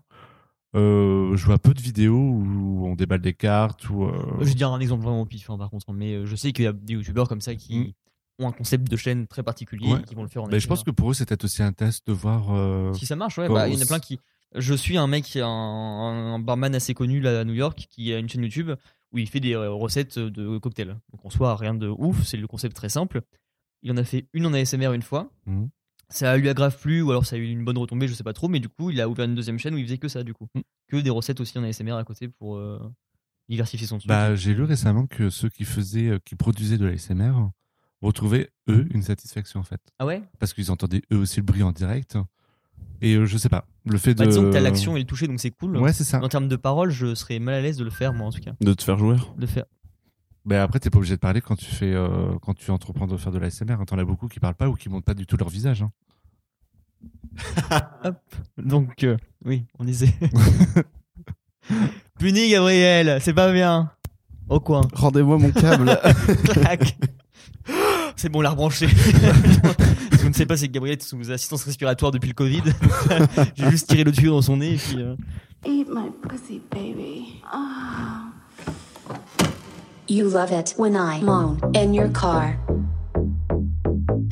euh, je vois peu de vidéos où on déballe des cartes ou. euh, Je vais dire un exemple vraiment pif, hein, par contre. Mais euh, je sais qu'il y a des youtubeurs comme ça qui ont un concept de chaîne très particulier Ouais. et qui vont le faire en mais je pense que pour eux peut-être aussi un test de voir. euh, Si ça marche, ouais, bah, il y en a plein qui. Je suis un mec, un, un barman assez connu là, à New York, qui a une chaîne YouTube où il fait des euh, recettes de cocktails. Donc en soi, rien de ouf, c'est le concept très simple. Il en a fait une en ASMR une fois. Mhm. Ça lui aggrave plus, ou alors ça a eu une bonne retombée, je sais pas trop, mais du coup, il a ouvert une deuxième chaîne où il faisait que ça, du coup. Mhm. Que des recettes aussi en ASMR à côté pour euh, diversifier son truc. Bah, j'ai lu récemment que ceux qui faisaient, qui produisaient de l'ASMR retrouvaient eux une satisfaction en fait, ah ouais? Parce qu'ils entendaient eux aussi le bruit en direct Et euh, je sais pas, le fait Bah, de. disons que t'as l'action et le toucher, donc c'est cool. Ouais, c'est ça. En termes de parole, je serais mal à l'aise de le faire, moi en tout cas. De te faire jouer? De le faire. Bah après, t'es pas obligé de parler quand tu fais, euh, quand tu entreprends de faire de l'ASMR. Hein. T'en as beaucoup qui parlent pas ou qui montrent pas du tout leur visage. Hein. Donc, euh, oui, on disait. Puni, Gabriel, c'est pas bien. Au coin. Rendez-moi mon câble. Clac. C'est bon, on l'a rebranché. Je ne sais pas, c'est que Gabriel est sous assistance respiratoire depuis le Covid. J'ai juste tiré le tuyau dans son nez et puis. euh, Eat my pussy, baby. Ah. You love it when I moan in your car.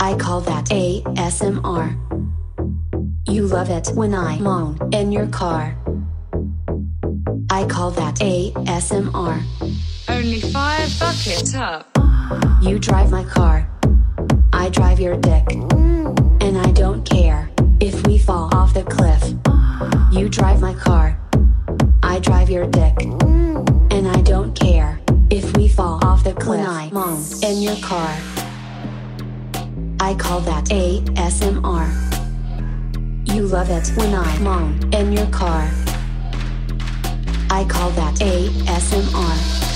I call that ASMR. You love it when I moan in your car. I call that ASMR. Only five buckets up. You drive my car. I drive your dick. And I don't care if we fall off the cliff. You drive my car. I drive your dick. And I don't care if we fall off the cliff. When I moan in your car. I call that ASMR. You love it when I moan in your car. I call that ASMR.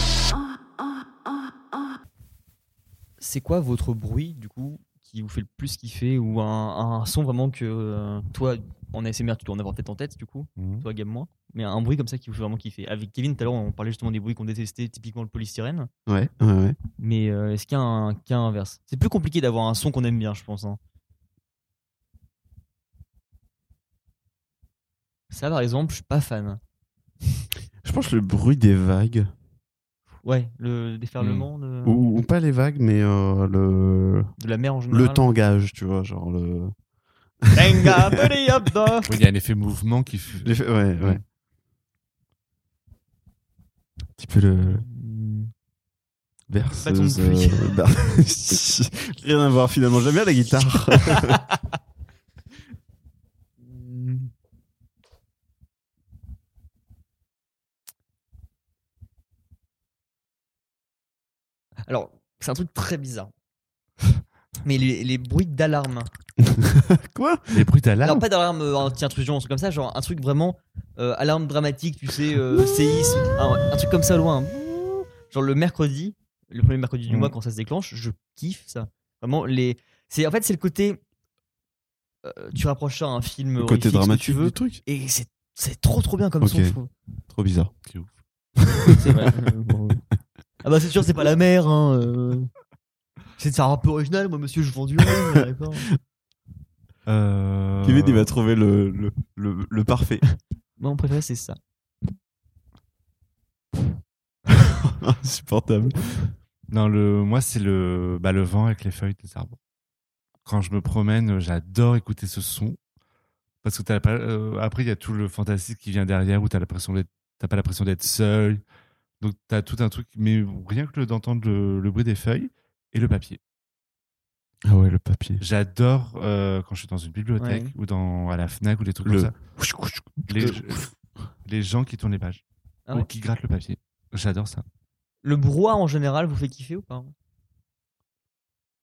C'est quoi votre bruit, du coup, qui vous fait le plus kiffer ou un, un son vraiment que euh, toi, en ASMR, tu dois en avoir peut-être en tête, du coup, Mhm. toi, Gab, moi, mais un bruit comme ça qui vous fait vraiment kiffer. Avec Kevin, tout à l'heure, on parlait justement des bruits qu'on détestait, typiquement le polystyrène, ouais, ouais, ouais. mais euh, est-ce qu'il y a un cas inverse? C'est plus compliqué d'avoir un son qu'on aime bien, je pense. hein. Ça, par exemple, je suis pas fan. Je pense le bruit des vagues. Ouais, le déferlement de, Ou, ou pas les vagues, mais euh, le, de la mer en général. le tangage, tu vois. Genre le. Tenga, buddy, up da. Oui, Il y a un effet mouvement qui fait. L'effet- Ouais, ouais. Un petit peu le. Hmm. Euh, ber- Rien à voir finalement. J'aime bien la guitare. Alors, c'est un truc très bizarre. Mais les, les bruits d'alarme. Quoi? Les bruits d'alarme? Alors, pas d'alarme euh, anti-intrusion, un truc comme ça, genre un truc vraiment euh, alarme dramatique, tu sais, euh, séisme, un, un truc comme ça loin. Genre le mercredi, le premier mercredi du Mhm. mois quand ça se déclenche, je kiffe ça. Vraiment, les. C'est, en fait, c'est le côté. euh, tu rapproches ça à un film. Le côté horrifique, ce que dramatique tu veux, du truc? et c'est, c'est trop trop bien comme Ok. son, je trouve. Trop bizarre. C'est ouf. C'est vrai. Euh, bon. Ah bah c'est sûr, c'est pas la mer. Hein, euh. C'est de faire un peu original, moi monsieur, je vends du d'accord. Euh... Kevin, il va trouver le, le, le, le parfait. Moi, mon préféré, c'est ça. Insupportable. Non, le, moi, c'est le, bah, le vent avec les feuilles des arbres. Quand je me promène, j'adore écouter ce son. Parce que t'as pas, euh, après, il y a tout le fantastique qui vient derrière où t'as l'impression d'être, t'as pas l'impression d'être seul. Donc, t'as tout un truc, mais rien que d'entendre le, le bruit des feuilles et le papier. Ah ouais, le papier. J'adore euh, quand je suis dans une bibliothèque Ouais. ou dans, à la Fnac ou des trucs Le- comme ça. Les, les gens qui tournent les pages Ah ou qui grattent le papier. J'adore ça. Le brouhaha en général vous fait kiffer ou pas?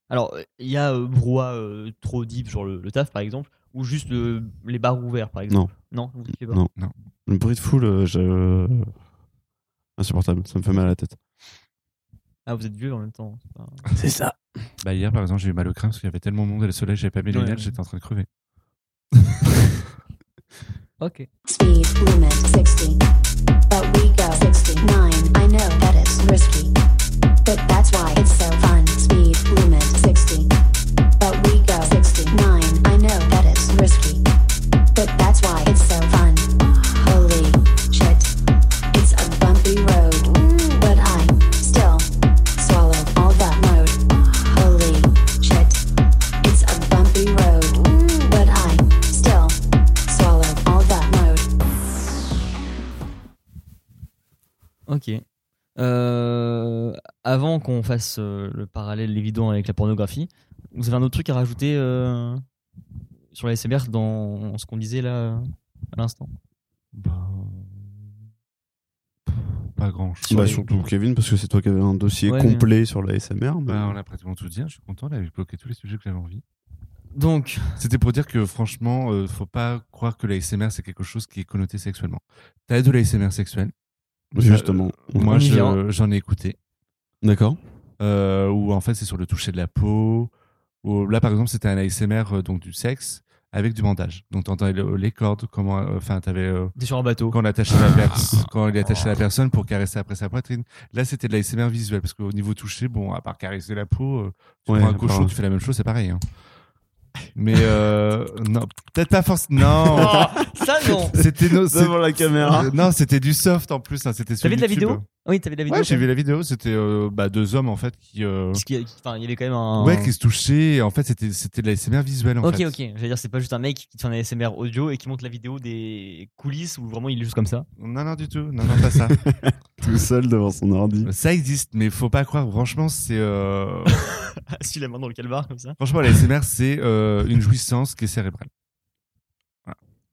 Alors, il y a euh, brouhaha euh, trop deep, genre le, le taf par exemple, ou juste le- les bars ouverts par exemple. Non. vous kiffez pas? Non. Non. Le bruit de foule, euh, je... insupportable. Ça me fait mal à la tête. Ah, vous êtes vieux en même temps. c'est ça. Bah, hier, par exemple, j'ai eu mal au crâne parce qu'il y avait tellement de monde et le soleil, j'avais pas mes Ouais, lunettes, ouais. j'étais en train de crever. Ok. Speed limit 60. But we go 69. I know that it's risky. But that's why it's so fun. Speed limit 60. But we go 69. I know that it's risky. But that's why it's so fun. Ok. Euh, avant qu'on fasse euh, le parallèle évident avec la pornographie, vous avez un autre truc à rajouter euh, sur la SMR dans ce qu'on disait là à l'instant? Bah, pas grand chose. Bah, surtout Kevin, parce que c'est toi qui avais un dossier Ouais. complet sur la SMR. mais- Bah, on a pratiquement tout dit, hein, je suis content, on avait bloqué tous les sujets que j'avais envie. Donc, C'était pour dire que franchement, euh, faut pas croire que l'ASMR c'est quelque chose qui est connoté sexuellement. T'as de l'ASMR sexuel. Justement. Euh, moi, je- j'en ai écouté. D'accord. Euh, où en fait c'est sur le toucher de la peau. Où, là par exemple c'était un ASMR euh, donc du sexe avec du bandage. Donc t'entendais le- les cordes, comment, euh, enfin t'avais euh, t'es sur un bateau. quand on attachait la personne, quand il attachait la personne pour caresser après sa poitrine. Là c'était de l'ASMR visuel parce qu'au niveau touché, bon à part caresser la peau, euh, tu Ouais, prends un cochon, tu fais la même chose, c'est pareil. hein. Mais euh, non, peut-être pas forcément. Non. Oh, ça non C'était no- c'est- Devant la caméra. euh, Non, c'était du soft en plus. hein, C'était sur T'avais de la vidéo? Oui, t'avais la vidéo. Ouais, j'ai vu la vidéo. C'était euh, bah, deux hommes en fait qui. euh, Parce qu'il y a- Enfin, il y avait quand même un. Ouais, qui se touchaient. et En fait, c'était c'était de la SMR visuelle. En Ok, fait. ok. J'allais dire, c'est pas juste un mec qui te fait un ASMR audio et qui monte la vidéo des coulisses où vraiment il est juste comme ça. Non, non, du tout. Non, non, pas ça. Tout seul devant son ordi. ça existe, mais faut pas croire. Franchement, c'est. euh, Assis la main dans le calbar comme ça. Franchement, la SMR, c'est euh, une jouissance qui est cérébrale.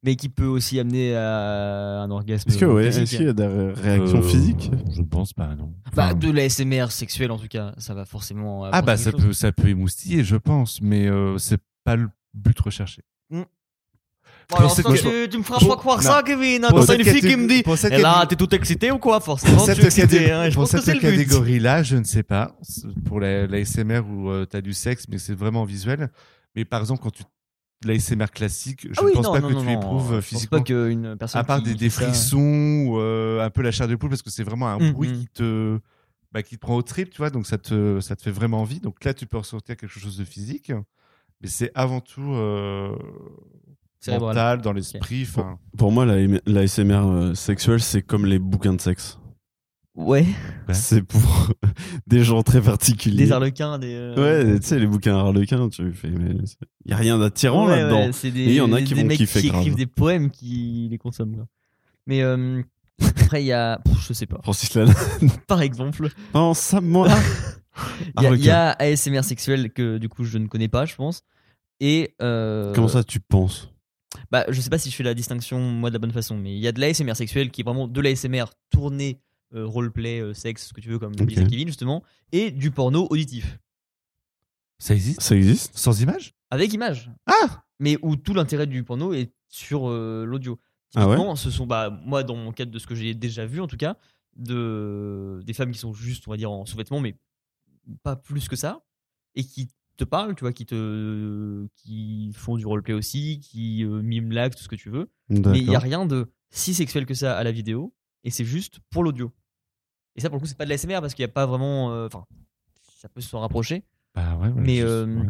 Mais qui peut aussi amener à un orgasme. Est-ce que ouais, qu'il y a des ré- réactions Euh, physiques Je pense pas, non. Bah, Enfin, de l'ASMR sexuel en tout cas, ça va forcément. Ah bah ça chose. peut, ça peut émoustiller, je pense, mais euh, c'est pas le but recherché. Bon, Pour alors, cette- toi, tu, tu me feras pour- pas croire non. ça, Kevin. hein, Pour Quand t'as une fille qui me dit cette Et là, t'es tout excité ou quoi? Forcément, Pour tu cette, es excité. catég- hein, pour cette catégorie-là, je ne sais pas. Pour la, la SMR où euh, tu as du sexe, mais c'est vraiment visuel. Mais par exemple, quand tu la SMR classique, je Ah ne oui, pense non, pas non, que non, tu éprouves pense physiquement. pas qu'une personne. à part qui des, frissons ou euh, un peu la chair de poule, parce que c'est vraiment un Mm, bruit mm. qui te, bah, qui te prend au trip, tu vois, donc ça te, ça te fait vraiment envie. Donc là, tu peux ressortir quelque chose de physique, mais c'est avant tout euh, mental, dans l'esprit. Pour moi, la, la ASMR euh, sexuelle, c'est comme les bouquins de sexe. Ouais, Ouais. C'est pour des gens très particuliers. des arlequins, des. euh, Ouais, tu sais, les bouquins harlequins, tu fais, mais il y a rien d'attirant Ouais, là-dedans. ouais, c'est des, Et il y en a qui des vont mecs kiffer qui grave. écrivent des poèmes qui les consomment. quoi. Mais euh, après, il y a. pff, Je sais pas. Francis Lalanne. Par exemple, Non, ça, moi. il y, a- y ASMR sexuel que du coup je ne connais pas, je pense. Et. euh, Comment ça, tu penses? Bah, Je sais pas si je fais la distinction, moi, de la bonne façon, mais il y a de l'ASMR sexuel qui est vraiment de l'ASMR tourné roleplay, euh, sexe, ce que tu veux, comme Ok. disait Kevin, justement, et du porno auditif. Ça existe? Ça existe Sans image? Avec image. Ah mais où tout l'intérêt du porno est sur euh, l'audio. Ah ouais? Typiquement, ce sont, bah, moi, dans mon cadre de ce que j'ai déjà vu, en tout cas, de, des femmes qui sont juste, on va dire, en sous-vêtements, mais pas plus que ça, et qui te parlent, tu vois, qui te, qui font du roleplay aussi, qui euh, miment l'acte, tout ce que tu veux. Mais il n'y a rien de si sexuel que ça à la vidéo, et c'est juste pour l'audio. Et ça, pour le coup, c'est pas de la SMR parce qu'il n'y a pas vraiment. euh, Enfin, ça peut se rapprocher, Bah ouais, ouais, mais je- euh,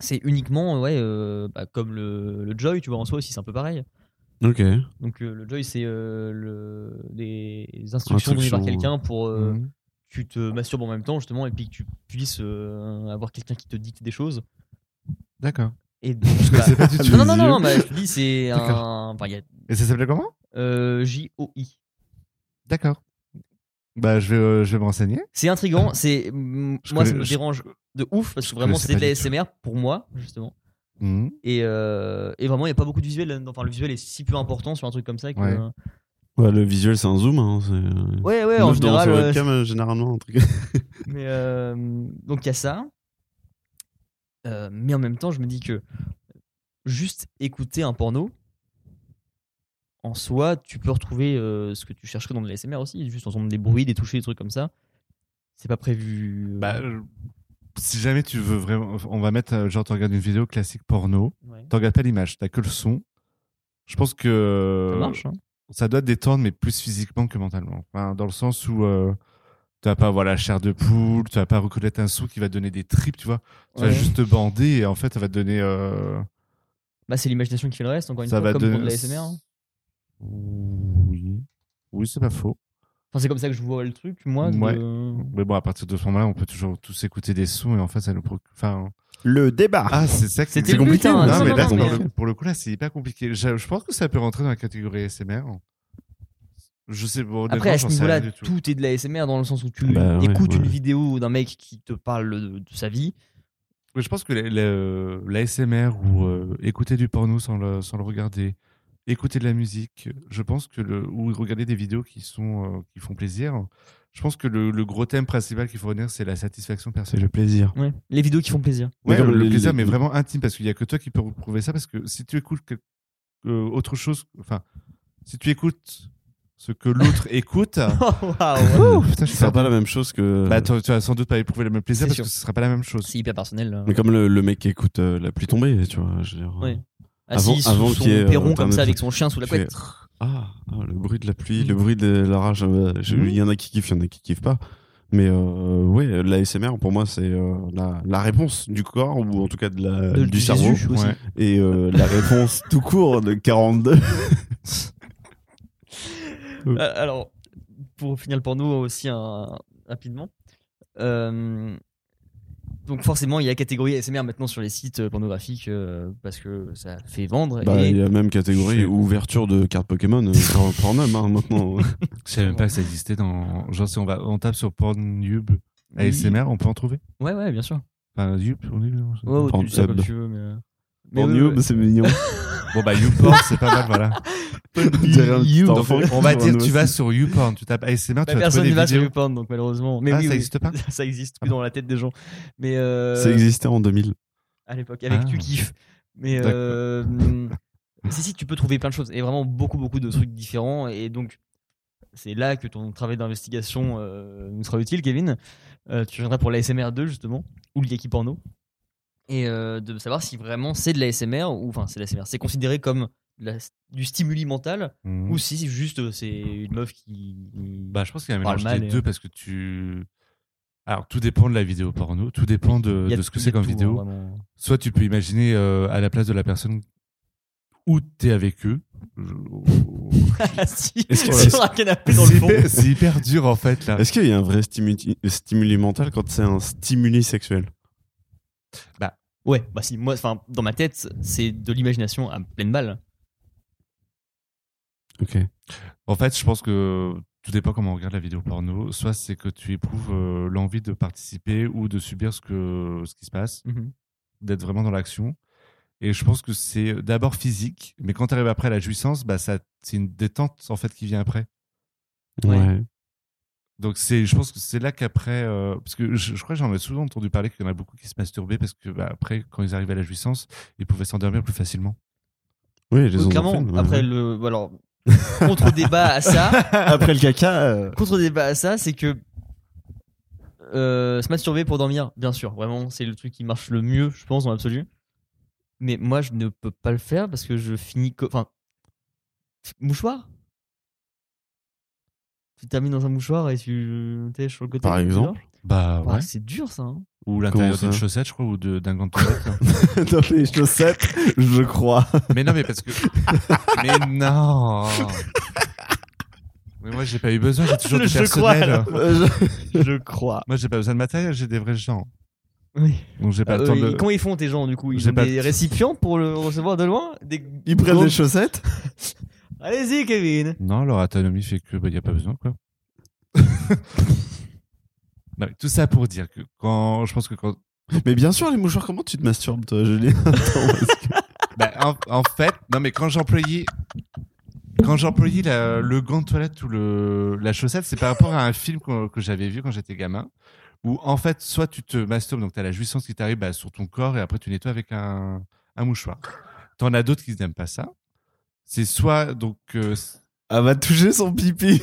c'est uniquement, ouais, euh, bah, comme le, le Joy, tu vois, en soi aussi, c'est un peu pareil. Ok. Donc le Joy, c'est le, des instructions données par quelqu'un pour Mhm. tu te masturbes en même temps, justement, et puis que tu puisses euh, avoir quelqu'un qui te dicte des choses. D'accord. Et donc, Je connaissais pas du tout. non, non, non, non, non, bah, je te dis, c'est un. Enfin, y a Et ça s'appelait comment? Euh, J-O-I. D'accord. Bah je vais, euh, je vais me renseigner. C'est intriguant, c'est moi ça connais- me je- dérange de ouf parce que vraiment connaissais c'est de pas la du tout. SMR pour moi justement Mhm. et, euh, et vraiment il n'y a pas beaucoup de visuel là-dedans. enfin le visuel est si peu important sur un truc comme ça que Ouais. Ouais, le visuel, c'est un zoom. Hein, c'est, euh, ouais, ouais, en devant général sa euh, webcam, euh, généralement, un truc. mais euh, donc il y a ça Euh, mais en même temps je me dis que juste écouter un porno en soi tu peux retrouver euh, ce que tu chercherais dans de la SMR aussi juste entendre des bruits des touchés des trucs comme ça c'est pas prévu euh, Bah, euh, si jamais tu veux vraiment, on va mettre, genre, tu regardes une vidéo classique porno, ouais. tu regardes pas l'image, t'as que le son. Je pense que ça marche hein. ça doit te détendre, mais plus physiquement que mentalement. Enfin, dans le sens où euh, tu vas pas avoir la chair de poule, tu vas pas reconnaître un son qui va te donner des tripes, tu vois. Tu vas juste te bander et en fait, ça va te donner. Bah, c'est l'imagination qui fait le reste, encore une ça fois, va comme pour donner. de la SMR. hein. Oui. Oui, c'est pas faux. Enfin, c'est comme ça que je vois le truc, moi. de- Ouais. Mais bon, à partir de ce moment-là, on peut toujours tous écouter des sons et en fait, ça nous procure. Enfin, Le débat. ah, c'est ça. que- C'était c'est compliqué. hein. Non, Non, mais là, pour, le, pour le coup, là, c'est hyper compliqué. Je, je pense que ça peut rentrer dans la catégorie SMR. Je sais. Bon, Après, à ce niveau-là, tout. est de la SMR dans le sens où tu Bah, ouais, écoutes une vidéo d'un mec qui te parle de, de sa vie. Mais je pense que la, la- la SMR ou euh, écouter du porno sans le, sans le regarder, écouter de la musique, je pense que le ou regarder des vidéos qui sont euh, qui font plaisir. Je pense que le, le gros thème principal qu'il faut retenir, c'est la satisfaction C'est personnelle. le plaisir. Ouais. Les vidéos qui font plaisir. Ouais, le, plaisir, les- mais vraiment intime, parce qu'il y a que toi qui peux prouver ça, parce que si tu écoutes euh, autre chose, enfin, si tu écoutes ce que l'autre écoute, Waouh. putain, je Ce suis sera pas la même chose que. Bah, tu vas sans doute pas éprouver le même plaisir parce sûr. que ce sera pas la même chose. C'est hyper personnel. là. mais comme le, le mec qui écoute euh, la pluie tombée, tu vois. Je veux dire, Ouais. Avant- Assis avant sous son qu'il y ait, euh, perron comme ça avec son chien sous la couette. Ah, ah, le bruit de la pluie, le bruit de l'orage. euh, je- Il y en a qui kiffent, il y en a qui kiffent pas. Mais euh, ouais, l'ASMR pour moi c'est euh, la, la réponse du corps ou en tout cas de la, De- du, du cerveau Jésus aussi. Ouais. et euh, la réponse tout court de 42. Euh, Alors, pour finir le porno aussi un- rapidement. euh, donc forcément, il y a catégorie ASMR maintenant sur les sites euh, pornographiques euh, parce que ça fait vendre. Bah, et il y a même catégorie ouverture de cartes Pokémon euh, sur Pornhub hein, maintenant. Je savais même pas que ça existait dans. Genre, si on, va, on tape sur Pornhub ASMR, on peut en trouver Ouais, ouais, bien sûr. Enfin. Ouais, ouais, tu ça Pornhub. comme tu veux, mais. Ouais, ouais. c'est mignon. Bon, bah, YouPorn, c'est pas mal, voilà. On Donc, va dire, tu vas sur YouPorn, tu tapes ASMR, Bah, tu vas personne des va sur vidéos. YouPorn, donc malheureusement. Mais Ah, oui, ça oui. existe pas Ça existe plus dans la tête des gens. Mais euh, Ça existait en 2000. à l'époque, avec Ah. Tu kiffes. Mais euh, si, si, tu peux trouver plein de choses. Et vraiment beaucoup, beaucoup de trucs différents. Et donc, c'est là que ton travail d'investigation euh, nous sera utile, Kevin. Euh, tu viendras pour l'ASMR 2, justement, ou le Yaki Porno. Et euh, de savoir si vraiment c'est de l'ASMR, ou enfin, c'est de l'ASMR. C'est considéré comme la- du stimuli mental, Mhm. ou si c'est juste euh, c'est une meuf qui. Bah, je pense qu'il y a un mélange des deux parce que tu. Alors, tout dépend de la vidéo porno, tout dépend de, ce que c'est comme vidéo. hein, vraiment. Soit tu peux imaginer euh, à la place de la personne où t'es avec eux. Est-ce que- sur un canapé dans le C'est fond. hyper, c'est hyper dur en fait là. Est-ce qu'il y a un vrai stimuli, stimuli mental quand c'est un stimuli sexuel? Ouais, bah si, moi, enfin, dans ma tête, c'est de l'imagination à pleine balle. Ok. En fait, je pense que tout dépend comment on regarde la vidéo porno. Soit c'est que tu éprouves euh, l'envie de participer ou de subir ce, que, ce qui se passe, d'être vraiment dans l'action. Et je pense que c'est d'abord physique, mais quand tu arrives après à la jouissance, bah ça, c'est une détente en fait qui vient après. Ouais. Ouais. Donc c'est, je pense que c'est là qu'après, euh, parce que je, je crois que j'en ai souvent entendu parler qu'il y en a beaucoup qui se masturbaient parce que bah, après, quand ils arrivaient à la jouissance, ils pouvaient s'endormir plus facilement. Oui, les Oui, clairement, après ouais. le. Alors, contre-débat à ça, après le caca. euh, contre-débat à ça, c'est que. euh, se masturber pour dormir, bien sûr, vraiment, c'est le truc qui marche le mieux, je pense, dans l'absolu. Mais moi, je ne peux pas le faire parce que je finis. Enfin. Mouchoir Tu termines dans un mouchoir et tu. T'es sur le côté. Par exemple Bah Ouais, ouais. C'est dur ça. hein. Ou l'intérieur d'une chaussette, je crois, ou d'un gant de toilette. Dans les chaussettes, je crois. mais non, mais parce que. mais non Mais moi, j'ai pas eu besoin, j'ai toujours du je crois, personnel. alors. Je crois. Moi, j'ai pas besoin de matériel, j'ai des vrais gens. Oui. Donc, j'ai pas Ah, le temps euh, de. Comment ils font tes gens du coup Ils ont pas- des récipients pour le recevoir de loin? Des... Ils prennent les chaussettes? Allez-y Kevin Non, leur autonomie fait que, bah, y a pas besoin, quoi. Non, tout ça pour dire que quand, je pense que quand, Mais bien sûr, les mouchoirs, comment tu te masturbes, toi, Julien? Attends, parce que- Bah, en, en fait, non mais quand j'employais, quand j'employais la- le gant de toilette ou le, la chaussette, c'est par rapport à un film que, que j'avais vu quand j'étais gamin, où en fait, soit tu te masturbes, donc tu as la jouissance qui t'arrive bah, sur ton corps et après tu nettoies avec un, un mouchoir. T'en as d'autres qui n'aiment pas ça. C'est soit donc euh, Elle va toucher son pipi.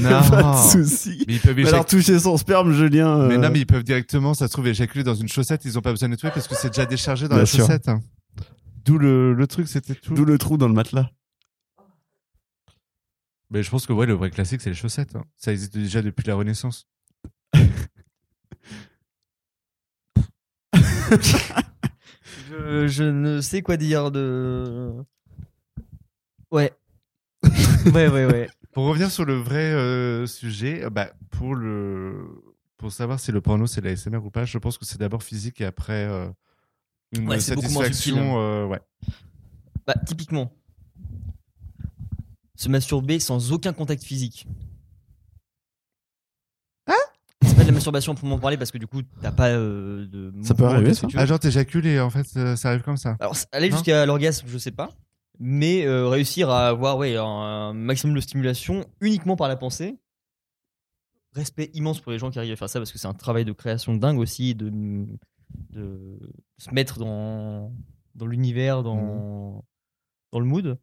non, pas de souci. mais ils peuvent Mais alors, éjac- toucher son sperme, Julien. euh, mais non, mais ils peuvent directement, ça se trouve, éjaculer dans une chaussette. Ils ont pas besoin de nettoyer parce que c'est déjà déchargé dans Bien la sûr. chaussette. hein. D'où le, le truc, c'était tout. D'où le trou dans le matelas. Mais je pense que ouais, le vrai classique, c'est les chaussettes. hein. Ça existe déjà depuis la Renaissance. je, je ne sais quoi dire de... Ouais. ouais, ouais, ouais. Pour revenir sur le vrai euh, sujet, euh, bah, pour le pour savoir si le porno c'est la SMR ou pas, je pense que c'est d'abord physique et après euh, une Ouais, beaucoup moins satisfaction. euh, ouais. Bah, typiquement, se masturber sans aucun contact physique. Hein? C'est pas de la masturbation pour m'en parler parce que du coup, t'as pas euh, de. Ça peut arriver, ça tu veux. Ah genre t'éjacules et en fait ça arrive comme ça. Alors, aller jusqu'à l'orgasme, je sais pas. Mais euh, réussir à avoir ouais, un maximum de stimulation uniquement par la pensée. Respect immense pour les gens qui arrivent à faire ça parce que c'est un travail de création dingue aussi, de, de se mettre dans, dans l'univers, dans, dans le mood.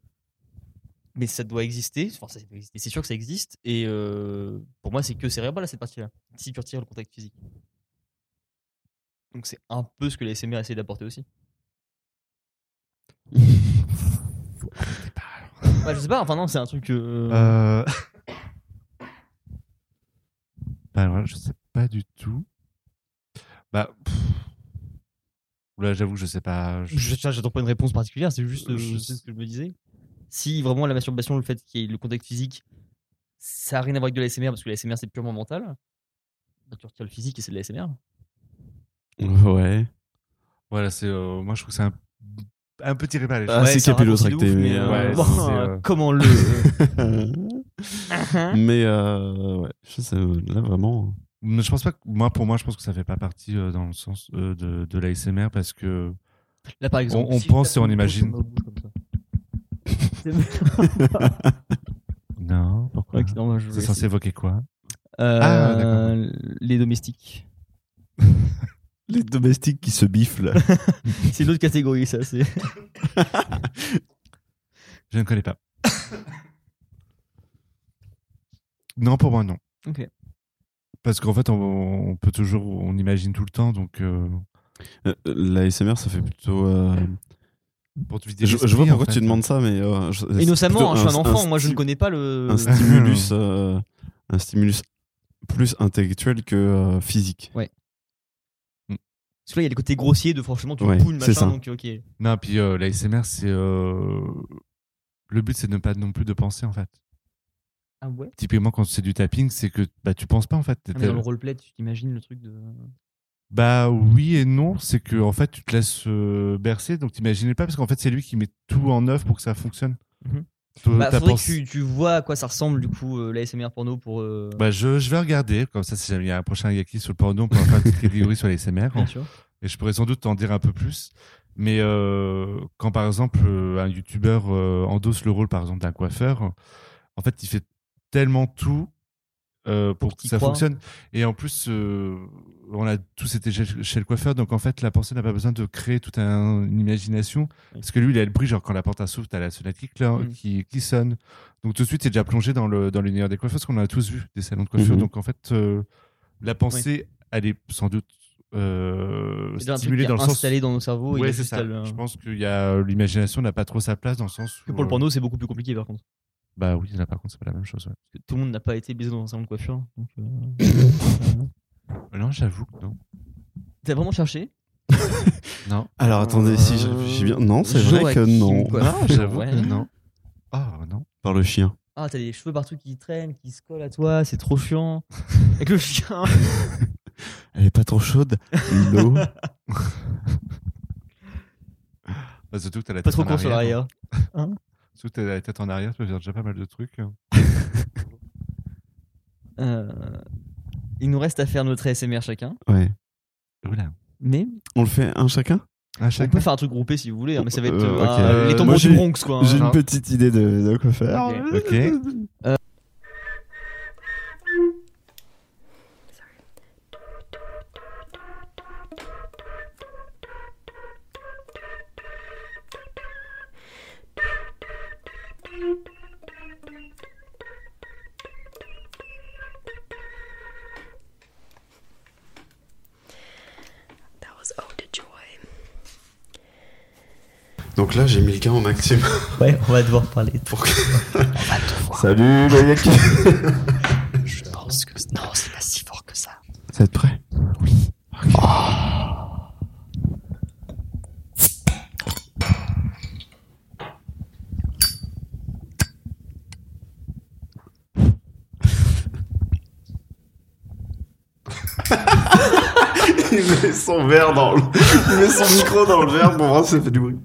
Mais ça doit exister, enfin, c'est sûr que ça existe. Et euh, pour moi, c'est que cérébral à cette partie-là, si tu retires le contact physique. Donc c'est un peu ce que la SMR essaie d'apporter aussi. Bah, je sais pas, enfin non, c'est un truc. euh, Euh... bah, alors là, je sais pas du tout. Bah. pff. Là, j'avoue que je sais pas. Je- Je je- j'attends pas une réponse particulière, c'est juste euh, Je- c'est ce que je me disais. Si vraiment la masturbation, le fait qu'il y ait le contact physique, ça a rien à voir avec de la SMR parce que la SMR c'est purement mental, bah, tu retires le physique et c'est de la SMR. Ouais. Voilà, c'est. euh, Moi, je trouve que c'est un, un peu tiré par les Ah, cheveux. c'est c'est capillotracté, ouf, mais, euh, ouais, bon, c'est, euh, euh, comment le. mais euh, ouais, je sais, là vraiment. Mais je pense pas que. Moi, pour moi, je pense que ça fait pas partie euh, dans le sens euh, de, de l'ASMR parce que. Là par exemple, On- on si pense et on imagine. Non, pourquoi? Ok, non, moi, je C'est censé évoquer quoi? Euh, Ah, les domestiques. Les domestiques qui se biffent là. C'est une autre catégorie, ça. C'est. Je ne connais pas. non, pour moi, non. Ok. Parce qu'en fait, on, on peut toujours. On imagine tout le temps, donc. euh, Euh, L'ASMR, ça fait plutôt. euh, pour te Je, je vois en pourquoi fait. tu demandes ça, mais. euh, je- Innocemment, hein, je suis un enfant, moi je ne connais pas le. Un stimulus, euh, un stimulus plus intellectuel que euh, physique. Parce que là, il y a le côté grossier de franchement, tu Ouais, poules, c'est machin, ça. donc ok. Non, puis euh, l'ASMR, c'est. euh, Le but, c'est de ne pas non plus de penser, en fait. Ah ouais? Typiquement, quand c'est du tapping, c'est que bah, tu penses pas, en fait. Ah, mais Dans le roleplay, tu t'imagines le truc de. Bah oui et non, c'est que en fait tu te laisses euh, bercer, donc t'imagines pas parce qu'en fait c'est lui qui met tout en œuvre pour que ça fonctionne. Mhm. Toi, Bah, t'as faudrait pensé- que tu, tu vois à quoi ça ressemble du coup euh, l'ASMR porno pour. euh, Bah je, je vais regarder, comme ça si jamais il y a un prochain Yaki sur le porno, on pourra faire une petite catégorie sur les SMR. Bien sûr. Et je pourrais sans doute t'en dire un peu plus. Mais euh, quand par exemple euh, un youtubeur euh, endosse le rôle par exemple d'un coiffeur, en fait il fait tellement tout euh, pour que ça crois. fonctionne. Et en plus, euh, on a tous été chez, chez le coiffeur, donc en fait la personne n'a pas besoin de créer toute un- une imagination. Parce que lui, il a le bruit, genre quand la porte s'ouvre, t'as la sonnette qui, Mm. qui, qui sonne. Donc tout de suite, c'est déjà plongé dans le dans l'univers des coiffeurs, parce qu'on a tous vu des salons de coiffure. Mhm. Donc en fait, euh, la pensée, elle est sans doute euh, dans le sens. installé dans nos cerveaux. Ouais, c'est juste ça. Je pense qu'il y a l'imagination n'a pas trop sa place dans le sens que où, pour le porno, c'est beaucoup plus compliqué par contre. Bah oui, là par contre, c'est pas la même chose. ouais. Parce que tout le monde n'a pas été baisé dans un salon de coiffure. donc, euh, Euh, Non, j'avoue que non. T'as vraiment cherché? Non. Alors attendez, si je réfléchis bien. Non, c'est vrai que Joachim non. Non, j'avoue ouais. que non. Ah non. Par le chien. Ah, t'as des cheveux partout qui traînent, qui se collent à toi, c'est trop chiant. Avec le chien. Elle est pas trop chaude. L'eau. Bah, surtout que t'as la Pas tête trop en court sur arrière. l'arrière. Surtout que t'as la tête en arrière, tu peux faire déjà pas mal de trucs. Euh, il nous reste à faire notre ASMR chacun. Ouais. Oula. Mais On le fait un chacun? Ah, on chacun. peut faire un truc groupé si vous voulez, hein, mais ça va être Euh, euh, ok. les Euh, moi, du j'ai- Bronx quoi. J'ai hein. une petite idée de, de quoi faire. Ok. Donc là, j'ai mis le gain au maximum. Ouais, on va devoir parler. Pour que... Salut, le Yaki. Je pense que non, c'est pas si fort que ça. Ça va être prêt Il met son verre dans le... Il met son micro dans le verre pour voir si ça fait du bruit.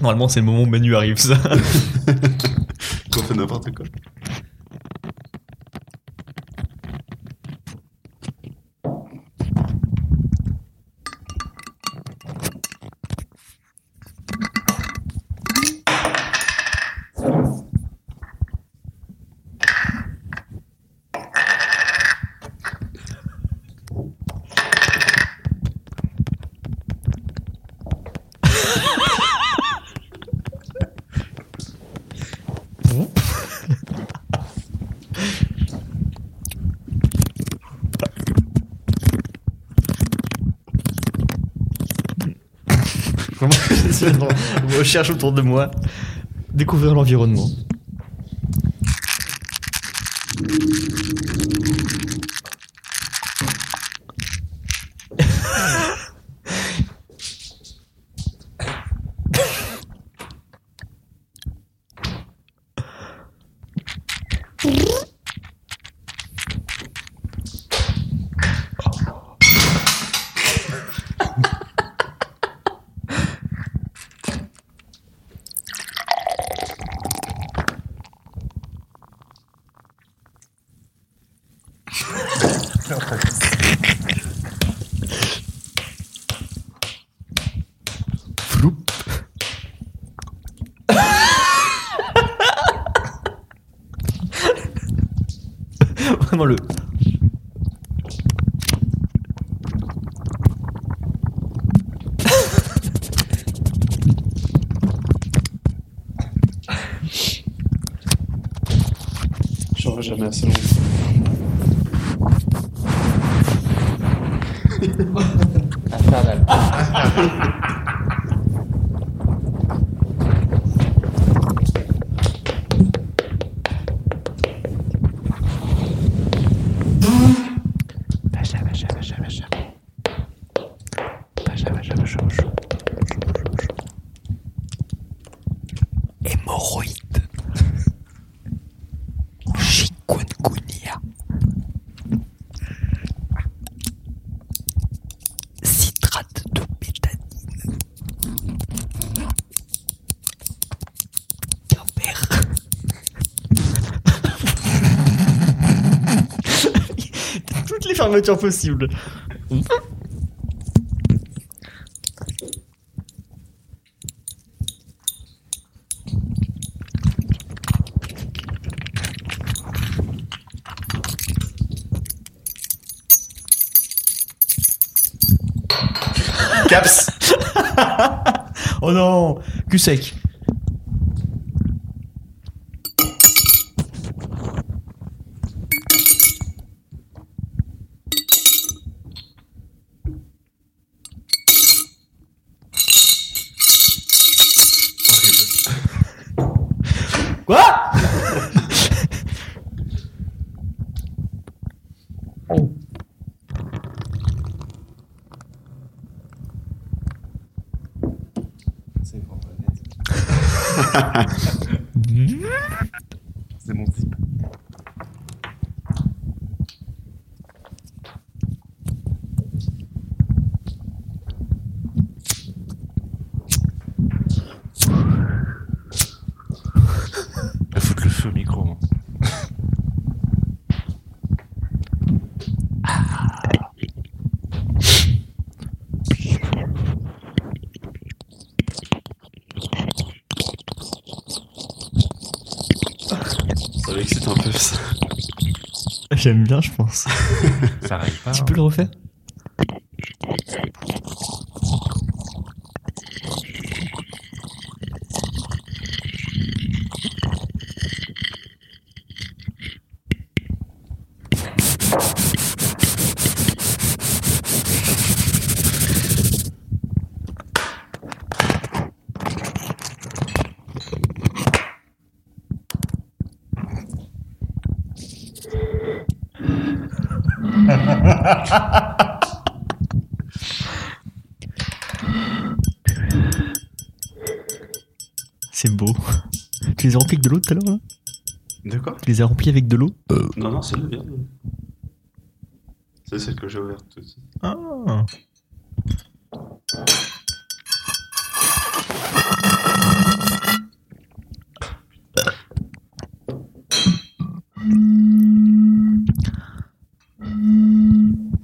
Normalement, c'est le moment où Manu arrive, ça. Qu'on fait n'importe quoi. dans, recherche autour de moi. Découvrir l'environnement. le fermeture possible. Caps. oh non, cul sec. J'aime bien, je pense. Ça arrive pas. Tu peux le hein. refaire? de l'eau tout à l'heure De quoi Tu les as remplis avec de l'eau. Euh. Non, non, c'est la bière. C'est celle que j'ai ouverte tout. Ah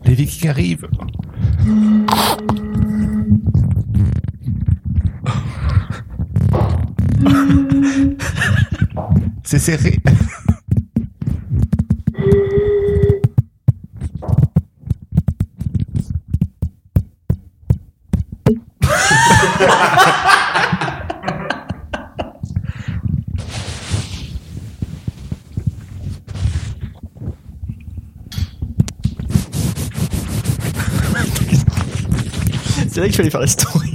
Les vikings arrivent C'est serré. C'est vrai qu'il fallait faire la.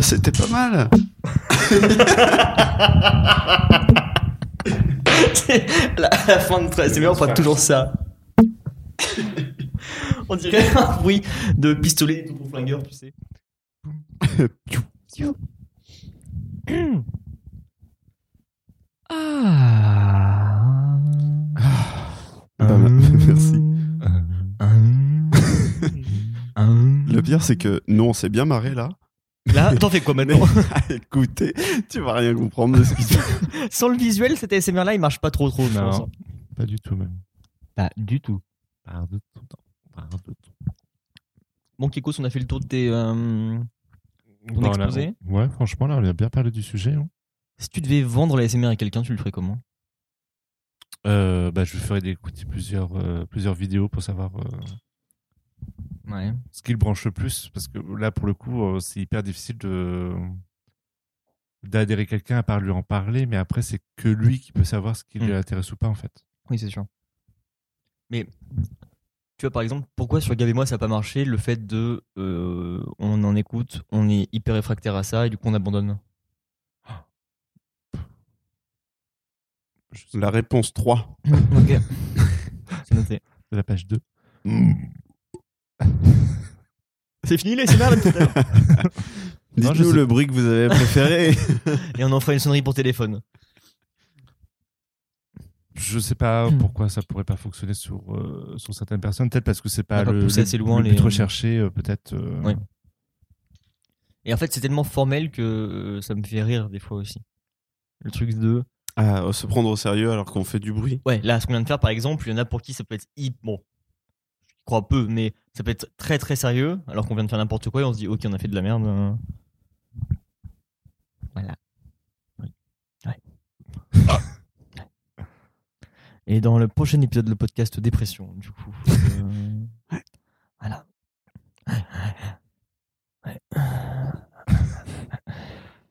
Bah, C'était pas mal. la, la fin de très c'est bien, on fera toujours ça. on dirait un bruit de pistolet tout pour flingueur, tu sais. Ah. Bah, merci. Le Le pire, c'est que nous, on s'est bien marré là. Là, t'en fais quoi maintenant Écoutez, tu vas rien comprendre de ce qui se passe. Sans le visuel, cet ASMR là, il marche pas trop trop. Non. pense. Pas du tout même. Pas du tout. Pas du tout. Pas du tout. Bon, Kikos, on a fait le tour de tes. euh, Ton Bah, a- Ouais, franchement, là, on a bien parlé du sujet. hein. Si tu devais vendre l'ASMR à quelqu'un, tu le ferais comment? Euh, bah, je lui ferai écouter plusieurs, euh, plusieurs vidéos pour savoir euh, Ouais. ce qui le branche le plus. Parce que là, pour le coup, euh, c'est hyper difficile de d'adhérer quelqu'un à part lui en parler. Mais après, c'est que lui qui peut savoir ce qui lui Mm. intéresse ou pas, en fait. Oui, c'est sûr. Mais tu vois, par exemple, pourquoi sur Gab et moi ça n'a pas marché Le fait de. euh, on en écoute, on est hyper réfractaire à ça et du coup on abandonne? La réponse 3. ok. c'est noté. pas, la page 2. C'est fini l'ASMR depuis tout à l'heure Non, je Dites-nous le bruit que vous avez préféré. Et on en fera une sonnerie pour téléphone. Je sais pas Hmm. pourquoi ça pourrait pas fonctionner sur, euh, sur certaines personnes. Peut-être parce que c'est On pas a pas le, poussé le- assez loin le but les- recherché, euh, peut-être. euh, Ouais. Et en fait, c'est tellement formel que euh, ça me fait rire des fois aussi. Le truc de. Ah, se prendre au sérieux alors qu'on fait du bruit. Ouais, là, ce qu'on vient de faire, par exemple, il y en a pour qui ça peut être hip. Bon, crois peu, mais ça peut être très très sérieux, alors qu'on vient de faire n'importe quoi et on se dit, ok, on a fait de la merde. euh. Voilà. Oui. Ouais. Ouais. Et dans le prochain épisode, le podcast Dépression, du coup. euh, Voilà. Ouais.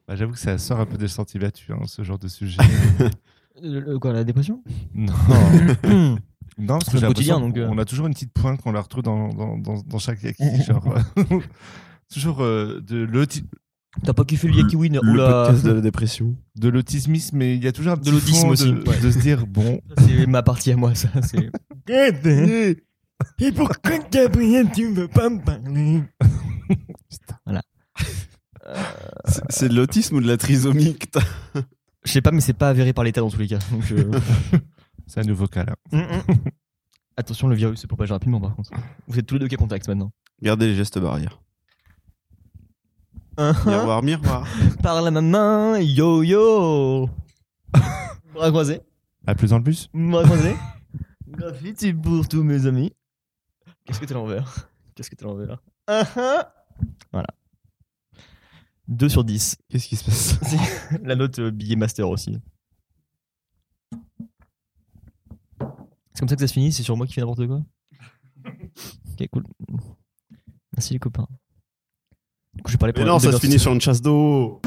bah, J'avoue que ça sort un peu des sentiers battus, hein, ce genre de sujet. Le- le- quoi, la dépression? Non. Non, parce que j'ai quotidien. Donc, on euh. a toujours une petite pointe qu'on la retrouve dans, dans, dans, chaque yaki. Euh, toujours euh, de l'autisme. T'as pas kiffé le yaki win le, ou la... de la dépression De l'autismisme, mais il y a toujours un petit de l'autisme aussi. De, se dire bon. C'est ma partie à moi, ça. Et pourquoi Gabriel, tu ne veux pas me parler Voilà. C'est de l'autisme ou de la trisomie Je sais pas, mais c'est pas avéré par l'État dans tous les cas. Donc euh... C'est un nouveau cas là. Attention, le virus se propage rapidement par contre. Vous êtes tous les deux cas contacts maintenant. Gardez les gestes barrières. Uh-huh. Miroir, miroir. Par la main, yo yo. Bras croisés. À plus en plus. Bras croisés. Graffiti pour tous mes amis. Qu'est-ce que t'es l'envers? Qu'est-ce que t'es l'envers? Uh-huh. Voilà. 2 sur 10. Qu'est-ce qui se passe? La note euh, billet master aussi. C'est comme ça que ça se finit, c'est sur moi qui fais n'importe quoi. ok, cool. Merci les copains. Du coup, je pour Mais non, ça se finit sur une chasse d'eau.